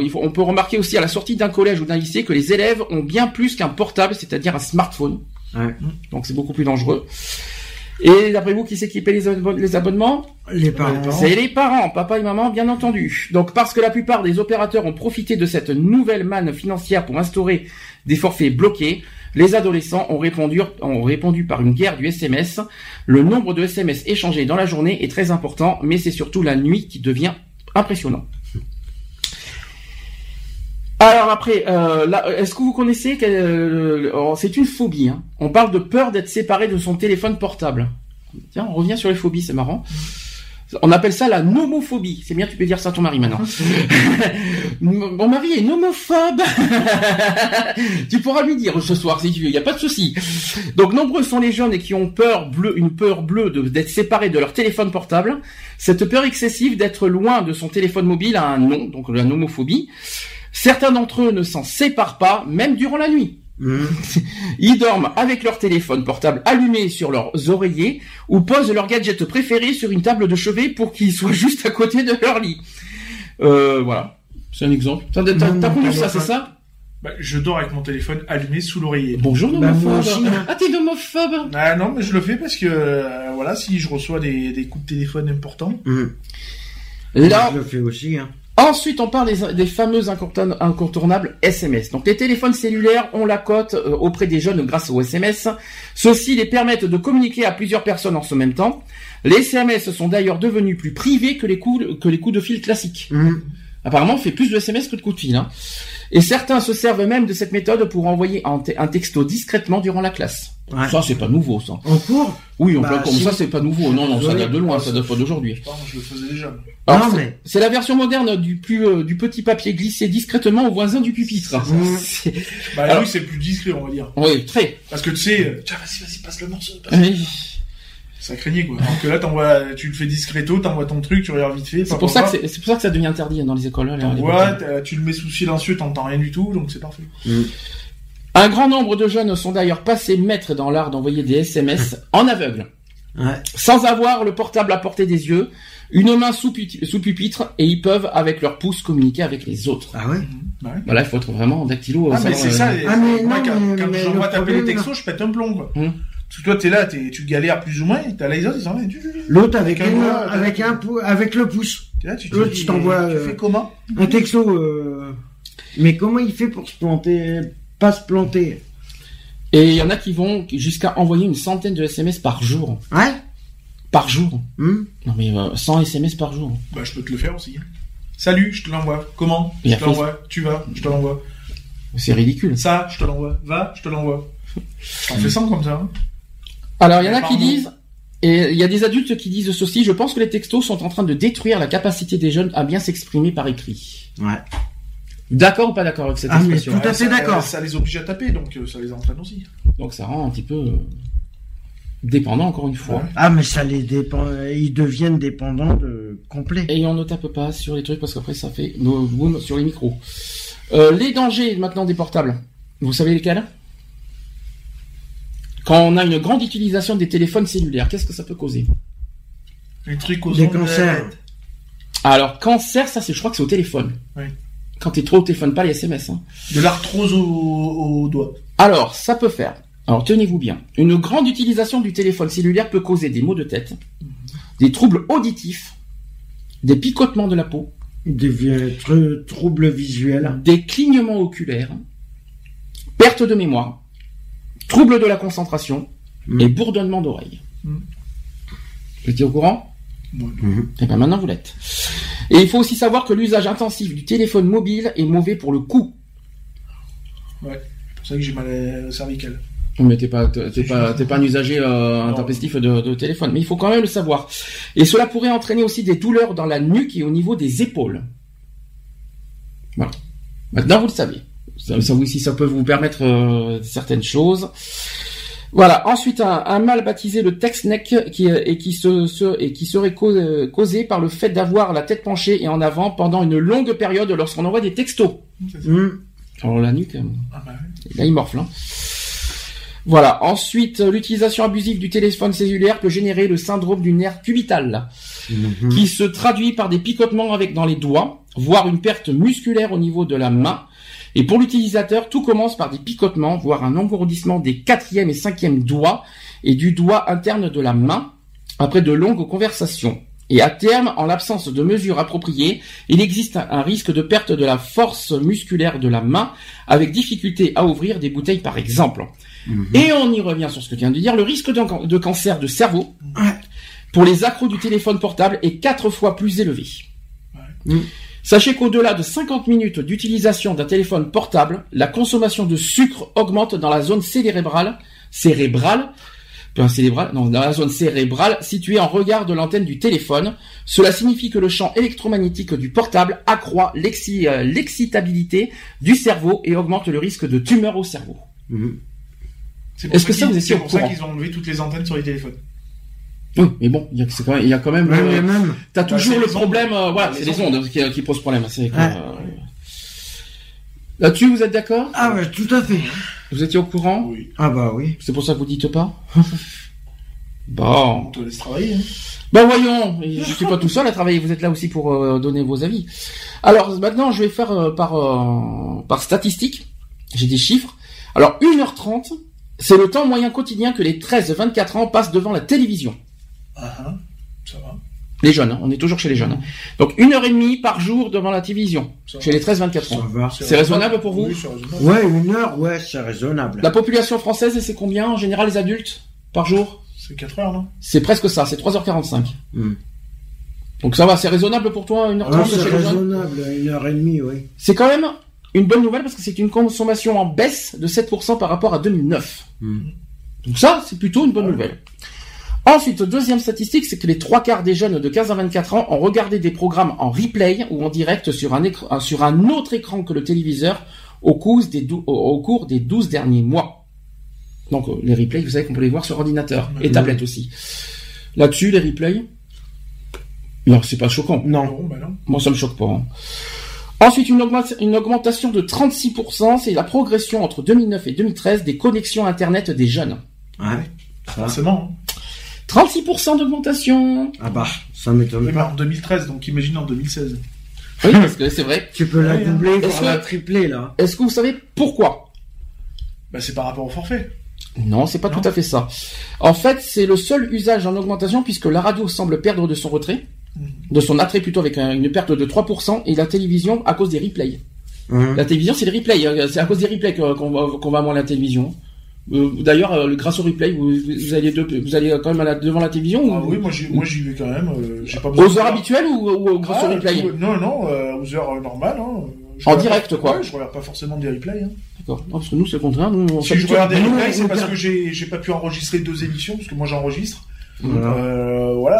il faut, on peut remarquer aussi à la sortie d'un collège ou d'un lycée que les élèves ont bien plus qu'un portable, c'est-à-dire un smartphone. Ouais. Donc c'est beaucoup plus dangereux. Et d'après vous, qui c'est qui paie les, abonne- les abonnements? Les parents. c'est les parents, papa et maman, bien entendu. Donc parce que la plupart des opérateurs ont profité de cette nouvelle manne financière pour instaurer des forfaits bloqués, les adolescents ont répondu, ont répondu par une guerre du SMS. Le nombre de SMS échangés dans la journée est très important, mais c'est surtout la nuit qui devient impressionnant. Alors après, euh, là, est-ce que vous connaissez euh, C'est une phobie. hein. On parle de peur d'être séparé de son téléphone portable. Tiens, on revient sur les phobies, c'est marrant. On appelle ça la nomophobie. C'est bien, tu peux dire ça à ton mari maintenant. Mon mari est nomophobe. tu pourras lui dire ce soir si tu veux, il n'y a pas de souci. Donc nombreux sont les jeunes qui ont peur bleue, une peur bleue d'être séparés de leur téléphone portable. Cette peur excessive d'être loin de son téléphone mobile a un nom, donc la nomophobie. Certains d'entre eux ne s'en séparent pas, même durant la nuit. Mhm. Ils dorment avec leur téléphone portable allumé sur leurs oreillers ou posent leur gadget préféré sur une table de chevet pour qu'il soit juste à côté de leur lit. Euh, voilà. C'est un exemple. T'as connu ça, c'est ça? Bah, je dors avec mon téléphone allumé sous l'oreiller. Bonjour Bah, nomophobe. aussi, hein. ah t'es nomophobe. Ah non, mais je le fais parce que euh, voilà, si je reçois des, des coups de téléphone importants. Là, Je le fais aussi. Hein. Ensuite, on parle des, des fameux incontourn- incontournables SMS. Donc, les téléphones cellulaires ont la cote euh, auprès des jeunes grâce aux SMS. Ceux-ci les permettent de communiquer à plusieurs personnes en ce même temps. Les SMS sont d'ailleurs devenus plus privés que les coups, que les coups de fil classiques. Mhm. Apparemment, on fait plus de SMS que de coups de fil. Hein. Et certains se servent même de cette méthode pour envoyer un, te- un texto discrètement durant la classe. Ouais. Ça, c'est pas nouveau, ça. En cours Oui, on Bah, peut comme si. ça, c'est pas nouveau. Non, non, ça date de loin, ça date pas d'aujourd'hui. Je sais pas, moi, je le faisais déjà. Alors, mais- c'est la version moderne du plus euh, du petit papier glissé discrètement au voisin du pupitre. Mmh. Bah Alors- oui, c'est plus discret, on va dire. Oui, très. Parce que tu sais, euh, tiens, vas-y, vas-y, passe le morceau. passe- Oui. Ça craignait, quoi. Alors que là, t'envoies, tu le fais discreto, t'envoies ton truc, tu regardes vite fait. C'est pour ça que c'est c'est pour ça que ça devient interdit hein, dans les écoles. là, les- les tu le mets sous silencieux, t'entends rien du tout, donc c'est parfait. Un grand nombre de jeunes sont d'ailleurs passés maîtres dans l'art d'envoyer des SMS en aveugle, Ouais. sans avoir le portable à portée des yeux, une main sous, pu- sous pupitre, et ils peuvent avec leur pouce communiquer avec les autres. Ah ouais Bah ouais. Voilà, il faut être vraiment dactylo. Ah, euh, mais c'est euh, ça. Ah, mais moi, non, quand, mais- quand mais j'envoie le taper les problème, textos, je pète un plomb, quoi. Hum. Parce que toi, t'es là, t'es, tu galères plus ou moins, t'as les autres, ils sont là, L'autre avec, Avec un avec un pou- avec le pouce. là, tu, t'envoies, Tu euh, fais comment? Un texto. Euh... Mais comment il fait pour se planter? Pas se planter Et il y en a qui vont jusqu'à envoyer une centaine de SMS par jour. Ouais Par jour. Hum Non mais euh, 100 SMS par jour. Bah, je peux te le faire aussi. hein. Salut, je te l'envoie. Comment? Et Je te après, l'envoie. Tu vas, je te l'envoie. C'est ridicule. Ça, je te l'envoie. Va, je te l'envoie. T'en fais 100 comme ça, hein. Alors il y en a qui Pardon. disent, et il y a des adultes qui disent ceci, je pense que les textos sont en train de détruire la capacité des jeunes à bien s'exprimer par écrit. Ouais. D'accord ou pas d'accord avec cette Ah, mais expression tout à fait ça, d'accord. Ça les oblige à taper, donc euh, ça les entraîne aussi. Donc ça rend un petit peu euh, dépendant encore une fois. Ouais. Ah, mais ça les dépend. Ils deviennent dépendants de complet. Et on ne tape pas sur les trucs parce qu'après ça fait nos boum sur les micros. Euh, les dangers maintenant des portables. Vous savez lesquels? Quand on a une grande utilisation des téléphones cellulaires, qu'est-ce que ça peut causer? Les trucs aux Des cancers. Alors cancer, ça c'est, je crois que c'est au téléphone. Oui. Quand t'es trop au téléphone, pas les SMS. Hein. De l'arthrose au, au doigt. Alors, ça peut faire. Alors, tenez-vous bien. Une grande utilisation du téléphone cellulaire peut causer des maux de tête, des troubles auditifs, des picotements de la peau, Des troubles visuels. des clignements oculaires, perte de mémoire, troubles de la concentration Mm. et bourdonnement d'oreilles. Mm. Vous étiez au courant? Mhm. Eh ben maintenant vous l'êtes. Et il faut aussi savoir que l'usage intensif du téléphone mobile est mauvais pour le cou. C'est pour ça que j'ai mal à la cervicale. Mais t'es pas, t'es pas, t'es pas un usager euh, intempestif de, de téléphone. Mais il faut quand même le savoir. Et cela pourrait entraîner aussi des douleurs dans la nuque et au niveau des épaules. Voilà. Maintenant vous le savez. Ça, ça vous, si ça peut vous permettre euh, certaines choses. Voilà. Ensuite, un, un mal baptisé le text neck qui, euh, et qui se, se- et qui serait euh, causé par le fait d'avoir la tête penchée et en avant pendant une longue période lorsqu'on envoie des textos. Hum. Alors la nuque. Ah bah ouais. Là, il morfle. hein. Voilà. Ensuite, euh, l'utilisation abusive du téléphone cellulaire peut générer le syndrome du nerf cubital, Mhm. qui se traduit par des picotements avec dans les doigts, voire une perte musculaire au niveau de la main. Et pour l'utilisateur, tout commence par des picotements, voire un engourdissement des quatrième et cinquième doigts et du doigt interne de la main après de longues conversations. Et à terme, en l'absence de mesures appropriées, il existe un- risque de perte de la force musculaire de la main avec difficulté à ouvrir des bouteilles par exemple. Mhm. Et on y revient sur ce que tu viens de dire, le risque de, can- de cancer de cerveau pour les accros du téléphone portable est quatre fois plus élevé. Ouais. Mm. Sachez qu'au-delà de 50 minutes d'utilisation d'un téléphone portable, la consommation de sucre augmente dans la zone cérébrale, cérébrale, pas cérébrale, non, dans la zone cérébrale située en regard de l'antenne du téléphone. Cela signifie que le champ électromagnétique du portable accroît euh, l'excitabilité du cerveau et augmente le risque de tumeur au cerveau. Mhm. C'est pour Est-ce que ça, vous C'est pour ça qu'ils ont enlevé toutes les antennes sur les téléphones. Oui, mais bon, il y a, quand même, il y a quand même, Ouais, euh, mais même. t'as Bah, toujours le problème, euh, voilà, Les c'est les ondes. ondes qui, qui posent problème. C'est Ouais. euh, Là-dessus, vous êtes d'accord? Ah ouais, tout à fait. Vous étiez au courant? Oui. Ah bah oui. C'est pour ça que vous dites pas? Bon. On te laisse travailler. Hein. Ben voyons, je suis pas tout seul à travailler, vous êtes là aussi pour euh, donner vos avis. Alors maintenant, je vais faire euh, par euh, par statistique. J'ai des chiffres. Alors 1h30, c'est le temps moyen quotidien que les 13-24 ans passent devant la télévision. Ah ah. Ça va. Les jeunes, hein, on est toujours chez les jeunes. hein. Donc une heure et demie par jour devant la télévision, Ça va. chez les 13-24 Ça ans. va. C'est raisonnable pour vous Oui, c'est raisonnable. Ouais, une heure, ouais, c'est raisonnable. La population française, c'est combien en général les adultes par jour? C'est 4 heures, non? C'est presque ça, c'est 3h45. Hmm. Donc ça va, c'est raisonnable pour toi, 1h30 Ah, c'est chez les jeunes? raisonnable, une heure et demie, oui. C'est quand même Une bonne nouvelle parce que c'est une consommation en baisse de 7% par rapport à 2009. Donc ça, c'est plutôt une bonne nouvelle. Ensuite, deuxième statistique, c'est que les trois quarts des jeunes de 15 à 24 ans ont regardé des programmes en replay ou en direct sur un, écran, sur un autre écran que le téléviseur au cours des, dou- au- cours des 12 derniers mois. Donc euh, les replays, vous savez qu'on peut les voir sur ordinateur et tablette aussi. Là-dessus, les replays, non, c'est pas choquant. Non, bah non. Moi, ça me choque pas. hein. Ensuite, une, augmente- une augmentation de 36%, c'est la progression entre 2009 et 2013 des connexions Internet des jeunes. Ouais. Ça. Forcément. Hein. 36% d'augmentation Ah bah, ça m'étonne Oui, mais pas. en 2013, donc imagine en 2016. Oui, parce que c'est vrai. Tu peux la Ouais, hein. doubler, Est-ce voire la que- tripler, là. Est-ce que vous savez pourquoi? Bah, c'est par rapport au forfait. Non, c'est pas Non. tout à fait ça. En fait, c'est le seul usage en augmentation puisque la radio semble perdre de son retrait, Mhm. de son attrait plutôt avec un- une perte de 3%, et la télévision à cause des replays. Hein. La télévision, c'est les replays. euh, C'est à cause des replays que- qu'on va, qu'on va voir la télévision. Euh, D'ailleurs, euh, grâce aux replays, vous, vous allez, de- vous allez quand même à la- devant la télévision Ah ou oui, moi j'y, vais quand même. euh, j'ai pas besoin aux heures habituelles ou, ou grâce Ah, aux replays tout- Non, non, euh, aux heures normales. Hein. Je En direct, pas- quoi. Ouais, je regarde pas forcément des replays. Hein. D'accord. Non, parce que nous, c'est le contraire. Nous, on Si je regarde des replays, c'est parce regarde- que j'ai, j'ai pas pu enregistrer deux émissions, parce que moi j'enregistre. Voilà. Euh, a,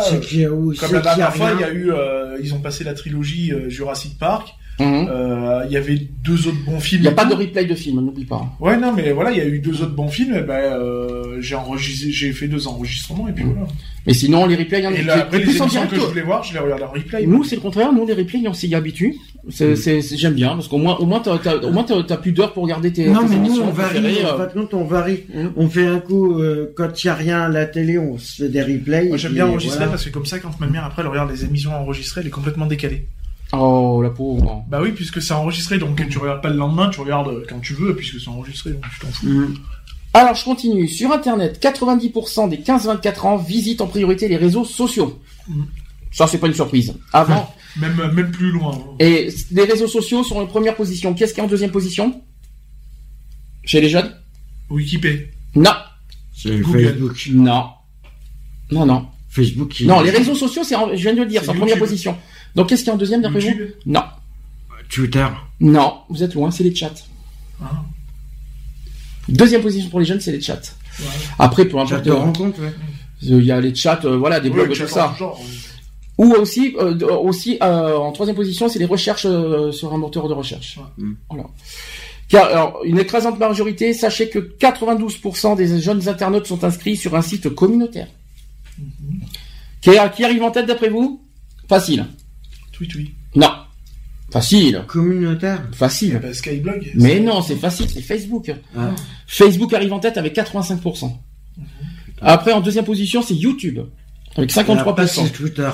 Comme la dernière fois, il y a eu, euh, ils ont passé la trilogie euh, Jurassic Park. Mhm. Euh, Il y avait deux autres bons films. Il n'y a pas de replay de film, n'oublie pas. Ouais, non, mais voilà, il y a eu deux autres bons films. Et ben, euh, j'ai enregistré, j'ai fait deux enregistrements et puis voilà. Mais sinon, les replays, il y en a Et qui- là, après les émissions que je voulais voir, je les regarde en replay. Nous, c'est le contraire. Nous, les replays, on s'y habitue. C'est, c'est, c'est- j'aime bien, parce qu'au moins, au moins, t'as, t'as- au moins, t'as, t'as plus d'heures pour regarder tes, Non, tes mais nous, on varie. En fait, nous, on varie. Mhm. On fait un coup, euh, quand il y a rien à la télé, on se fait des replays. Moi, j'aime bien enregistrer voilà. parce que comme ça, quand ma mère après elle regarde les émissions enregistrées, elle est complètement décalée. Oh, la pauvre. Bah oui, puisque c'est enregistré, donc tu regardes pas le lendemain, tu regardes quand tu veux, puisque c'est enregistré, donc tu t'en fous. Mhm. Alors, je continue. Sur Internet, 90% des 15-24 ans visitent en priorité les réseaux sociaux. Mhm. Ça, c'est pas une surprise. Avant. Même, même plus loin. hein. Et les réseaux sociaux sont en première position. Qu'est-ce qui est en deuxième position? Chez les jeunes? Wikipédia. Non. C'est Google. Facebook. Non. Non, non. Facebook. Non, les réseaux sociaux, c'est en- je viens de le dire, C'est en première position. Donc, qu'est-ce qui est en deuxième d'après vous YouTube. Non. Twitter. Non, vous êtes loin, c'est les chats. Ah. Deuxième position pour les jeunes, c'est les chats. Ouais. Après, peu Ça importe, te euh, ouais. il y a les chats, euh, voilà, des Ouais, blogs, tout chat ça. genre. Ou aussi, euh, de- aussi euh, en troisième position, c'est les recherches euh, sur un moteur de recherche. Ouais. Mm. Voilà. Car, alors, une écrasante majorité, sachez que 92% des jeunes internautes sont inscrits sur un site communautaire. Qui, qui arrive en tête d'après vous? Facile. Tweet, oui. Non. Facile. Communautaire. Facile. Bah, Skyblog. Mais non, c'est facile, c'est Facebook. Ah. Facebook arrive en tête avec 85%. Après, en deuxième position, c'est YouTube, avec Et après, 53%. c'est Twitter.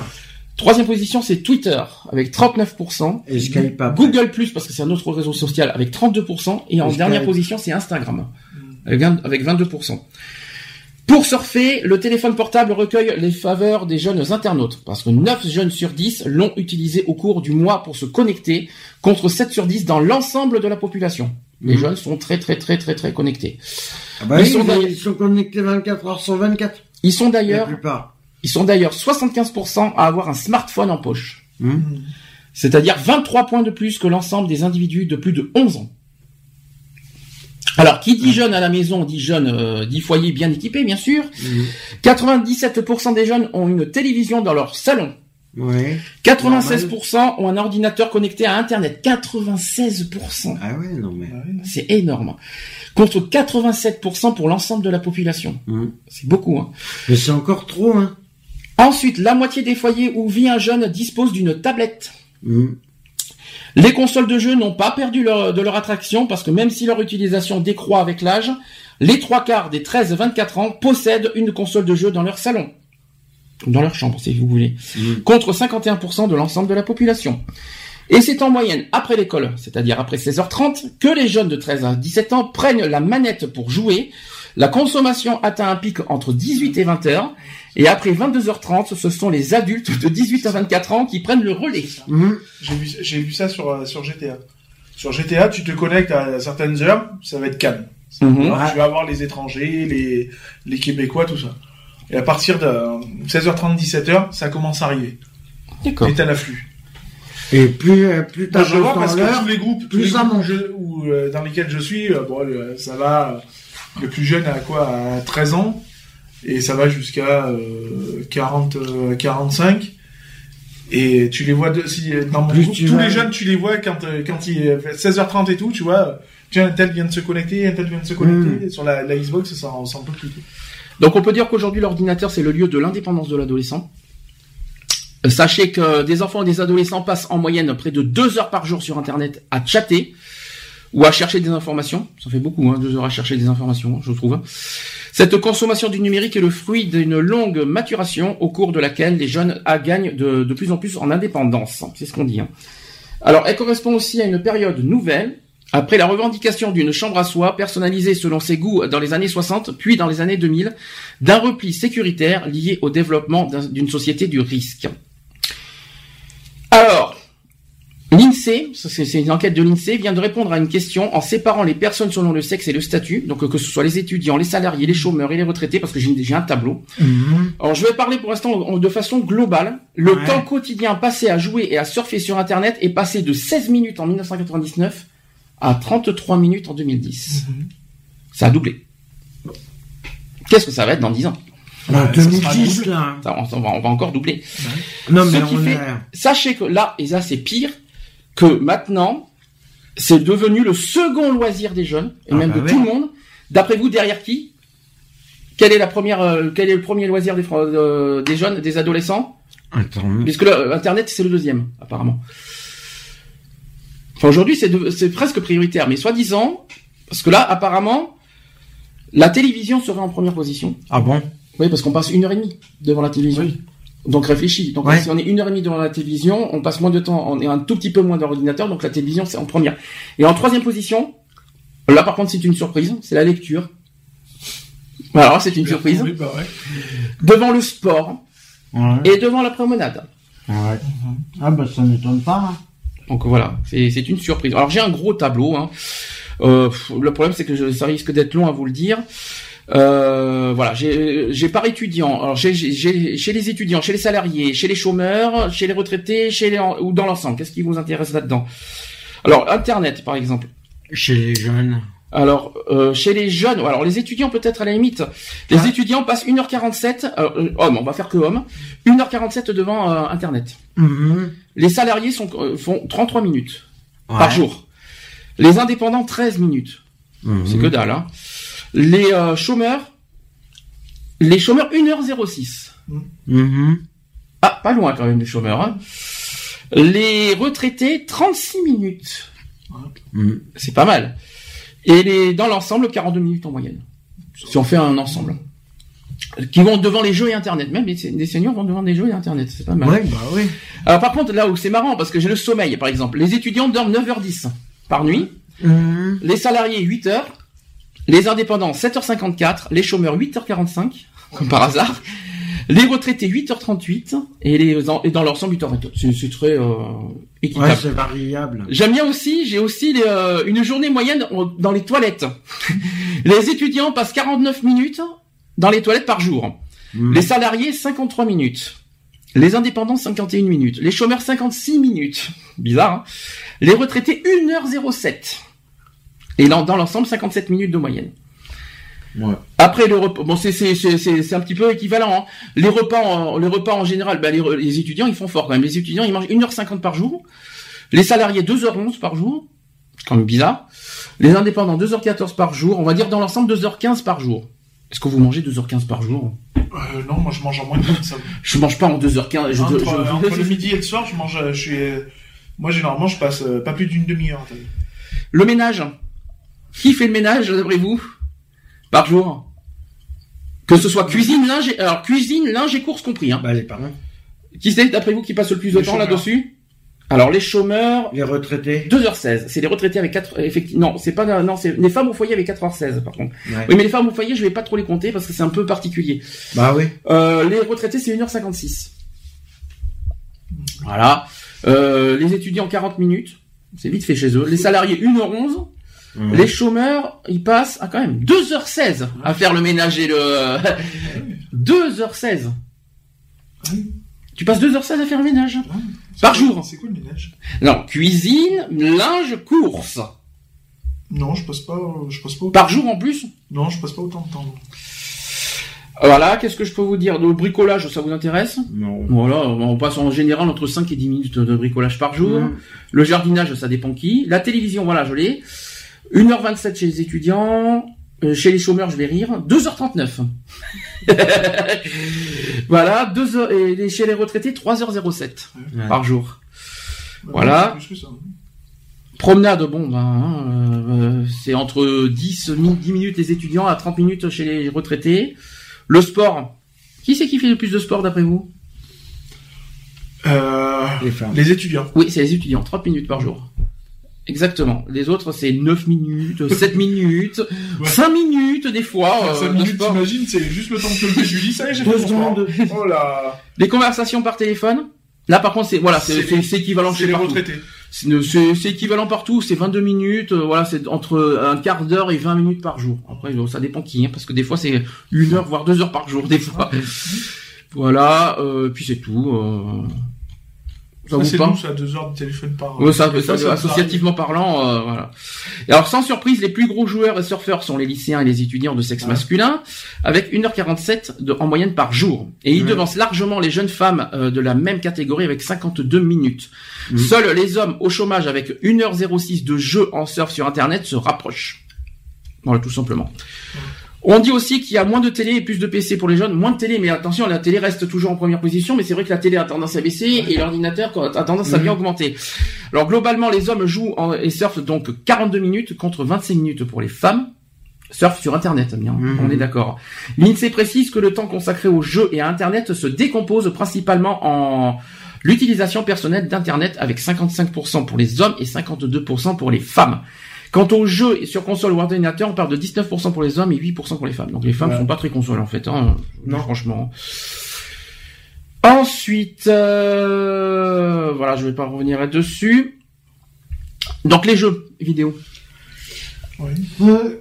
Troisième position, c'est Twitter, avec 39%. Et Skype après. Google Plus, parce que c'est un autre réseau social, avec 32%. Et en Et dernière position, c'est Instagram, avec vingt- avec 22%. Pour surfer, le téléphone portable recueille les faveurs des jeunes internautes, parce que 9 jeunes sur 10 l'ont utilisé au cours du mois pour se connecter, contre 7 sur 10 dans l'ensemble de la population. Les Mhm. jeunes sont très très très très très connectés. Ah bah Ils oui, sont ils, sont connectés 24 heures sur 24. Ils sont d'ailleurs, ils sont d'ailleurs 75% à avoir un smartphone en poche. Hmm. C'est-à-dire 23 points de plus que l'ensemble des individus de plus de 11 ans. Alors, qui dit jeune à la maison, dit jeune, euh, dit foyer bien équipé, bien sûr. Mhm. 97% des jeunes ont une télévision dans leur salon. Ouais. 96% ont un ordinateur connecté à Internet. 96%. Ah ouais, non mais. Non. C'est énorme. Contre 87% pour l'ensemble de la population. Hmm. C'est beaucoup, hein. Mais c'est encore trop, hein. Ensuite, la moitié des foyers où vit un jeune dispose d'une tablette. Hmm. Les consoles de jeux n'ont pas perdu leur- de leur attraction parce que même si leur utilisation décroît avec l'âge, les trois quarts des 13-24 ans possèdent une console de jeu dans leur salon. Dans leur chambre, si vous voulez. Mm. Contre 51% de l'ensemble de la population. Et c'est en moyenne après l'école, c'est-à-dire après 16h30, que les jeunes de 13 à 17 ans prennent la manette pour jouer. La consommation atteint un pic entre 18 et 20 heures. Et après 22h30, ce sont les adultes de 18 à 24 ans qui prennent le relais. Hmm. J'ai vu, j'ai vu ça sur, euh, sur GTA. Sur GTA, tu te connectes à certaines heures, ça va être calme. Mhm. Tu vas avoir les étrangers, les, les Québécois, tout ça. Et à partir de 16h30, 17h, ça commence à arriver. D'accord. Et t'as l'afflux. Et plus, euh, plus t'as je vois dans parce que tous les groupes, tous plus les ça groupes où monte. je- où, euh, dans lesquels je suis, euh, bon, euh, ça va. euh, Le plus jeune à quoi À 13 ans. Et ça va jusqu'à euh, 40, euh, 45. Et tu les vois de, si, dans mon Plus groupe, tu tous vas- les jeunes, tu les vois quand, euh, quand il est 16h30 et tout, tu vois. euh, Tiens, un tel vient de se connecter, un tel vient de se connecter. Sur la, la Xbox, ça, on s'en peut plus. Donc on peut dire qu'aujourd'hui l'ordinateur c'est le lieu de l'indépendance de l'adolescent. Euh, Sachez que des enfants et des adolescents passent en moyenne près de deux heures par jour sur Internet à chatter ou à chercher des informations. Ça fait beaucoup, hein, deux heures à chercher des informations, je trouve. Cette consommation du numérique est le fruit d'une longue maturation au cours de laquelle les jeunes gagnent de, plus en plus en indépendance. C'est ce qu'on dit. hein. Alors elle correspond aussi à une période nouvelle après la revendication d'une chambre à soi personnalisée selon ses goûts dans les années 60, puis dans les années 2000, d'un repli sécuritaire lié au développement d'un- d'une société du risque. Alors, l'INSEE, c'est une enquête de l'INSEE, vient de répondre à une question en séparant les personnes selon le sexe et le statut, donc euh, que ce soit les étudiants, les salariés, les chômeurs et les retraités, parce que j'ai un tableau. Mhm. Alors je vais parler pour l'instant de façon globale. Le Ouais. temps quotidien passé à jouer et à surfer sur Internet est passé de 16 minutes en 1999 à 33 minutes en 2010. Ça a doublé. Qu'est-ce que ça va être dans 10 ans? En Ouais, ça sera 2010, double. là. Ça, on, va, on va encore doubler. Non, Ce mais on fait-. Sachez que là, et ça c'est pire, que maintenant, c'est devenu le second loisir des jeunes, et Ah même bah de ouais. tout le monde. D'après vous, derrière qui? Quelle est la première, euh, quel est le premier loisir des, euh, jeunes, des adolescents? Attends. Puisque là, euh, Internet, c'est le deuxième, apparemment. Enfin, aujourd'hui, c'est presque prioritaire, mais soi-disant, parce que là, apparemment, la télévision serait en première position. Ah bon? Oui, parce qu'on passe une heure et demie devant la télévision. Donc réfléchis. Donc Ouais. si on est une heure et demie devant la télévision, on passe moins de temps, on est un tout petit peu moins dans l'ordinateur, donc la télévision c'est en première. Et en troisième position, là par contre c'est une surprise, c'est la lecture. Alors c'est une surprise. Bah ouais. Devant le sport Ouais. et devant la promenade. ouais. Ah bah ça m'étonne pas. hein. Donc voilà, c'est c'est une surprise. Alors j'ai un gros tableau. Hein. Euh, le problème c'est que je- ça risque d'être long à vous le dire. Euh, voilà, j'ai par étudiant. Alors j'ai chez les étudiants, chez les salariés, chez les chômeurs, chez les retraités, chez les ou dans l'ensemble. Qu'est-ce qui vous intéresse là-dedans? Alors Internet par exemple. Chez les jeunes. Alors euh, chez les jeunes, alors les étudiants peut-être à la limite. Les Ouais. étudiants passent 1h47 alors, euh, hommes, on va faire que hommes. 1h47 devant euh, internet. Mhm. Les salariés sont euh, font 33 minutes Ouais. par jour. Les indépendants 13 minutes. C'est que dalle. Hein. Les euh, chômeurs, les chômeurs 1h06. Mhm. Ah, pas loin quand même les chômeurs. Hein. Les retraités 36 minutes. Mhm. C'est pas mal. Et les dans l'ensemble 42 minutes en moyenne. Si on fait un ensemble. Qui vont devant les jeux et internet. Même les, les seniors vont devant les jeux et internet. C'est pas mal. Ouais, bah oui. Alors par contre, là où c'est marrant, parce que j'ai le sommeil, par exemple. Les étudiants dorment 9h10 par nuit. Mhm. Les salariés 8 heures, les indépendants 7h54, les chômeurs 8h45, comme par hasard, les retraités 8h38 et les et dans l'ensemble 8h24. C'est c'est très euh, équitable. Ouais, c'est variable. J'aime bien aussi, j'ai aussi les, euh, une journée moyenne en- dans les toilettes. les étudiants passent 49 minutes dans les toilettes par jour. Mhm. Les salariés 53 minutes. Les indépendants 51 minutes. Les chômeurs 56 minutes. Bizarre. Hein les retraités 1h07. Et dans, dans l'ensemble 57 minutes de moyenne. Ouais. Après le repas, bon c'est c'est c'est c'est c'est un petit peu équivalent. Hein. Les repas en, les repas en général, bah, les, étudiants ils font fort quand même. Les étudiants ils mangent 1h50 par jour. Les salariés 2h11 par jour. C'est quand même bizarre. Les indépendants 2h14 par jour. On va dire dans l'ensemble 2h15 par jour. Est-ce que vous mangez 2h15 par jour? Euh, non, moi je mange en moins de ça. Je mange pas en 2h15. Je, entre, je- je- entre le midi et le soir, je mange. euh, Je suis. euh, Moi généralement, je passe euh, pas plus d'une demi-heure. Le ménage. Qui fait le ménage d'après vous? Par jour Que ce soit cuisine, linge, et- alors cuisine, linge et courses compris. Hein. Bah les parents. Qui c'est d'après vous qui passe le plus de Les temps là-dessus? Alors les chômeurs, Les retraités. 2h16. C'est les retraités avec 4 effectivement. Non, c'est pas non, c'est les femmes au foyer avec 4h16 par contre. Ouais. Oui, mais les femmes au foyer, je vais pas trop les compter parce que c'est un peu particulier. Bah oui. Euh, les retraités, c'est 1h56. Voilà. Euh, les étudiants 40 minutes. C'est vite fait chez eux. Les salariés 1h11. Mhm. Les chômeurs, ils passent à quand même 2h16 à faire le ménage et le... 2h16. Tu passes 2h16 à faire le ménage Par jour. C'est quoi le ménage? Non, cuisine, linge, course. Non, je passe pas, je passe pas autant. Par jour en plus? Non, je passe pas autant de temps. Voilà, qu'est-ce que je peux vous dire? Le bricolage, ça vous intéresse? Non. Voilà, on passe en général entre 5 et 10 minutes de bricolage par jour. Le jardinage, ça dépend qui. La télévision, voilà, je l'ai. 1h27 chez les étudiants. Euh, chez les chômeurs, je vais rire. 2h39. voilà, 2 heures, et les- chez les retraités, 3h07 Ouais. par jour. Ouais, Voilà. ça. Promenade, bon, ben, hein, euh, c'est entre 10, mi- 10 minutes les étudiants à 30 minutes chez les retraités. Le sport. Qui c'est qui fait le plus de sport d'après vous? Euh, Les femmes. les étudiants. Oui, c'est les étudiants, 30 minutes par jour. Exactement. Les autres, c'est 9 minutes, 7 minutes, Ouais. 5 minutes des fois. euh, 5 de minutes, t'imagines, c'est juste le temps que je lui dis ça et j'ai Deux fait secondes. Oh là Les conversations par téléphone. Là, par contre, c'est voilà, c'est équivalent chez les partout. retraités. C'est équivalent partout. C'est 22 minutes. euh, voilà, c'est entre un quart d'heure et 20 minutes par jour. Après, ça dépend qui, hein, parce que des fois, c'est une heure voire deux heures par jour, des fois. Voilà. Euh, puis c'est tout. Ça c'est nous, ça, deux heures de téléphone par Ouais, ça, ça, associativement parlant, euh, voilà. Et alors, sans surprise, les plus gros joueurs et surfeurs sont les lycéens et les étudiants de sexe Ouais. masculin, avec 1h47 de, en moyenne par jour. Et ils Ouais. devancent largement les jeunes femmes euh, de la même catégorie avec 52 minutes. Mhm. Seuls les hommes au chômage avec 1h06 de jeu en surf sur Internet se rapprochent. Voilà, tout simplement. On dit aussi qu'il y a moins de télé et plus de PC pour les jeunes. Moins de télé, mais attention, la télé reste toujours en première position, mais c'est vrai que la télé a tendance à baisser et l'ordinateur a tendance à bien augmenter. Alors globalement, les hommes jouent en- et surfent donc 42 minutes contre 25 minutes pour les femmes. Surf sur Internet, bien, Mhm. on est d'accord. L'INSEE précise que le temps consacré aux jeux et à Internet se décompose principalement en l'utilisation personnelle d'Internet avec 55% pour les hommes et 52% pour les femmes. Quant aux jeux sur console ou ordinateur, on parle de 19% pour les hommes et 8% pour les femmes. Donc les femmes Ouais. sont pas très consoles en fait, hein, Non. franchement. Ensuite, euh, voilà, je vais pas revenir là-dessus. Donc les jeux vidéo. Oui. Euh,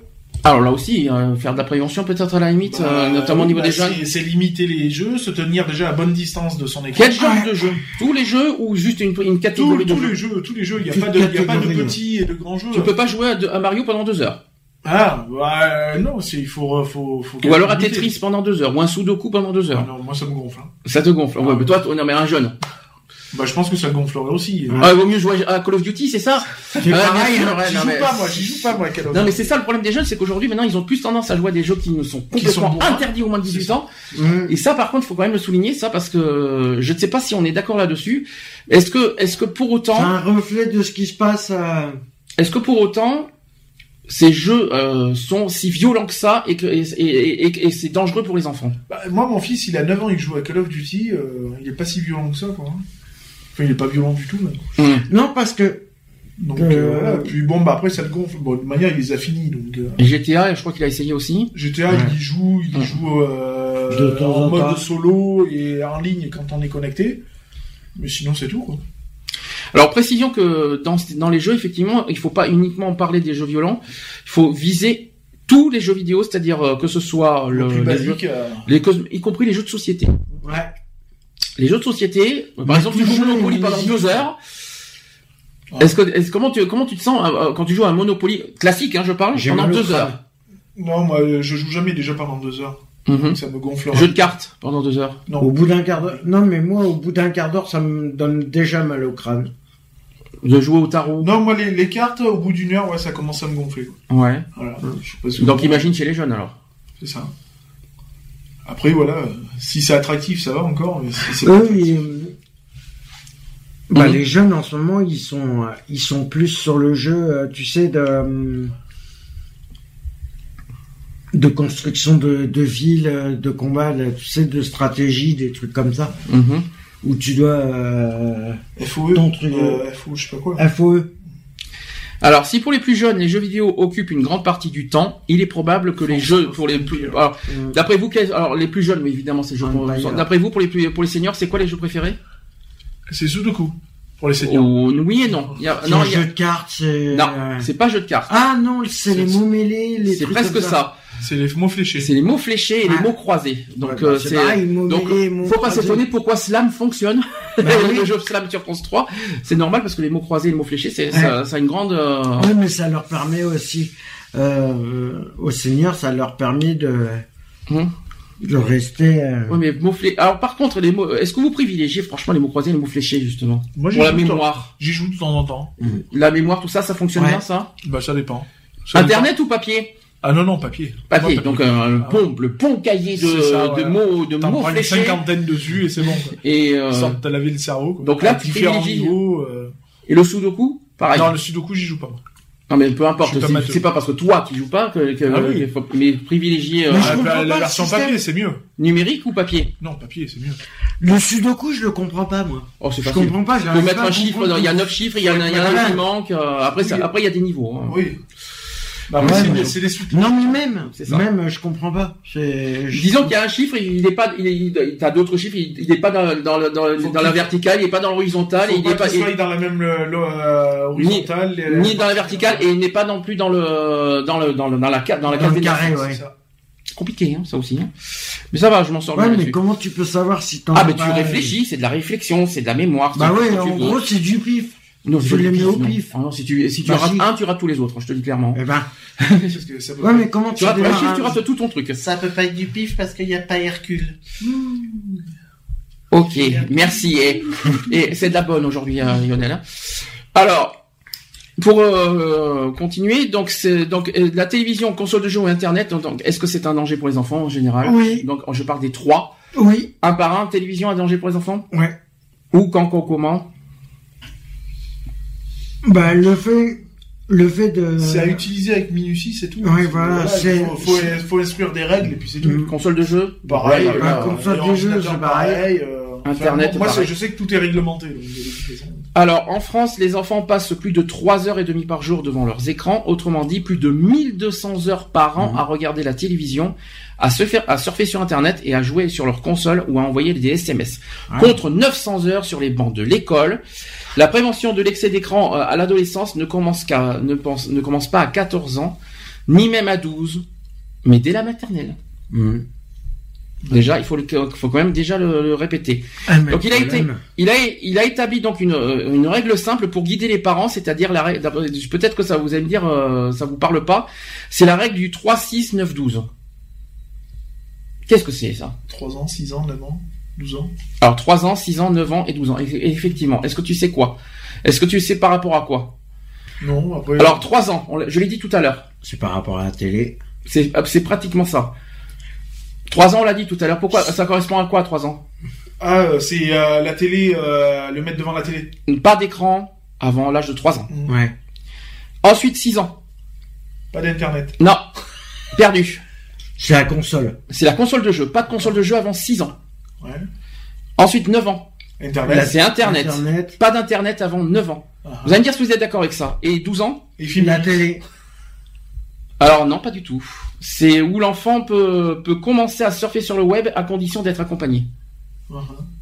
Alors là aussi, euh, faire de la prévention peut-être à la limite, euh, Bah, notamment au niveau bah, des jeunes. c'est- limiter les jeux, se tenir déjà à bonne distance de son écran. Quel genre de jeux Tous les jeux ou juste une, une Tous, catégorie de tous jeux les jeux, tous les jeux, il n'y a, pas de- il y a pas de catégories, petits et de grands jeux. Tu peux pas jouer à, de- à Mario pendant deux heures. Ah, bah, non, c'est, il faut, faut, faut Ou alors à. Tetris pendant deux heures, ou un Sudoku pendant deux Ah, heures. non, moi ça me gonfle. hein. Ça te gonfle. Ouais, mais toi, non mais un jeune. Bah, je pense que ça gonflerait aussi. Ah, vaut mieux jouer à Call of Duty, c'est ça C'est pareil, hein. ouais, J'y non, joue mais- pas, moi, j'y joue pas, moi, Call of Non mais c'est ça le problème des jeunes, c'est qu'aujourd'hui maintenant ils ont plus tendance à jouer à des jeux qui ne sont complètement interdits aux moins de 18 ans. Mhm. Et ça par contre, il faut quand même le souligner ça parce que je ne sais pas si on est d'accord là-dessus. Est-ce que est-ce que pour C'est autant un reflet de ce qui se passe. euh, est-ce que pour autant ces jeux euh, sont si violents que ça et que et, et- et- et c'est dangereux pour les enfants? Bah, moi, mon fils, il a 9 ans, il joue à Call of Duty, euh, il est pas si violent que ça, quoi. Enfin, il est pas violent du tout, même. Non, parce que Donc, Euh, euh, voilà. Puis bon, bah, après, ça le gonfle. Bon, de manière, il les a finis, donc, euh, Et GTA, je crois qu'il a essayé aussi. GTA, Ouais. il y joue, il y Mhm. joue, euh, De temps en en mode temps. solo et en ligne quand on est connecté. Mais sinon, c'est tout, quoi. Alors précision que dans, dans les jeux, effectivement, il faut pas uniquement parler des jeux violents, il faut viser tous les jeux vidéo, c'est-à-dire euh, que ce soit Le le, plus les jeux- les y compris les jeux de société. ouais, Les jeux de société, par Mais exemple, tu joues Monopoly pendant deux heures. Ouais. Est-ce que, comment tu, comment tu te sens euh, quand tu joues à un Monopoly? Classique, hein, je parle, pendant deux heures. Non, moi, je joue jamais déjà pendant deux heures. Mhm. Ça me gonfle. Jeu de cartes pendant deux heures. Non. Au bout d'un quart d'heure. Non, mais moi, au bout d'un quart d'heure, ça me donne déjà mal au crâne. De jouer au tarot. Non, moi, les, les cartes, au bout d'une heure, ouais, ça commence à me gonfler. quoi. Ouais. Voilà. Je sais pas si Donc vous- imagine chez les jeunes alors. C'est ça. Après, voilà, si c'est attractif, ça va encore, mais si c'est pas Eux, ils- bah, Mhm. les jeunes en ce moment, ils sont, euh, ils sont plus sur le jeu, euh, tu sais, de, euh, de construction de, de villes, de combat, tu sais, de stratégie, des trucs comme ça, Mhm. où tu dois euh, FOE, Ton truc, euh, FOE, je sais pas quoi. FOE. Alors, si pour les plus jeunes, les jeux vidéo occupent une grande partie du temps, il est probable que les jeux, pour les plus, alors, d'après vous, quels- alors les plus jeunes, mais évidemment, c'est les jeux. pour- Empire. D'après vous, pour les plus, pour les seniors, c'est quoi les jeux préférés? C'est Sudoku, pour les seniors. Ou- Oui et non. Il y a, non, non, il y a- jeu de cartes, c'est... non, euh, c'est pas jeu de cartes. Ah non, c'est les mots mêlés, les c'est presque comme ça. C'est les mots fléchés. C'est les mots fléchés et les Ouais. mots croisés. Donc Ouais, bah, euh, c'est c'est pareil, mots donc mêlés, mots faut pas s'étonner pourquoi Slam fonctionne. Bah oui. le jeu Slam sur France 3, c'est normal parce que les mots croisés et les mots fléchés, c'est ça, ça a une grande. euh, Oui, mais ça leur permet aussi, euh, aux seniors, ça leur permet de, Hum. de rester. euh, Ouais, mais mots flé- Alors par contre, les mots. Est-ce que vous privilégiez franchement les mots croisés et les mots fléchés justement? Moi, j'y pour la mémoire J'y joue de temps en temps. La mémoire, tout ça, ça fonctionne Ouais. bien ça? Bah, ça dépend. Ça dépend. Internet ou papier? Ah non, non, papier. Papier. Donc euh, le Ah. pont, le pont cahier de, ça, de mots, de mots prends une cinquantaine dessus et c'est bon. Quoi. Et euh, te laver le cerveau. Quoi. donc là, différents privilégies- niveaux. euh, et le sudoku, pareil. Non, le sudoku, j'y joue pas. moi. Non mais peu importe, c'est- pas parce que toi tu joues pas que, que Ah oui. faut- mais privilégier euh, Mais je Ah, comprends la, version système. papier, c'est mieux. numérique ou papier? Non, papier, c'est mieux. Le sudoku, je le comprends pas, moi. Oh c'est Je comprends pas, Faut mettre un chiffre, il y a neuf chiffres, il y en a, un qui manque. euh, après ça- Oui. après il y a des niveaux. hein. Oui. Bah, Ouais, c'est mais- des- c'est suites. Non, mais même, C'est ça. même, je comprends pas. C'est, je- Disons qu'il y a un chiffre, il est pas, il est, il, t'as d'autres chiffres, il, il est pas dans, la verticale, il est pas dans l'horizontale, il pas est pas, soit dans la même euh, euh, horizontale. ni, dans la verticale, et il n'est pas non plus dans le, dans le, dans le, dans la case, dans la des carré, ouais. C'est ça. Compliqué, hein, ça aussi. Hein. Mais ça va, je m'en sors Ouais, bien mais comment tu peux savoir si t'en Ah, mais tu pas- réfléchis, c'est de la réflexion, c'est de la mémoire. Bah ouais, en gros, c'est du pif. Non, tu c'est les du mets au non. pif. Ah non, si tu, si tu Bah, rates si. un, tu rates tous les autres, je te le dis clairement. Eh ben, Parce que ça peut ouais, mais comment Tu tu rates un chiffre, tu rates tout ton truc. Ça peut pas être du pif parce qu'il n'y a pas Hercule. Ok, merci. Et, et c'est de la bonne aujourd'hui, hein, Lionel. hein. Alors, pour euh, continuer, donc c'est donc euh, la télévision, console de jeu ou internet. Donc, est-ce que c'est un danger pour les enfants en général? Oui. Donc, je parle des trois. Oui, Un par un, télévision, un danger pour les enfants? Ouais. Ou quand, quand, comment? Bah, le fait, le fait de... C'est à utiliser avec minutie, c'est tout. Ouais, voilà, c'est- faut, faut, faut instruire des règles et puis c'est tout. Mm. Console de jeu Pareil, Ouais, bah, des jeux, ordinateur, c'est pareil. euh, Internet, enfin, moi, je sais que tout est réglementé. donc, de. Alors, en France, les enfants passent plus de 3 heures et demie par jour devant leurs écrans. Autrement dit, plus de 1200 heures par an à regarder la télévision, à se faire, à surfer sur Internet et à jouer sur leur console ou à envoyer des SMS. Ouais. Contre 900 heures sur les bancs de l'école. La prévention de l'excès d'écran euh, à l'adolescence ne commence qu'à, ne pense, ne commence pas à 14 ans, ni même à 12, mais dès la maternelle. Mm. Déjà, il faut, le, faut quand même déjà le- le répéter. Ah, Donc, il a problème- Il a, il a établi donc une, euh, une règle simple pour guider les parents, c'est-à-dire la peut-être que ça vous allez me dire, euh, ça vous parle pas, c'est la règle du 3, 6, 9, 12. Qu'est-ce que c'est ça? 3 ans, 6 ans, 9 ans, 12 ans. Alors 3 ans, 6 ans, 9 ans et 12 ans. Eff- Effectivement. Est-ce que tu sais quoi? Est-ce que tu sais par rapport à quoi? Non, après. Alors 3 ans, on l'a- je l'ai dit tout à l'heure. C'est par rapport à la télé. C'est c'est pratiquement ça. 3 ans, on l'a dit tout à l'heure. Pourquoi Ça correspond à quoi 3 ans? Ah, euh, c'est euh, la télé, euh, le mettre devant la télé. Pas d'écran avant l'âge de 3 ans. Ouais. Ensuite 6 ans. Pas d'internet. Non. Perdu. C'est la console. C'est la console de jeu. Pas de console de jeu avant 6 ans. Ouais. Ensuite 9 ans. Internet. Là, c'est Internet. Internet. Pas d'internet avant 9 ans. Ah. Vous allez me dire si vous êtes d'accord avec ça. Et 12 ans Et film. La télé. Alors non, pas du tout. C'est où l'enfant peut, peut commencer à surfer sur le web à condition d'être accompagné.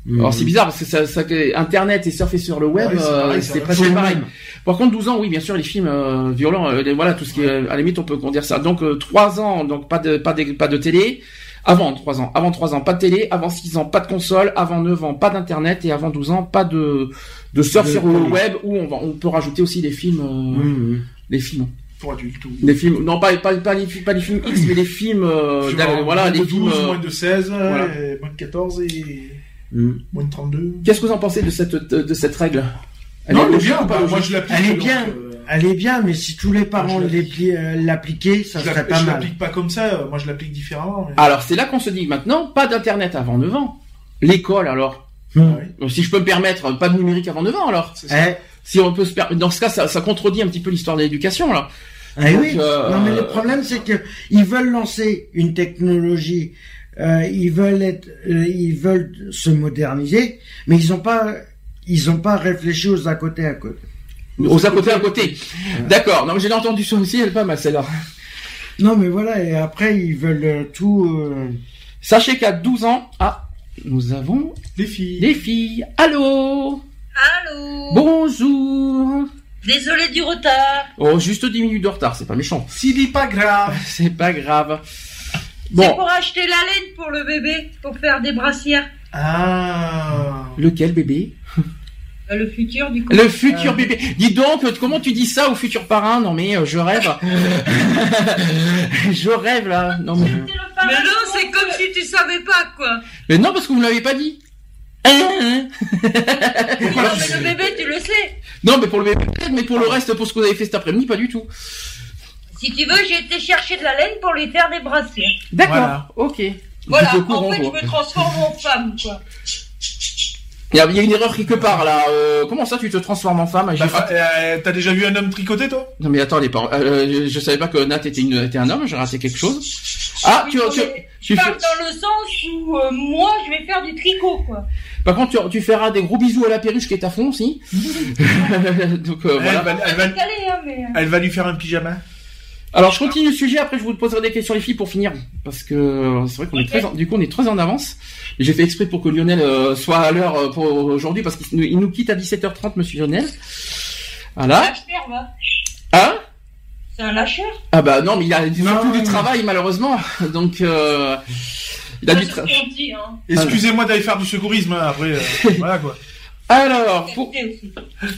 Ah, Alors Mm. c'est bizarre parce que ça, ça- Internet et surfer sur le web, Ouais, c'est euh, presque pareil. même. Par contre 12 ans, oui, bien sûr, les films euh, violents, euh, les- voilà, tout ce qui est, à la limite, on peut dire ça. Donc euh, 3 ans, donc pas de pas de, pas de télé. Avant 3 ans, avant 3 ans, pas de télé. Avant 6 ans, pas de console. Avant 9 ans, pas d'internet. Et avant 12 ans, pas de de surf De sur le web où on va, on peut rajouter aussi les films, euh, Mm. les films. Pour adultes. ou- Les films, non pas pas pas les, pas les films X, mais les films, euh, voilà, moins les de films. 12, euh, moins de 16, voilà. et moins de 14 et Moins de 32. Qu'est-ce que vous en pensez de cette de cette règle? Elle non, est bien, ou pas? bah, moi je l'applique. Elle est donc, euh, Elle est bien, mais si tous les parents Je euh, l'appliquaient, ça je serait pas je mal. l'applique pas comme ça, moi je l'applique différemment. mais- Alors c'est là qu'on se dit maintenant, pas d'internet avant 9 ans. L'école alors. Mm. Ah oui, si je peux me permettre, pas de numérique avant 9 ans alors. Eh, Si on peut se per- dans ce cas, ça, ça contredit un petit peu l'histoire de l'éducation là. eh Donc, oui. euh, Non, mais le problème, c'est que ils veulent lancer une technologie, euh, ils veulent être, euh, ils veulent se moderniser, mais ils ont pas, ils ont pas réfléchi aux à côté à côté. Aux à côté à côté. D'accord. Non mais j'ai entendu ça aussi, elle est pas mal celle-là. Non, mais voilà, et après, ils veulent euh, tout. euh, Sachez qu'à 12 ans, ah, nous avons Les filles. les filles. Allô? Allô? Bonjour Désolé du retard. Oh, juste 10 minutes de retard, c'est pas méchant. S'il est pas grave. C'est pas grave. C'est pour acheter la laine pour le bébé, pour faire des brassières. Ah. lequel bébé? Euh, Le futur, du coup. Le futur bébé. Dis donc, euh, comment tu dis ça au futur parrain? Non mais euh, je rêve. je rêve là. Non mais... Mais non, c'est comme si tu savais pas, quoi. mais non parce que vous me l'avez pas dit. Hein, hein. Non, mais le bébé, tu le sais. non mais pour le bébé peut-être, mais pour le reste, pour ce que vous avez fait cet après-midi, pas du tout. Si tu veux, j'ai été chercher de la laine pour lui faire des brassières. D'accord. Voilà. Ok. Voilà, en fait, quoi. je me transforme en femme, quoi. Il y, a, une erreur quelque part là. Euh, comment ça tu te transformes en femme? Bah, pas- euh, T'as déjà vu un homme tricoter, toi? Non mais attends les parents. Euh, je, je savais pas que Nat était, une, était un homme. J'ai raté quelque chose. Ah tu, Oui, tu, tu je fais. dans le sens où euh, moi, je vais faire du tricot, quoi. Par contre tu, tu feras des gros bisous à la perruche qui est à fond aussi. Donc euh, elle, voilà. va, elle, va va, caler, mais... euh, elle va lui faire un pyjama. Alors je continue le sujet. Après je vous poserai des questions les filles pour finir parce que c'est vrai qu'on est très en- du coup on est très en avance. J'ai fait exprès pour que Lionel euh, soit à l'heure euh, pour aujourd'hui parce qu'il nous- il nous quitte à 17h30 Monsieur Lionel. Voilà. Hein? C'est un lâcheur. Ah bah non mais il a surtout du travail malheureusement. Donc euh, il a du travail. hein. Excusez-moi d'aller faire du secourisme, hein, après. euh, voilà, quoi. Alors pour.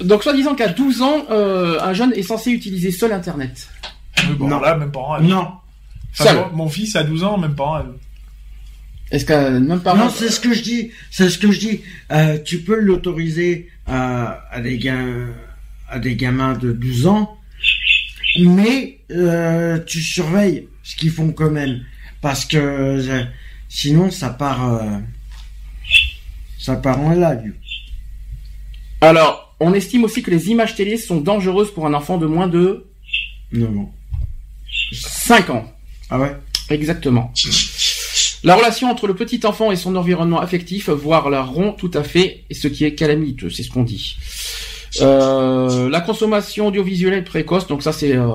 Donc, soi-disant qu'à 12 ans, euh, un jeune est censé utiliser seul Internet. Bon, Non. là, même pas. hein. Non. Enfin, mon- fils a 12 ans, même pas. hein. Est-ce qu'à même pas Non, c'est ce que je dis. C'est ce que je dis. Euh, tu peux l'autoriser à, à des gars, à des gamins de 12 ans, mais euh, tu surveilles ce qu'ils font quand même, parce que euh, sinon ça part, euh, ça part en live. Alors, on estime aussi que les images télé sont dangereuses pour un enfant de moins de Non, non. 5 ans. Ah ouais? Exactement. La relation entre le petit enfant et son environnement affectif, voire la rompt tout à fait, et ce qui est calamiteux, c'est ce qu'on dit. Euh, la consommation audiovisuelle précoce, donc ça c'est euh,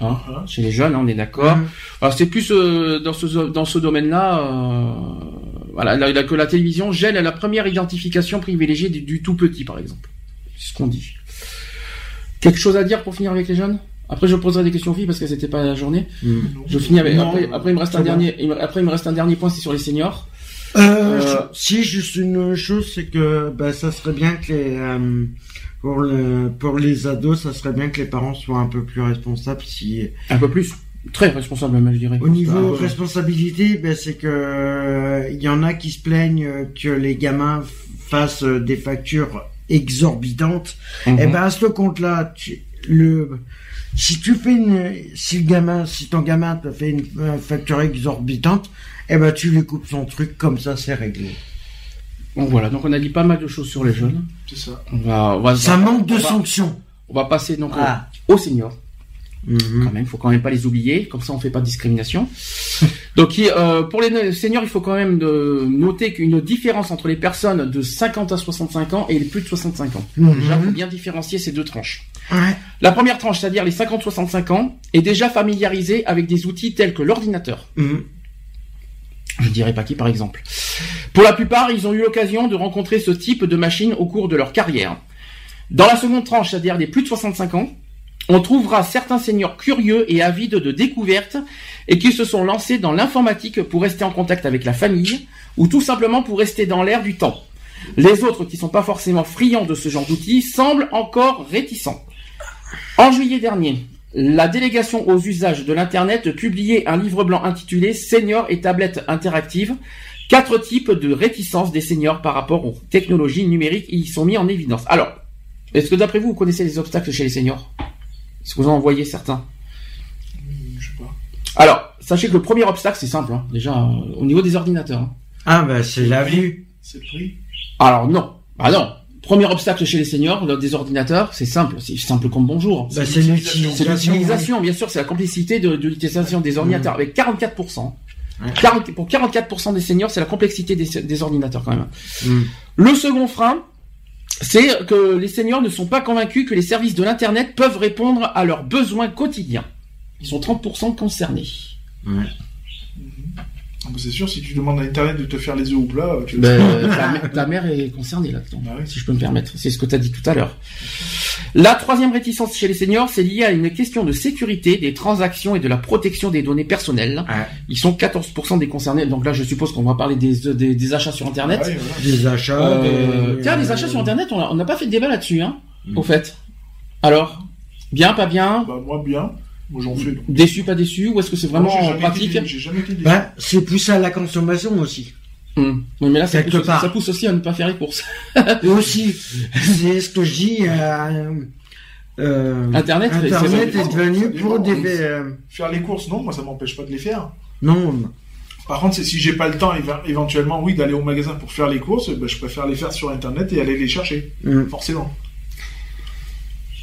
hein, chez les jeunes, hein, on est d'accord. Mhm. Alors c'est plus euh, dans ce dans ce domaine-là, euh, voilà, la- la- que la télévision gèle la première identification privilégiée du, du tout petit, par exemple. C'est ce qu'on dit. Quelque chose à dire pour finir avec les jeunes? Après je poserai des questions aux filles parce que c'était pas la journée. Mhm. Je finis avec. Non, après, après il me reste un dernier. Après il me reste un dernier point, c'est sur les seniors. Euh, Euh, si juste une chose, c'est que bah, ça serait bien que les euh, pour le pour les ados, ça serait bien que les parents soient un peu plus responsables. Si Un peu plus. Très responsable même, je dirais. au niveau Ah, responsabilité, ben, c'est que euh, il y en a qui se plaignent que les gamins fassent des factures exorbitantes. mhm. Et ben à ce compte-là, le si tu fais une si le gamin si ton gamin te fait une facture exorbitante, eh ben tu lui coupes son truc comme ça, c'est réglé. Donc voilà, donc on a dit pas mal de choses sur les jeunes. C'est ça. On va, on va, Ça manque de on va- sanctions. On va passer donc au- Ah. aux seniors. Mhm. quand même, faut quand même pas les oublier, comme ça on fait pas de discrimination. Donc euh, pour les seniors, il faut quand même de noter qu'une différence entre les personnes de 50 à 65 ans et les plus de 65 ans. Mhm. Déjà, faut bien différencier ces deux tranches. Ouais. La première tranche, c'est-à-dire les 50-65 ans, est déjà familiarisée avec des outils tels que l'ordinateur. Mhm. Je ne dirais pas qui par exemple. Pour la plupart, ils ont eu l'occasion de rencontrer ce type de machine au cours de leur carrière. Dans la seconde tranche, c'est-à-dire des plus de 65 ans, on trouvera certains seniors curieux et avides de découvertes et qui se sont lancés dans l'informatique pour rester en contact avec la famille ou tout simplement pour rester dans l'air du temps. Les autres qui sont pas forcément friands de ce genre d'outils semblent encore réticents. En juillet dernier, la délégation aux usages de l'Internet publiait un livre blanc intitulé Seniors et tablettes interactives. Quatre types de réticence des seniors par rapport aux technologies numériques y sont mis en évidence. Alors, est-ce que d'après vous, vous connaissez les obstacles chez les seniors? Est-ce que vous en voyez certains? Je sais pas. Alors, sachez que le premier obstacle, c'est simple, hein, déjà, euh, au niveau des ordinateurs. hein. Ah ben c'est la vue. C'est le prix. Alors non, ah non. Premier obstacle chez les seniors, des ordinateurs, c'est simple, c'est simple comme bonjour. Ben, c'est l'utilisation. C'est l'utilisation, bien sûr, c'est la complexité de, de l'utilisation des ordinateurs, avec 44%. Ouais. 40 pour 44% des seniors, c'est la complexité des, des ordinateurs quand même. Mhm. Le second frein, c'est que les seniors ne sont pas convaincus que les services de l'Internet peuvent répondre à leurs besoins quotidiens. Ils sont 30% concernés. Ouais. Ah, bah, C'est sûr, si tu demandes à Internet de te faire les œufs au plat, tu Ben, ta, mè- ta mère est concernée là-dedans, Bah oui. si je peux me permettre. C'est ce que tu as dit tout à l'heure. La troisième réticence chez les seniors, c'est lié à une question de sécurité des transactions et de la protection des données personnelles. Ils sont 14% des concernés. Donc là, je suppose qu'on va parler des, des, des achats sur Internet. Voilà. Des achats. Euh, des- tiens, les achats sur Internet, on n'a pas fait de débat là-dessus, hein, Mm. au fait. Alors, bien, pas bien, Bah, moi, bien. Moi, j'en fais. donc. déçu, pas déçu, ou est-ce que c'est vraiment jamais pratique J'ai jamais été déçu. Bah, c'est poussé à la consommation aussi. Oui, mais là, ça Quelque pousse, part. ça pousse aussi à ne pas faire les courses. Et aussi, c'est ce que je dis. Euh, euh, Internet, Internet est devenu pour des. euh, Faire les courses, non, moi, ça m'empêche pas de les faire. non, Par contre, c'est si j'ai pas le temps, éve- éventuellement, oui, d'aller au magasin pour faire les courses, bah, je préfère les faire sur Internet et aller les chercher. hum, Forcément.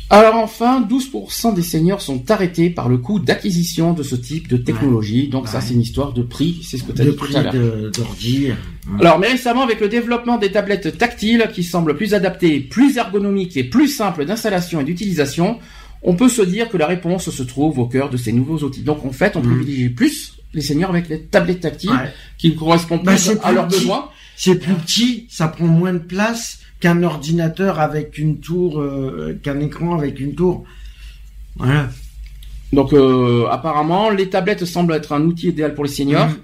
Alors enfin, 12% des seniors sont arrêtés par le coût d'acquisition de ce type de technologie. Donc ça, c'est une histoire de prix, c'est ce que tu as de dit tout prix à l'heure. de- d'ordi. Alors, mais récemment, avec le développement des tablettes tactiles qui semblent plus adaptées, plus ergonomiques et plus simples d'installation et d'utilisation, on peut se dire que la réponse se trouve au cœur de ces nouveaux outils. Donc, en fait, on Mhm. privilégie plus les seniors avec les tablettes tactiles Ouais. qui correspondent Bah, plus à leurs petit. besoins. C'est plus petit, ça prend moins de place qu'un ordinateur avec une tour, euh, qu'un écran avec une tour. Voilà. Donc, euh, apparemment, les tablettes semblent être un outil idéal pour les seniors. Mhm.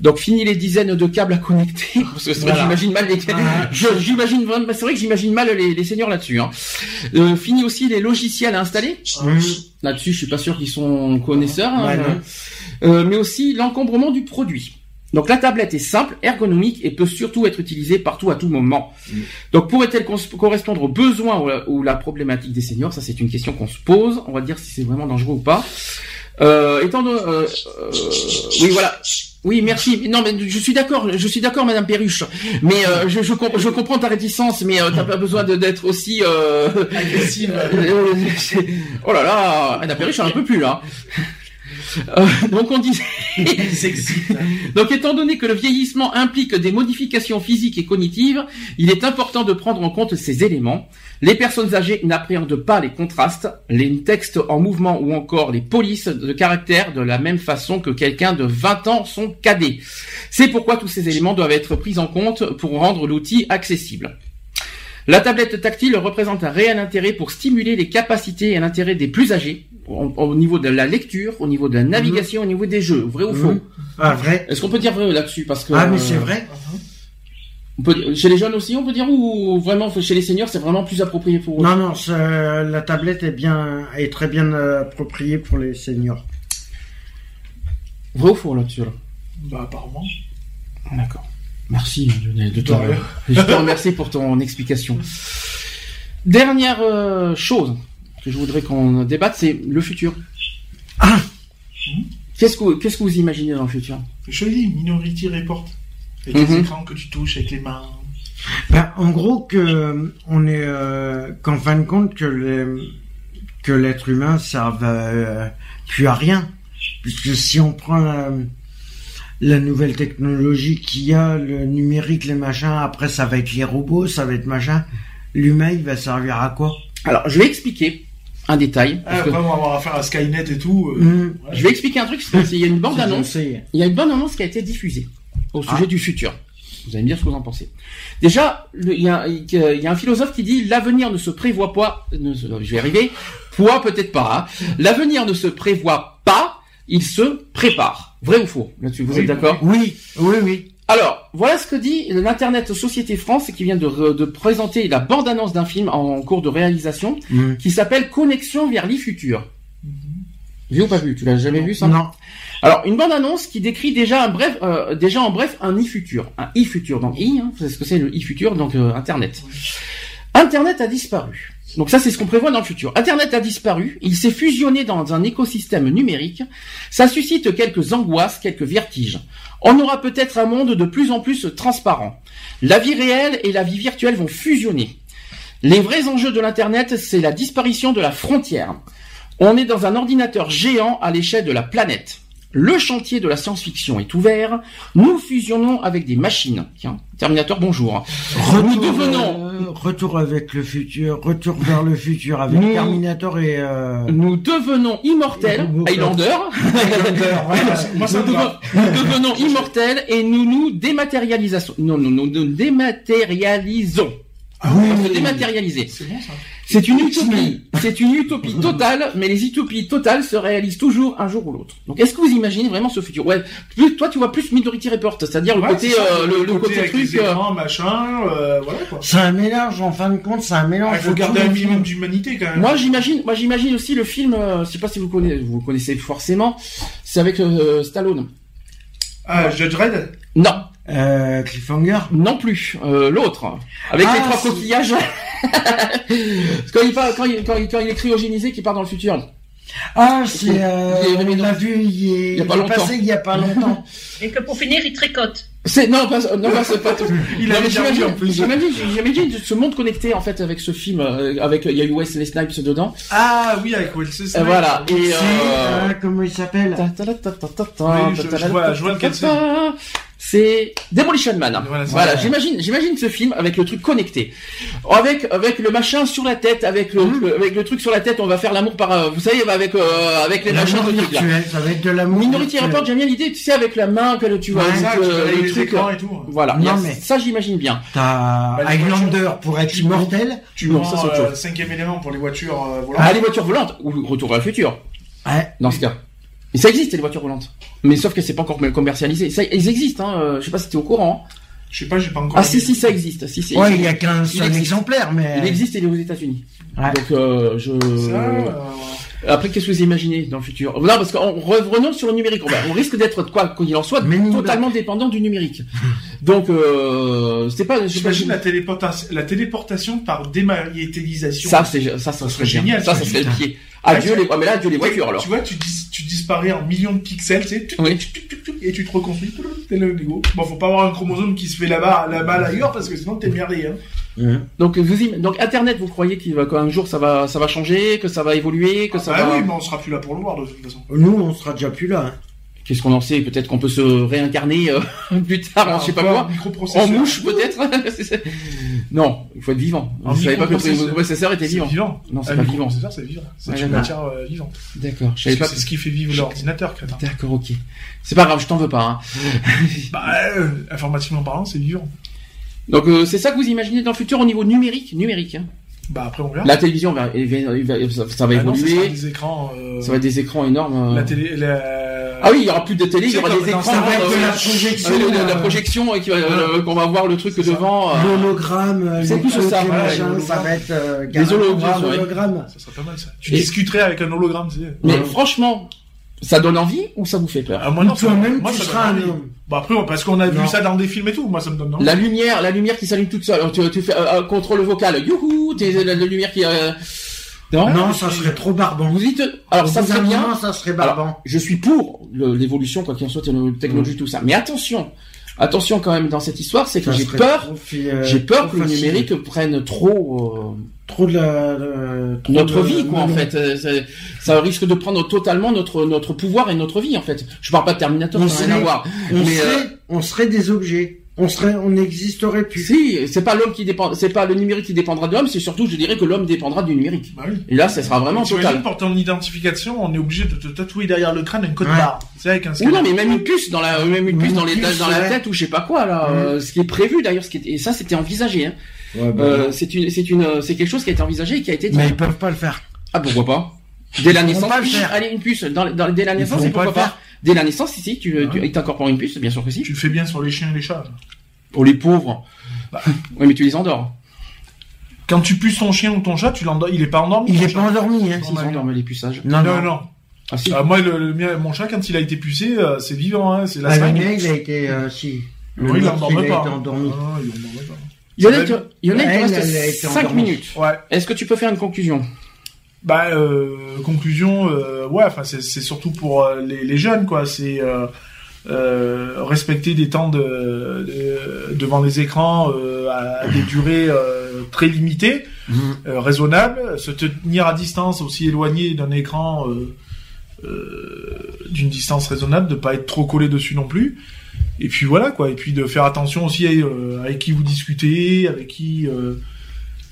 Donc, fini les dizaines de câbles à connecter. Parce que Voilà. j'imagine mal les. Ah. J'imagine vraiment- c'est vrai que j'imagine mal les, les seniors là-dessus. Hein. Euh, fini aussi les logiciels à installer. Hum, Là-dessus, je suis pas sûr qu'ils sont connaisseurs. hein. Euh, mais aussi l'encombrement du produit. Donc la tablette est simple, ergonomique et peut surtout être utilisée partout à tout moment. Donc pourrait-elle correspondre aux besoins ou la, ou la problématique des seniors? Ça c'est une question qu'on se pose. On va dire si c'est vraiment dangereux ou pas. Euh, étant donné, euh, euh, oui voilà. Oui, merci. Non, mais je suis d'accord. Je suis d'accord, Madame Perruche. Mais euh, je, je, comp- je comprends ta réticence, mais euh, t'as pas besoin d'être aussi euh, Agressive. oh là là, Madame Perruche, elle en peut plus là. Euh, donc on disait. donc étant donné que le vieillissement implique des modifications physiques et cognitives, il est important de prendre en compte ces éléments. Les personnes âgées n'appréhendent pas les contrastes, les textes en mouvement ou encore les polices de caractère de la même façon que quelqu'un de 20 ans sont cadets. C'est pourquoi tous ces éléments doivent être pris en compte pour rendre l'outil accessible. La tablette tactile représente un réel intérêt pour stimuler les capacités et l'intérêt des plus âgés au, au niveau de la lecture, au niveau de la navigation, au niveau des jeux. Vrai ou faux Mhm. Ah, vrai. Est-ce qu'on peut dire vrai là-dessus Parce que Ah, mais euh, c'est vrai. on peut- chez les jeunes aussi, on peut dire ou vraiment chez les seniors, c'est vraiment plus approprié pour eux? Non, non, la tablette est bien, est très bien euh, appropriée pour les seniors. Vrai ou faux là-dessus là? Bah, apparemment. D'accord. Merci Lionel de ton. Je te remercie pour ton explication. Dernière euh, chose que je voudrais qu'on débatte, c'est le futur. Ah Qu'est-ce que qu'est-ce que vous imaginez dans le futur? Je dis, Minority Report. Avec Mhm. les écrans que tu touches avec les mains. Ben, en gros, que on est, euh, qu'en fin de compte, que les, que l'être humain serve euh, plus à rien, puisque si on prend la, la nouvelle technologie qu'il y a, le numérique, les machins, après ça va être les robots, ça va être machin, l'humain il va servir à quoi? Alors, je vais expliquer un détail. Ah, parce que- après, on va avoir affaire à Skynet et tout. euh, ouais. je vais expliquer un truc. c'est qu'il y a une bande annonce. Il y a une bande annonce qui a été diffusée au sujet Ah. du futur. Vous allez me dire ce que vous en pensez. Déjà, il y, a, il y a un philosophe qui dit l'avenir ne se prévoit pas. ne je vais arriver. Poids peut-être pas. hein. L'avenir ne se prévoit pas. Il se prépare. Vrai ou faux? Là-dessus, vous Oui, êtes d'accord? Oui, oui, oui. Alors, voilà ce que dit l'Internet Société France qui vient de, re- de présenter la bande-annonce d'un film en cours de réalisation Hum. qui s'appelle Connexion vers l'e-futur. Vu ou pas vu? Tu l'as jamais vu ça? Non. alors, une bande annonce qui décrit déjà un bref, euh, déjà en bref un e-futur, un e-futur. Donc i, hein, c'est ce que c'est le e-futur, donc euh, Internet. Internet a disparu. Donc ça, c'est ce qu'on prévoit dans le futur. Internet a disparu. Il s'est fusionné dans un écosystème numérique. Ça suscite quelques angoisses, quelques vertiges. On aura peut-être un monde de plus en plus transparent. La vie réelle et la vie virtuelle vont fusionner. Les vrais enjeux de l'Internet, c'est la disparition de la frontière. On est dans un ordinateur géant à l'échelle de la planète. Le chantier de la science-fiction est ouvert. Nous fusionnons avec des machines. Tiens, Terminator, bonjour. Nous devenons, euh, retour avec le futur, retour vers le futur avec Nous- Terminator et euh, nous devenons immortels. Highlander. Moi, ça nous, devenons immortels et nous nous dématérialisons. Non, nous nous nous dématérialisons. Ah oui, se dématérialiser. c'est bon ça. C'est une utopie, c'est une utopie totale, mais les utopies totales se réalisent toujours un jour ou l'autre. Donc, est-ce que vous imaginez vraiment ce futur? Ouais, plus- toi, tu vois plus Minority Report, c'est-à-dire le Ouais, côté, ça, euh, le, le côté avec truc. les euh, écrans, machin, euh, voilà quoi. C'est un mélange, en fin de compte, c'est un mélange. Il faut de garder un minimum d'humanité quand même. Moi, j'imagine, moi, j'imagine aussi le film. Euh, je sais pas si vous connaissez, vous le connaissez forcément. C'est avec euh, Stallone. Ah, Judge Red Non, Euh, Cliffhanger. non plus. Euh, L'autre, avec Ah, les trois si. coquillages. quand il part, quand il, quand il, quand il est cryogénisé, qui part dans le futur. Ah, c'est, euh, on l'a vu, il est, Il y a pas il longtemps. passé il y a pas longtemps. Et que pour finir, il tricote. C'est non, pas, non, pas, c'est pas tout. Il Non, a mais déjà vu, j'imagine, en plus. j'imagine, j'imagine ce monde connecté en fait avec ce film, euh, avec il y a eu Wesley Snipes dedans. Ah oui, avec Wesley Et Snipes. voilà. Et euh, euh, comment il s'appelle c'est. Demolition Man. Voilà, Voilà, j'imagine, j'imagine ce film avec le truc connecté, avec avec le machin sur la tête, avec le avec le truc sur la tête, on va faire l'amour par, euh, vous savez, avec euh, avec les machins de là. virtuel, ça va être de l'amour Minority. Report, j'aime bien l'idée, tu sais, avec la main que tu vois, Ouais, avec, Ça, euh, le les truc. écrans et tout. Voilà, Non, y a- mais- ça j'imagine bien. T'as Bah, Highlander voitures. pour être immortel. Tu prends ça, c'est euh, cinquième élément pour les voitures euh, volantes. Ah, les voitures volantes ou Retour à le futur, Ouais. dans ce cas. Mais ça existe les voitures volantes, mais sauf que c'est pas encore commercialisé. Ça, ils existent, hein. euh, Je sais pas si t'es au courant. hein. Je sais pas, j'ai pas encore. Ah si si, ça existe. Si si. Ouais, il, y a qu'un seul exemplaire, mais. il existe, il est aux États-Unis. Ouais. Donc euh, je. Ça, euh, Après, qu'est-ce que vous imaginez dans le futur? Non, parce qu'on revenons sur le numérique. On, risque d'être quoi qu'il en soit totalement dépendant du numérique. Donc euh, c'est pas. J'imagine la téléportation, la téléportation par dématérialisation. Ça c'est ça, ça serait génial, génial. Ça, ça serait le pied. Adieu les. mais là, adieu les voitures alors. Tu vois, tu, dis, tu disparais en millions de pixels, tu sais, tuc, Oui. tuc, tuc, tuc, tuc, et tu te reconstruis, t'es le Lego. Bon, faut pas avoir un chromosome qui se fait là-bas, là-bas, ailleurs, parce que sinon t'es merdé, hein. Mhm. Donc vous donc Internet, vous croyez qu'il va qu'un jour ça va ça va changer, que ça va évoluer, que ça bah va. oui, mais on sera plus là pour le voir, de toute façon. Nous, on sera déjà plus là. hein. Qu'est-ce qu'on en sait? Peut-être qu'on peut se réincarner euh, plus tard, en je sais pas quoi. En mouche peut-être Non, il faut être vivant. En Vous savez pas que le processeur était C'est vivant. vivant. Non, c'est pas vivant. microprocesseur, c'est vivant. C'est Ouais, une matière euh, vivante. D'accord, je savais C'est pas. c'est ce qui fait vivre l'ordinateur, crétin. D'accord, ok. C'est pas grave, je t'en veux pas. Hein. Bah, euh, informatiquement parlant, c'est vivant. Donc euh, c'est ça que vous imaginez dans le futur au niveau numérique, numérique. Hein. Bah, après, on verra. La télévision va, elle va- elle va- ça, ça va Ah non, ce sera évoluer. des écrans. euh, Ça va être des écrans énormes. euh. La télé. La... Ah oui, il y aura plus de télé, il y aura des écrans. Ça va être de euh, la projection. avec de la euh, projection et qui va- euh, qu'on va voir le truc C'est ça. devant. euh, L'hologramme, euh, C'est les plus ça, ça va être euh, Les carrément hologrammes. Ça serait pas mal, ça. Tu discuterais avec un hologramme, tu sais. Mais franchement, ça donne envie ou ça vous fait peur Ah, moi, non, Toi-même, moi, tu seras un homme. Bah, après, parce qu'on a Non. vu ça dans des films et tout. Moi, ça me donne envie. La lumière, la lumière qui s'allume toute seule. Tu, tu fais euh, euh, contrôle vocal. Youhou, t'es la, la lumière qui. euh, Non. Non, ça serait trop barbant. Vous dites. Alors ça serait bien. ça serait barbant. Je suis pour le- l'évolution, quoi qu'il en soit, technologie, tout ça. Mais attention, attention quand même dans cette histoire, c'est que Ça j'ai peur. euh, J'ai peur que le numérique prenne trop Trop de la. de- trop notre de- vie, quoi, en fait. Euh, Ça risque de prendre totalement notre notre pouvoir et notre vie, en fait. Je parle pas de Terminator, On ça n'a rien à serait- voir. On Mais, serait, euh, on serait des objets. On serait, on n'existerait plus. Si, c'est pas l'homme qui dépend, c'est pas le numérique qui dépendra de l'homme, c'est surtout, je dirais que l'homme dépendra du numérique. Bah oui. Et là, ça sera vraiment T'imagines, total. pour ton identification, on est obligé de te tatouer derrière le crâne un code Ouais. barre. C'est avec un Ou non, mais même une puce dans la, même une puce Une dans, les, puce, dans la ouais. tête ou je sais pas quoi là, euh, ce qui est prévu d'ailleurs, ce qui est, et ça c'était envisagé. Hein. Euh, c'est une, c'est une, c'est quelque chose qui a été envisagé et qui a été dit. Mais ils peuvent pas le faire. Ah pourquoi pas? Dès la Ils naissance, pas le faire. allez une puce. Dans, dans- dès la naissance, et pourquoi pas le pas, Dès la naissance, si si, tu, tu, t'incorporent une puce, bien sûr que si. Tu le fais bien sur les chiens et les chats. Pour les pauvres. Bah. Oui, mais tu les endors. Quand tu puces ton chien ou ton chat, tu l'endors. Il est pas endormi. Il est chat. pas endormi, hein. Ils endorment les puçages. Non, Non, non. Ah si. Ah, moi, le, le mien, mon chat, quand il a été pucé, euh, c'est vivant, hein, c'est la Ah, le seringue. mien, il a été, euh, si. Le Oui, il endormait il a pas. été endormi. Ah, il pas. Il y en a, qui- été 5 endormie. minutes. Ouais. Est-ce que tu peux faire une conclusion? Bah, euh, conclusion, euh, ouais, enfin, c'est surtout pour euh, les, les jeunes, quoi. C'est euh, euh, respecter des temps de, de- devant les écrans euh, à des durées euh, très limitées, Mhm. euh, raisonnables, se tenir à distance aussi éloigné d'un écran euh, euh, d'une distance raisonnable, de pas être trop collé dessus non plus. Et puis voilà quoi. Et puis de faire attention aussi euh, avec qui vous discutez, avec qui. euh,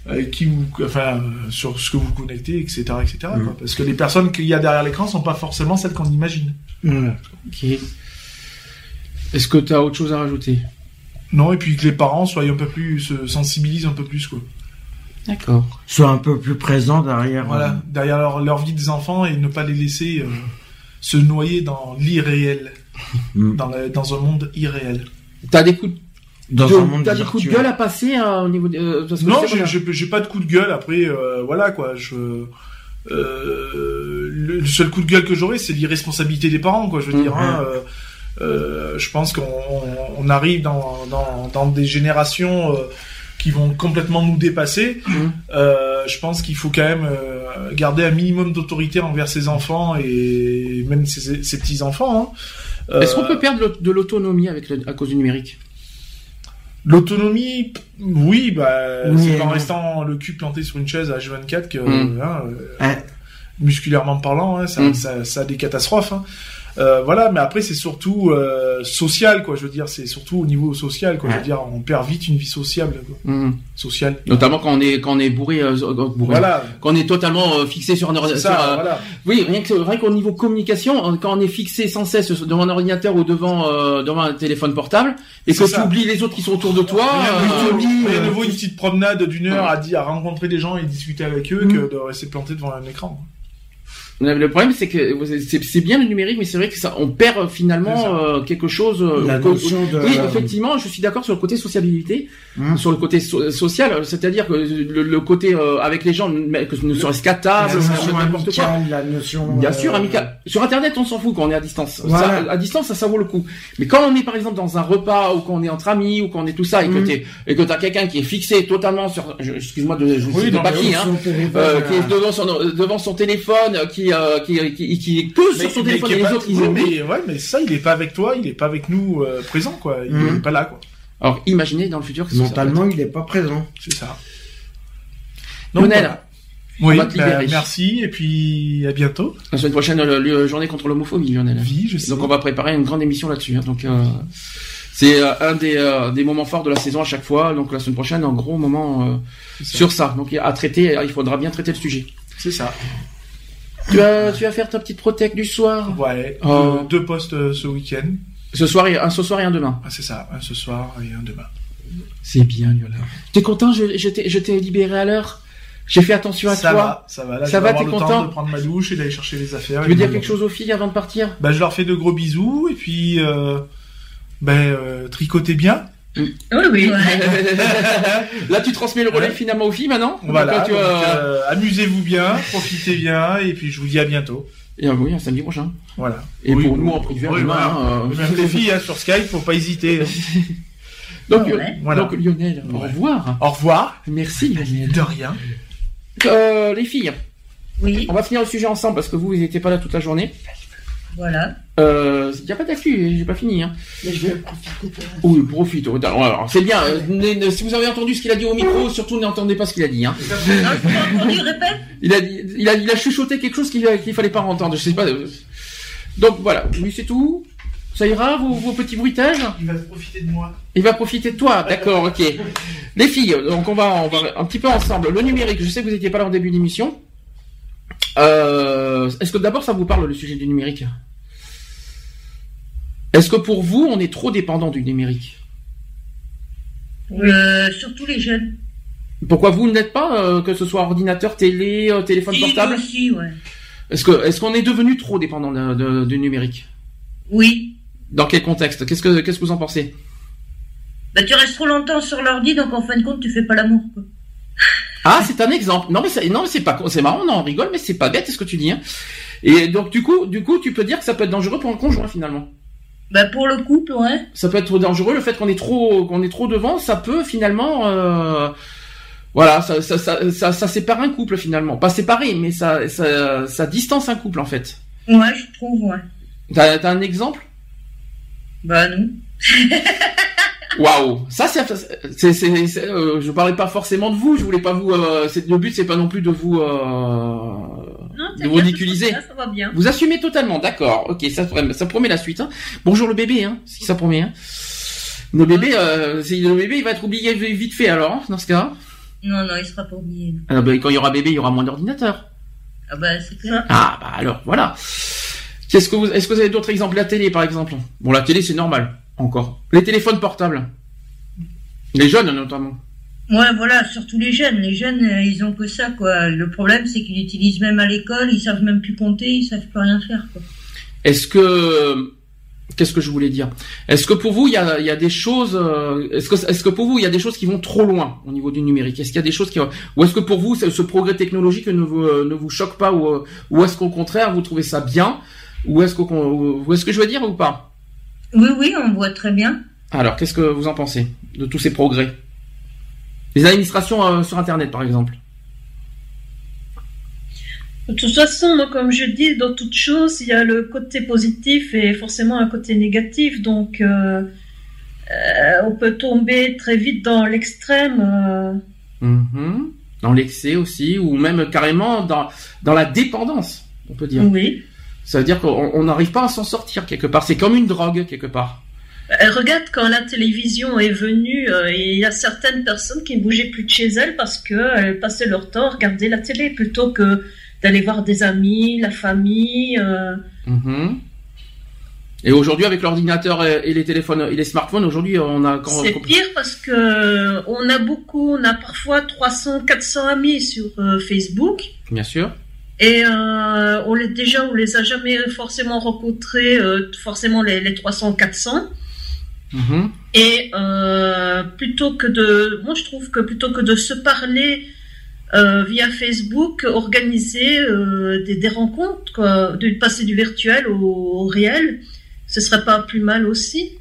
avec qui vous, enfin, euh, sur ce que vous connectez, etc., etc. quoi. Mhm. Parce que les personnes qu'il y a derrière l'écran sont pas forcément celles qu'on imagine. Voilà. Ok. Est-ce que tu as autre chose à rajouter? Non, et puis que les parents soient un peu plus, se sensibilisent un peu plus, quoi. D'accord. soient un peu plus présents derrière. Voilà, euh, derrière leur, leur vie des enfants et ne pas les laisser euh, se noyer dans l'irréel, Mm. dans, la- dans un monde irréel. T'as des coups, dans de, un monde t'as des coups de gueule à passer euh, au niveau de, euh, parce que Non, j'ai- pas, j'ai j'ai pas de coup de gueule. Après, euh, voilà quoi. Je, euh, le seul coup de gueule que j'aurais, c'est l'irresponsabilité des parents, quoi. Je veux dire, Mhm. hein, euh, euh, je pense qu'on on- on arrive dans, dans, dans des générations euh, qui vont complètement nous dépasser. Mhm. Euh, je pense qu'il faut quand même euh, garder un minimum d'autorité envers ses enfants et même ses, ses petits enfants. hein. Est-ce qu'on Euh, peut perdre de l'autonomie avec le- à cause du numérique? L'autonomie, oui, bah, Oui c'est en restant le cul planté sur une chaise à H24 que, Mm. hein, euh, Hein. musculairement parlant, hein, ça, Mm. ça, ça a des catastrophes. Euh, voilà, mais après c'est surtout euh, social, quoi. Je veux dire, c'est surtout au niveau social, quoi. Je veux dire, on perd vite une vie sociable, quoi. Mhm. sociale. Notamment quand on est quand on est bourré, euh, euh, bourré. Voilà, quand on est totalement euh, fixé sur un ordinateur. voilà. Oui, rien que rien qu'au niveau communication, quand on est fixé sans cesse devant un ordinateur ou devant euh, devant un téléphone portable et que tu oublies les autres qui sont autour de toi. Euh, ne vaut une petite promenade d'une heure à, dire, à rencontrer des gens et discuter avec eux Mm. que de rester planté devant un écran. Le problème, c'est que c'est bien le numérique, mais c'est vrai que ça, on perd euh, finalement euh, quelque chose. euh, La notion de. oui, effectivement, je suis d'accord sur le côté sociabilité, Hum. sur le côté so- social, c'est-à-dire que le, le côté euh, avec les gens, que ce ne serait-ce qu'à table, n'importe quoi. amicale, la notion. Bien euh, sûr, amical. Sur Internet, on s'en fout quand on est à distance. Voilà. Ça, à distance, ça, ça vaut le coup. Mais quand on est, par exemple, dans un repas ou quand on est entre amis ou quand on est tout ça et que Mhm. t'es, et que t'as quelqu'un qui est fixé totalement sur, excuse-moi de, je Oui, mais qui, oui, hein, euh, euh, qui est devant son, devant son téléphone, qui, euh, qui, qui, qui est que sur son téléphone qui les autres, ils mais, ouais, mais ça, il est pas avec toi, il est pas avec nous euh, présent, quoi. Il Mhm. est pas là, quoi. Alors, imaginez dans le futur que Mentalement, il est pas présent. C'est ça. Lionel, voilà. Oui, va te bah, libérer. merci et puis à bientôt. la semaine prochaine, le, le journée contre l'homophobie, Lionel. Vie, je sais. Donc on va préparer une grande émission là-dessus. hein. Donc euh, c'est euh, un des, euh, des moments forts de la saison à chaque fois. Donc la semaine prochaine, un gros moment euh, ça. sur ça. Donc à traiter, il faudra bien traiter le sujet. C'est ça. Tu vas, tu vas faire ta petite protec du soir. Ouais. Oh. Deux, deux postes euh, ce week-end. Ce soir, et, un ce soir et un demain. Ah, c'est ça. Un ce soir et un demain. C'est bien, Lionel. T'es content je, je t'ai libéré à l'heure. J'ai fait attention à ça toi. va, ça va. Là, Ça je va, vais avoir t'es le content temps de prendre ma douche et d'aller chercher les affaires. Tu veux dire quelque chose aux filles avant de partir? Bah, je leur fais de gros bisous et puis, euh, ben, euh, tricotez bien. Oui, oui. Là, tu transmets le relais Ouais. finalement aux filles maintenant. Voilà. Donc, tu, donc, euh, euh, amusez-vous bien, profitez bien et puis je vous dis à bientôt. Et euh, oui, un samedi prochain. Voilà. Et Oui, pour oui. nous en privé, Oui, demain, voilà. hein, euh, les filles hein, sur Skype, faut pas hésiter. Donc, Ouais. euh, Voilà. donc Lionel, au revoir. Au revoir. Merci Lionel. De rien. Euh, les filles, Oui, on va finir le sujet ensemble parce que vous, vous n'étiez pas là toute la journée. Voilà. Euh, il n'y a pas d'actu, j'ai pas fini. Hein. Mais je vais profiter de... Oui, profite. Alors, c'est bien. euh, ne- ne- si vous avez entendu ce qu'il a dit au micro, surtout n'entendez pas ce qu'il a dit. Hein. Il a, il a, il a chuchoté quelque chose qu'il qu'il fallait pas entendre. Je sais pas. euh. Donc voilà, oui c'est tout. Ça ira vos, vos petits bruitages? Il va profiter de moi. Il va profiter de toi, d'accord, ok. Les filles, donc on va, on va un petit peu ensemble. Le numérique, je sais que vous n'étiez pas là en début d'émission. Euh, Est-ce que d'abord ça vous parle le sujet du numérique? Est-ce que pour vous on est trop dépendant du numérique? Euh, surtout les jeunes. Pourquoi vous n'êtes pas, euh, que ce soit ordinateur, télé, téléphone portable? aussi, ouais. Est-ce qu'on est devenu trop dépendant de- de- du numérique? Oui. Dans quel contexte? Qu'est-ce que vous en pensez? Bah, tu restes trop longtemps sur l'ordi, donc en fin de compte, tu fais pas l'amour. Ah, c'est un exemple. Non mais c'est non mais c'est pas c'est marrant, non, on rigole, mais c'est pas bête ce que tu dis. Hein. Et donc du coup, du coup, tu peux dire que ça peut être dangereux pour un conjoint finalement. Bah, pour le couple, ouais. Ça peut être dangereux le fait qu'on est trop qu'on est trop devant, ça peut finalement euh, voilà, ça ça, ça ça sépare un couple finalement. Pas séparer, mais ça ça ça distance un couple en fait. Ouais, je trouve, ouais. T'as t'as un exemple? Bah, non. Waouh, ça c'est c'est c'est c'est, euh, je parlais pas forcément de vous, je voulais pas vous euh, c'est le but c'est pas non plus de vous euh, Non, de vous ridiculiser. Ça, ça va bien. Vous assumez totalement, d'accord. Ok, ça, promet- ça promet la suite. Hein. Bonjour le bébé, hein, si ça promet. Hein. Le bébé, euh, le bébé, il va être oublié vite fait alors, hein, dans ce cas. Non, non, il sera pas oublié. Ah, bah, quand il y aura bébé, il y aura moins d'ordinateurs. Ah, bah, c'est clair. Ah bah alors, voilà. Qu'est-ce que vous, est-ce que vous avez d'autres exemples La télé, par exemple? Bon, la télé, c'est normal, encore. Les téléphones portables. Les jeunes, notamment. Ouais, voilà, surtout les jeunes. Les jeunes, euh, ils ont que ça, quoi. Le problème, c'est qu'ils l'utilisent même à l'école, ils savent même plus compter, ils savent plus rien faire, quoi. Est-ce que qu'est-ce que je voulais dire? Est-ce que pour vous il y a, il y a des choses euh, Est-ce que est-ce que pour vous il y a des choses qui vont trop loin au niveau du numérique? Est-ce qu'il y a des choses qui ou est-ce que pour vous ce, progrès technologique ne vous euh, ne vous choque pas ou ou est-ce qu'au contraire vous trouvez ça bien? Ou est-ce ou est-ce que je veux dire ou pas? Oui, oui, on voit très bien. Alors qu'est-ce que vous en pensez de tous ces progrès? Les administrations euh, sur Internet par exemple. De toute façon, comme je dis, dans toute chose, il y a le côté positif et forcément un côté négatif. Donc, euh, euh, on peut tomber très vite dans l'extrême. euh. Mhm. Dans l'excès aussi ou même carrément dans dans la dépendance, on peut dire. Oui. Ça veut dire qu'on on n'arrive pas à s'en sortir quelque part. C'est comme une drogue quelque part. Euh, regarde quand la télévision est venue, euh, il y a certaines personnes qui ne bougeaient plus de chez elles parce qu'elles passaient leur temps à regarder la télé plutôt que d'aller voir des amis, la famille. euh. Mhm. Et aujourd'hui, avec l'ordinateur et les téléphones et les smartphones, aujourd'hui, on a C'est pire parce que on a beaucoup, on a parfois 300, 400 amis sur euh, Facebook. bien sûr. Et euh, on les déjà on les a jamais forcément rencontrés, euh, forcément les, les 300 400. Mhm. Et euh, plutôt que de, moi je trouve que plutôt que de se parler euh, via Facebook, organiser des, des rencontres, quoi, de passer du virtuel au, au réel, ce serait pas plus mal aussi.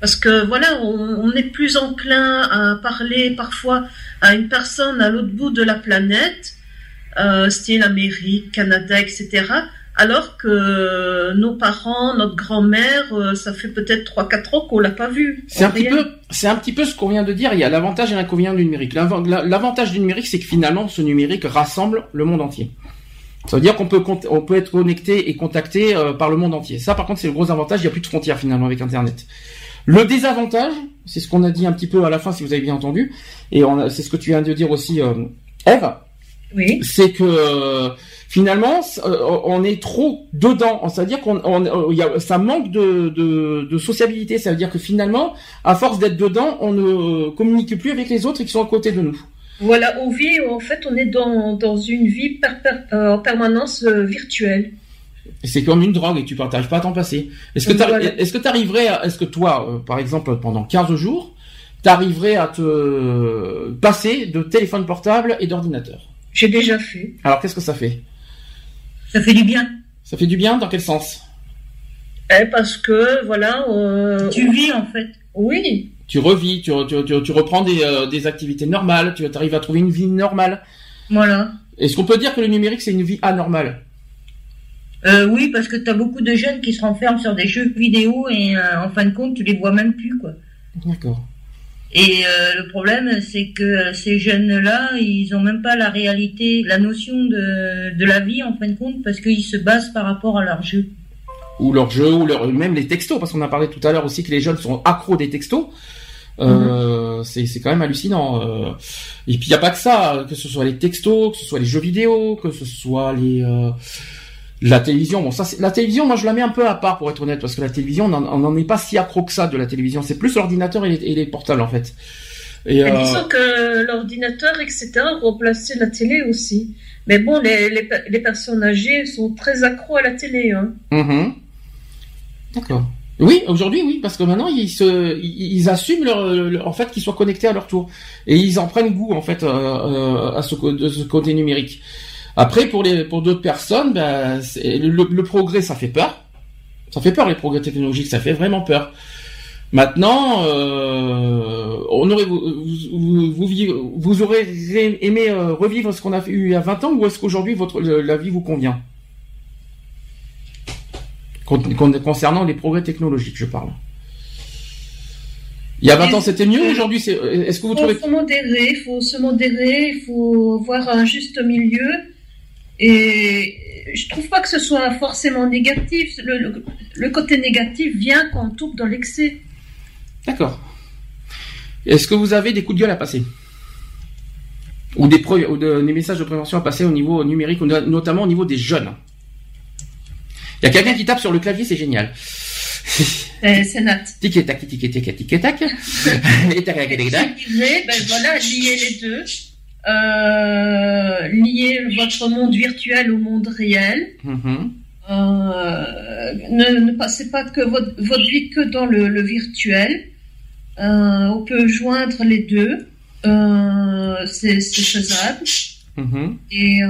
Parce que voilà, on, on est plus enclin à parler parfois à une personne à l'autre bout de la planète, euh, style Amérique, Canada, etc. Alors que nos parents, notre grand-mère, euh, ça fait peut-être 3-4 ans qu'on l'a pas vu. C'est un petit peu, c'est un petit peu ce qu'on vient de dire. Il y a l'avantage et l'inconvénient du numérique. L'avan- la- L'avantage du numérique, c'est que finalement, ce numérique rassemble le monde entier. Ça veut dire qu'on peut, cont- on peut être connecté et contacté euh, par le monde entier. Ça, par contre, c'est le gros avantage. Il n'y a plus de frontières finalement avec Internet. Le désavantage, c'est ce qu'on a dit un petit peu à la fin, si vous avez bien entendu, et c'est ce que tu viens de dire aussi, euh, Eve. Oui. c'est que euh, finalement euh, on est trop dedans c'est-à-dire qu'on on- euh, il y a, ça manque de, de, de sociabilité ça veut dire que finalement à force d'être dedans on ne communique plus avec les autres qui sont à côté de nous Voilà, on vit, en fait, on est dans, dans une vie per- per- euh, en permanence euh, virtuelle. c'est comme une drogue et tu n'arrives pas à t'en passer est-ce que Voilà. est-ce que t'arriverais à- est-ce que toi euh, par exemple pendant 15 jours t'arriverais à te passer de téléphone portable et d'ordinateur? J'ai déjà fait. alors qu'est-ce que ça fait? Ça fait du bien. ça fait du bien? Dans quel sens? Eh, parce que, voilà. euh, Tu vis, en fait. Oui. tu revis, tu, tu, tu, tu reprends des, euh, des activités normales, tu arrives à trouver une vie normale. Voilà. Est-ce qu'on peut dire que le numérique c'est une vie anormale? Euh, oui, parce que t'as beaucoup de jeunes qui se renferment sur des jeux vidéo et euh, en fin de compte, tu les vois même plus, quoi. D'accord. Et euh, le problème, c'est que euh, ces jeunes-là, ils ont même pas la réalité, la notion de, de la vie en fin de compte, parce qu'ils se basent par rapport à leur jeu. Ou leurs jeux, ou leur, même les textos, parce qu'on a parlé tout à l'heure aussi que les jeunes sont accros des textos. Euh, c'est c'est quand même hallucinant. Et puis il y a pas que ça, que ce soit les textos, que ce soit les jeux vidéo, que ce soit les euh, la télévision. Bon ça, c'est- la télévision, moi je la mets un peu à part pour être honnête, parce que la télévision, on n'en- est pas si accro que ça de la télévision. C'est plus l'ordinateur et, les- et les portables en fait. Et, euh, disons que l'ordinateur, etc., remplaçait la télé aussi. Mais bon, les, les, pe- les personnes âgées sont très accros à la télé. Hein. Mhm. D'accord. Oui, aujourd'hui, oui, parce que maintenant ils se, ils, assument leur, leur- en fait qu'ils soient connectés à leur tour et ils en prennent goût en fait euh, euh, à ce, co- de ce côté numérique. Après, pour les, pour d'autres personnes, ben, le, le progrès, ça fait peur. Ça fait peur les progrès technologiques, ça fait vraiment peur. Maintenant, euh, on aurait, vous, vous, vous, vi- vous aurez aimé euh, revivre ce qu'on a eu il y a 20 ans ou est-ce qu'aujourd'hui votre la vie vous convient? Con- con- concernant les progrès technologiques, je parle. Il y a 20 ans, c'était mieux. Aujourd'hui, c'est. Est-ce que vous Il trouvez faut, modérer, il faut se modérer, il faut voir un juste milieu. Et je trouve pas que ce soit forcément négatif. Le, le- le côté négatif vient quand on tombe dans l'excès. D'accord. Est-ce que vous avez des coups de gueule à passer? Ou des, pro- ou de- des messages de prévention à passer au niveau numérique, notamment au niveau des jeunes Il y a quelqu'un qui tape sur le clavier, c'est génial. Ben, c'est Nat. Tic et tac, tic et tac, tic et tac. Et tac, tac, tac, tac. Disais, ben voilà, lier les deux. Euh, lier votre monde virtuel au monde réel. Mhm. Euh, ne, ne passez pas que votre, votre vie que dans le, le virtuel. Euh, on peut joindre les deux. Euh, c'est faisable. Mhm. Et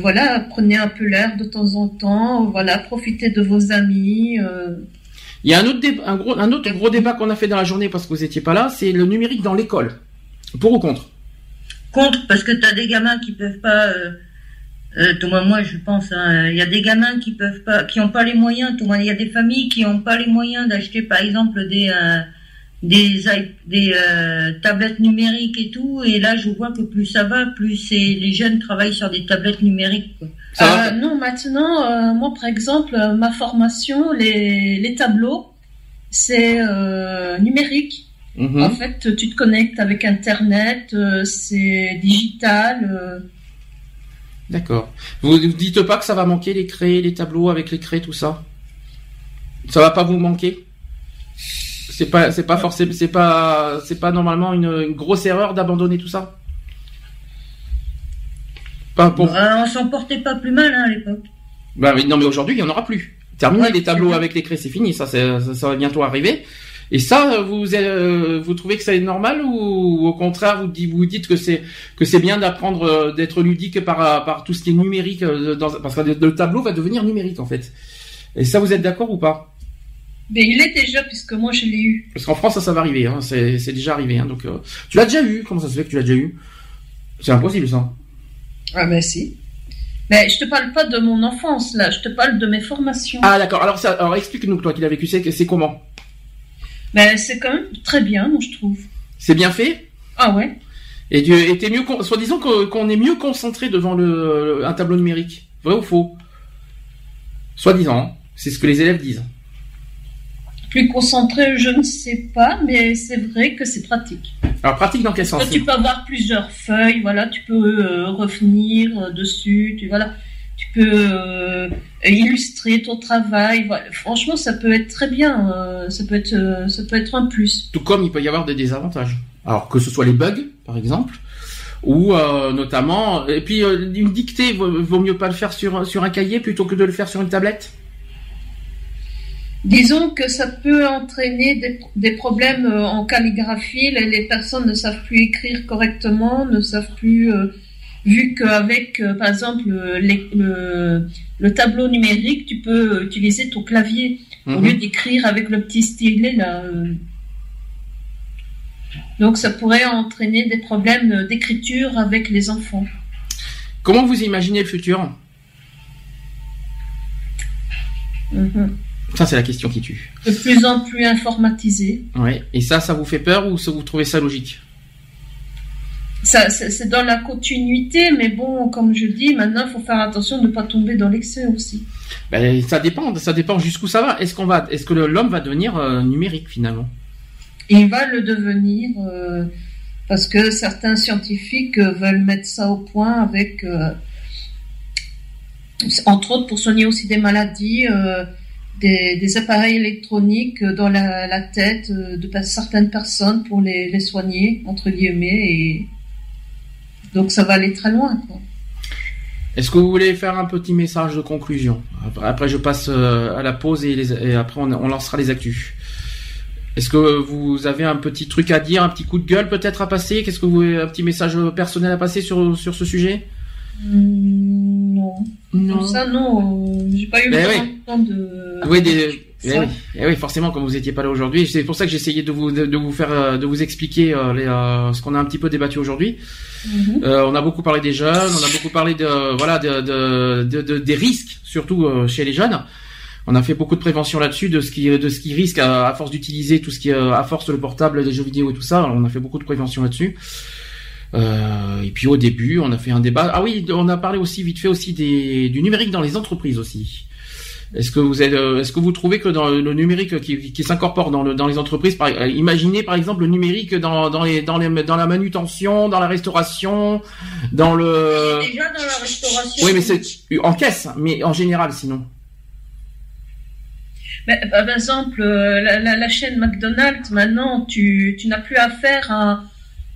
voilà, prenez un peu l'air de temps en temps. Voilà, profitez de vos amis. Il y a un autre, débat- un, gros, un autre gros débat qu'on a fait dans la journée parce que vous étiez pas là, c'est le numérique dans l'école. Pour ou contre? Contre, parce que tu as des gamins qui peuvent pas. Euh, euh, Thomas, moi, je pense, hein, il y a des gamins qui peuvent pas, qui ont pas les moyens. Thomas, il y a des familles qui ont pas les moyens d'acheter, par exemple, des euh, des i- des euh, tablettes numériques et tout. Et là, je vois que plus ça va, plus c'est les jeunes travaillent sur des tablettes numériques. Quoi. Ça va non, maintenant, euh, moi par exemple, ma formation, les, les tableaux, c'est euh, numérique. Mhm. En fait, tu te connectes avec Internet, euh, c'est digital. euh. D'accord. Vous ne dites pas que ça va manquer les craies, les tableaux avec les craies, tout ça? Ça va pas vous manquer? C'est pas, c'est pas forcément, c'est pas, c'est pas normalement une, une grosse erreur d'abandonner tout ça? Pas pour. Euh, on s'en portait pas plus mal hein, à l'époque. Bah mais non mais aujourd'hui il y en aura plus. Terminé Ouais, les tableaux avec les craies, c'est fini. Ça, ça va bientôt arriver. Et ça, vous, euh, vous trouvez que c'est normal ou au contraire vous dites, vous dites que c'est que c'est bien d'apprendre euh, d'être ludique par par tout ce qui est numérique euh, dans, parce que le tableau va devenir numérique en fait. Et ça, vous êtes d'accord ou pas? Mais il est déjà, puisque moi je l'ai eu. Parce qu'en France, ça, ça va arriver. Hein. C'est c'est déjà arrivé. Hein. Donc, tu l'as déjà eu? Comment ça se fait que tu l'as déjà eu? C'est impossible ça. Ah ben si. Mais je te parle pas de mon enfance là, je te parle de mes formations. Ah d'accord. Alors ça, alors explique-nous toi qui l'as vécu. C'est c'est comment? Ben c'est quand même très bien, moi je trouve. C'est bien fait? Ah ouais. Et tu t'es mieux, soit disant qu'on est mieux concentré devant le, un tableau numérique. Vrai ou faux? Soit disant, hein. c'est ce que les élèves disent. Plus concentré, je ne sais pas, mais c'est vrai que c'est pratique. Alors pratique dans quel sens? tu peux avoir plusieurs feuilles, voilà, tu peux euh, revenir euh, dessus, tu voilà, tu peux euh, illustrer ton travail. Voilà. Franchement, ça peut être très bien, euh, ça peut être, euh, ça peut être un plus. Tout comme il peut y avoir des désavantages. Alors que ce soit les bugs, par exemple, ou euh, notamment, et puis euh, une dictée, vaut, vaut mieux pas le faire sur sur un cahier plutôt que de le faire sur une tablette? Disons que ça peut entraîner des, des problèmes en calligraphie. Les, les personnes ne savent plus écrire correctement, ne savent plus, euh, vu qu'avec, euh, par exemple, les- le, le tableau numérique, tu peux utiliser ton clavier au Mhm. lieu d'écrire avec le petit stylet là. euh. Donc ça pourrait entraîner des problèmes d'écriture avec les enfants. Comment vous imaginez le futur? Mhm. Ça c'est la question qui tue. De plus en plus informatisé. Ouais. Et ça, ça vous fait peur ou ça vous trouvez ça logique? Ça, c'est c'est dans la continuité, mais bon, comme je dis, maintenant, il faut faire attention de ne pas tomber dans l'excès aussi. Ben, ça dépend, ça dépend jusqu'où ça va. Est-ce qu'on va, est-ce que l'homme va devenir euh, numérique finalement? Il va le devenir euh, parce que certains scientifiques euh, veulent mettre ça au point avec, euh, entre autres, pour soigner aussi des maladies, des, des appareils électroniques dans la, la tête de certaines personnes pour les, les soigner, entre guillemets, et donc ça va aller très loin. Quoi. Est-ce que vous voulez faire un petit message de conclusion? Après, je passe euh, à la pause et, les- et après on, on lancera les actus. Est-ce que vous avez un petit truc à dire, un petit coup de gueule peut-être à passer? Qu'est-ce que vous avez un petit message personnel à passer sur sur ce sujet? Hmm, non. Non. Comme ça, non. euh, J'ai pas eu Mais le oui. temps de. Oui, des... eh oui. Eh oui, forcément, comme vous étiez pas là aujourd'hui, c'est pour ça que j'essayais de vous de, de vous faire euh, de vous expliquer euh, les, euh, ce qu'on a un petit peu débattu aujourd'hui. Mhm. Euh, on a beaucoup parlé des jeunes, on a beaucoup parlé de voilà de, de, de- de- des risques surtout euh, chez les jeunes. On a fait beaucoup de prévention là-dessus de ce qui de ce qui risque à, à force d'utiliser tout ce qui euh, à force le portable, les jeux vidéo et tout ça. On a fait beaucoup de prévention là-dessus. Euh, et puis au début, on a fait un débat. Ah oui, on a parlé aussi vite fait aussi des, du numérique dans les entreprises aussi. Est-ce que vous êtes, euh, est-ce que vous trouvez que dans le numérique qui, qui s'incorpore dans, le, dans les entreprises, par, euh, imaginez par exemple le numérique dans, dans, les, dans, les, dans la manutention, dans la restauration, dans le. Déjà dans la restauration. Oui, mais c'est en caisse, mais en général sinon. Mais, par exemple, euh, la, la- la chaîne McDonald's, maintenant, tu, tu n'as plus affaire à,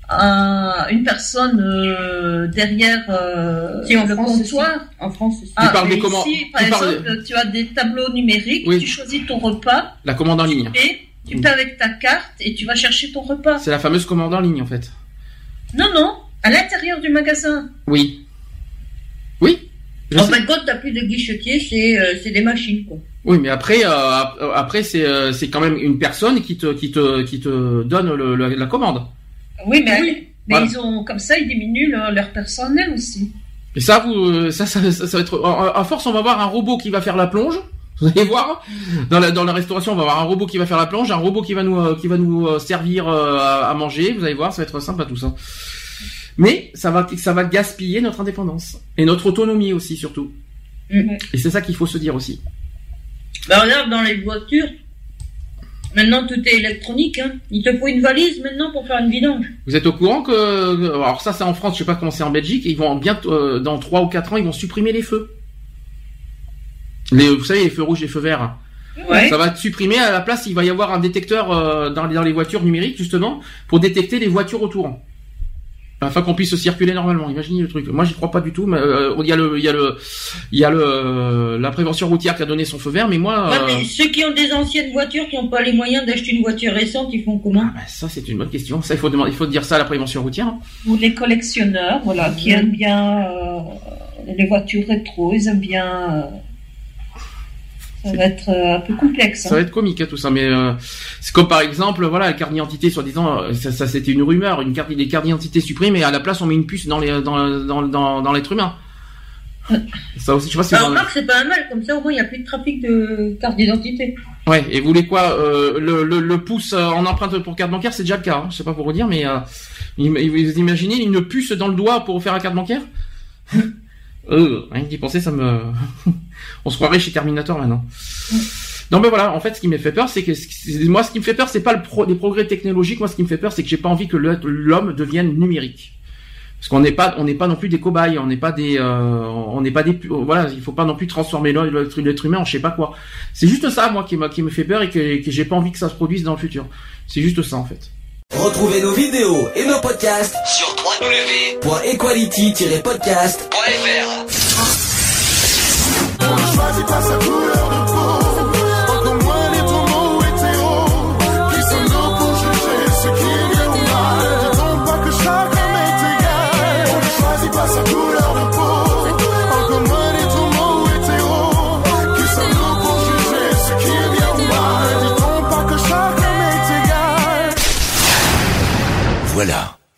à une personne euh, derrière euh, Si, en le France comptoir. En France aussi. Ah, parles des commandes- ici, par tu parles- exemple, tu as des tableaux numériques, Oui. tu choisis ton repas, La commande en ligne. et tu paies avec ta carte et tu vas chercher ton repas. C'est la fameuse commande en ligne en fait. Non, non, à l'intérieur du magasin. Oui. Oui. En fin de compte, t'as plus de guichetier, c'est euh, c'est des machines, quoi. Oui, mais après, euh, ap- après c'est euh, c'est quand même une personne qui te qui te qui te donne le- le- la commande. Oui, mais, mais Voilà. ils ont comme ça, ils diminuent leur, leur personnel aussi. Et ça, vous, ça, ça, ça, ça va être. À force, on va voir un robot qui va faire la plonge. Vous allez voir dans la dans la restauration, on va avoir un robot qui va faire la plonge, un robot qui va nous euh, qui va nous euh, servir euh, à, à manger. Vous allez voir, ça va être sympa tout ça. Mais ça va ça va gaspiller notre indépendance et notre autonomie aussi surtout. Mhm. Et c'est ça qu'il faut se dire aussi. Bah regarde, dans les voitures, maintenant tout est électronique, hein. Il te faut une valise maintenant pour faire une vidange. Vous êtes au courant que alors ça c'est en France, je sais pas comment c'est en Belgique, ils vont bientôt euh, dans trois ou quatre ans, ils vont supprimer les feux. Les, vous savez les feux rouges, les feux verts. Ouais. Ça va être supprimé. À la place, il va y avoir un détecteur euh, dans, les- dans les voitures numériques, justement, pour détecter les voitures autour. Afin qu'on puisse circuler normalement. Imaginez le truc. Moi, j'y crois pas du tout. Mais euh, il y a le, il y a le, il y a le, euh, la prévention routière qui a donné son feu vert. Mais moi, Ouais, euh, mais ceux qui ont des anciennes voitures, qui n'ont pas les moyens d'acheter une voiture récente, ils font comment bah, ça c'est une bonne question. Ça, il faut demander, il faut dire ça à la prévention routière. hein. Ou les collectionneurs, voilà, qui aiment bien euh, les voitures rétro, ils aiment bien. Ça va être euh, un peu complexe. Ça va hein. être comique hein, tout ça, mais euh, c'est comme par exemple, voilà, la carte d'identité, soi-disant, euh, ça, ça, c'était une rumeur, une carte, des cartes d'identité supprimées, et à la place on met une puce dans les, dans, dans, dans, dans l'être humain. Ça aussi, je sais pas si Bah, remarque, c'est pas mal, comme ça au moins il n'y a plus de trafic de carte d'identité. Ouais, et vous voulez quoi euh, le, le, le pouce en empreinte pour carte bancaire, c'est déjà le cas. Hein, je sais pas pour vous dire, mais euh, vous imaginez une puce dans le doigt pour faire la carte bancaire? Euh, Rien que d'y penser, ça me... On se croirait chez Terminator maintenant. Non mais voilà, en fait, ce qui me fait peur, c'est que moi, ce qui me fait peur, c'est pas le pro, les progrès technologiques. Moi, ce qui me fait peur, c'est que j'ai pas envie que l'homme devienne numérique. Parce qu'on n'est pas, on n'est pas non plus des cobayes, on n'est pas des, euh, on n'est pas des, voilà, il faut pas non plus transformer l'homme- l'être l'être humain en je sais pas quoi. C'est juste ça, moi, qui, qui me fait peur et que, que j'ai pas envie que ça se produise dans le futur. C'est juste ça, en fait. Retrouvez nos vidéos et nos podcasts sur www.equality-podcast.fr.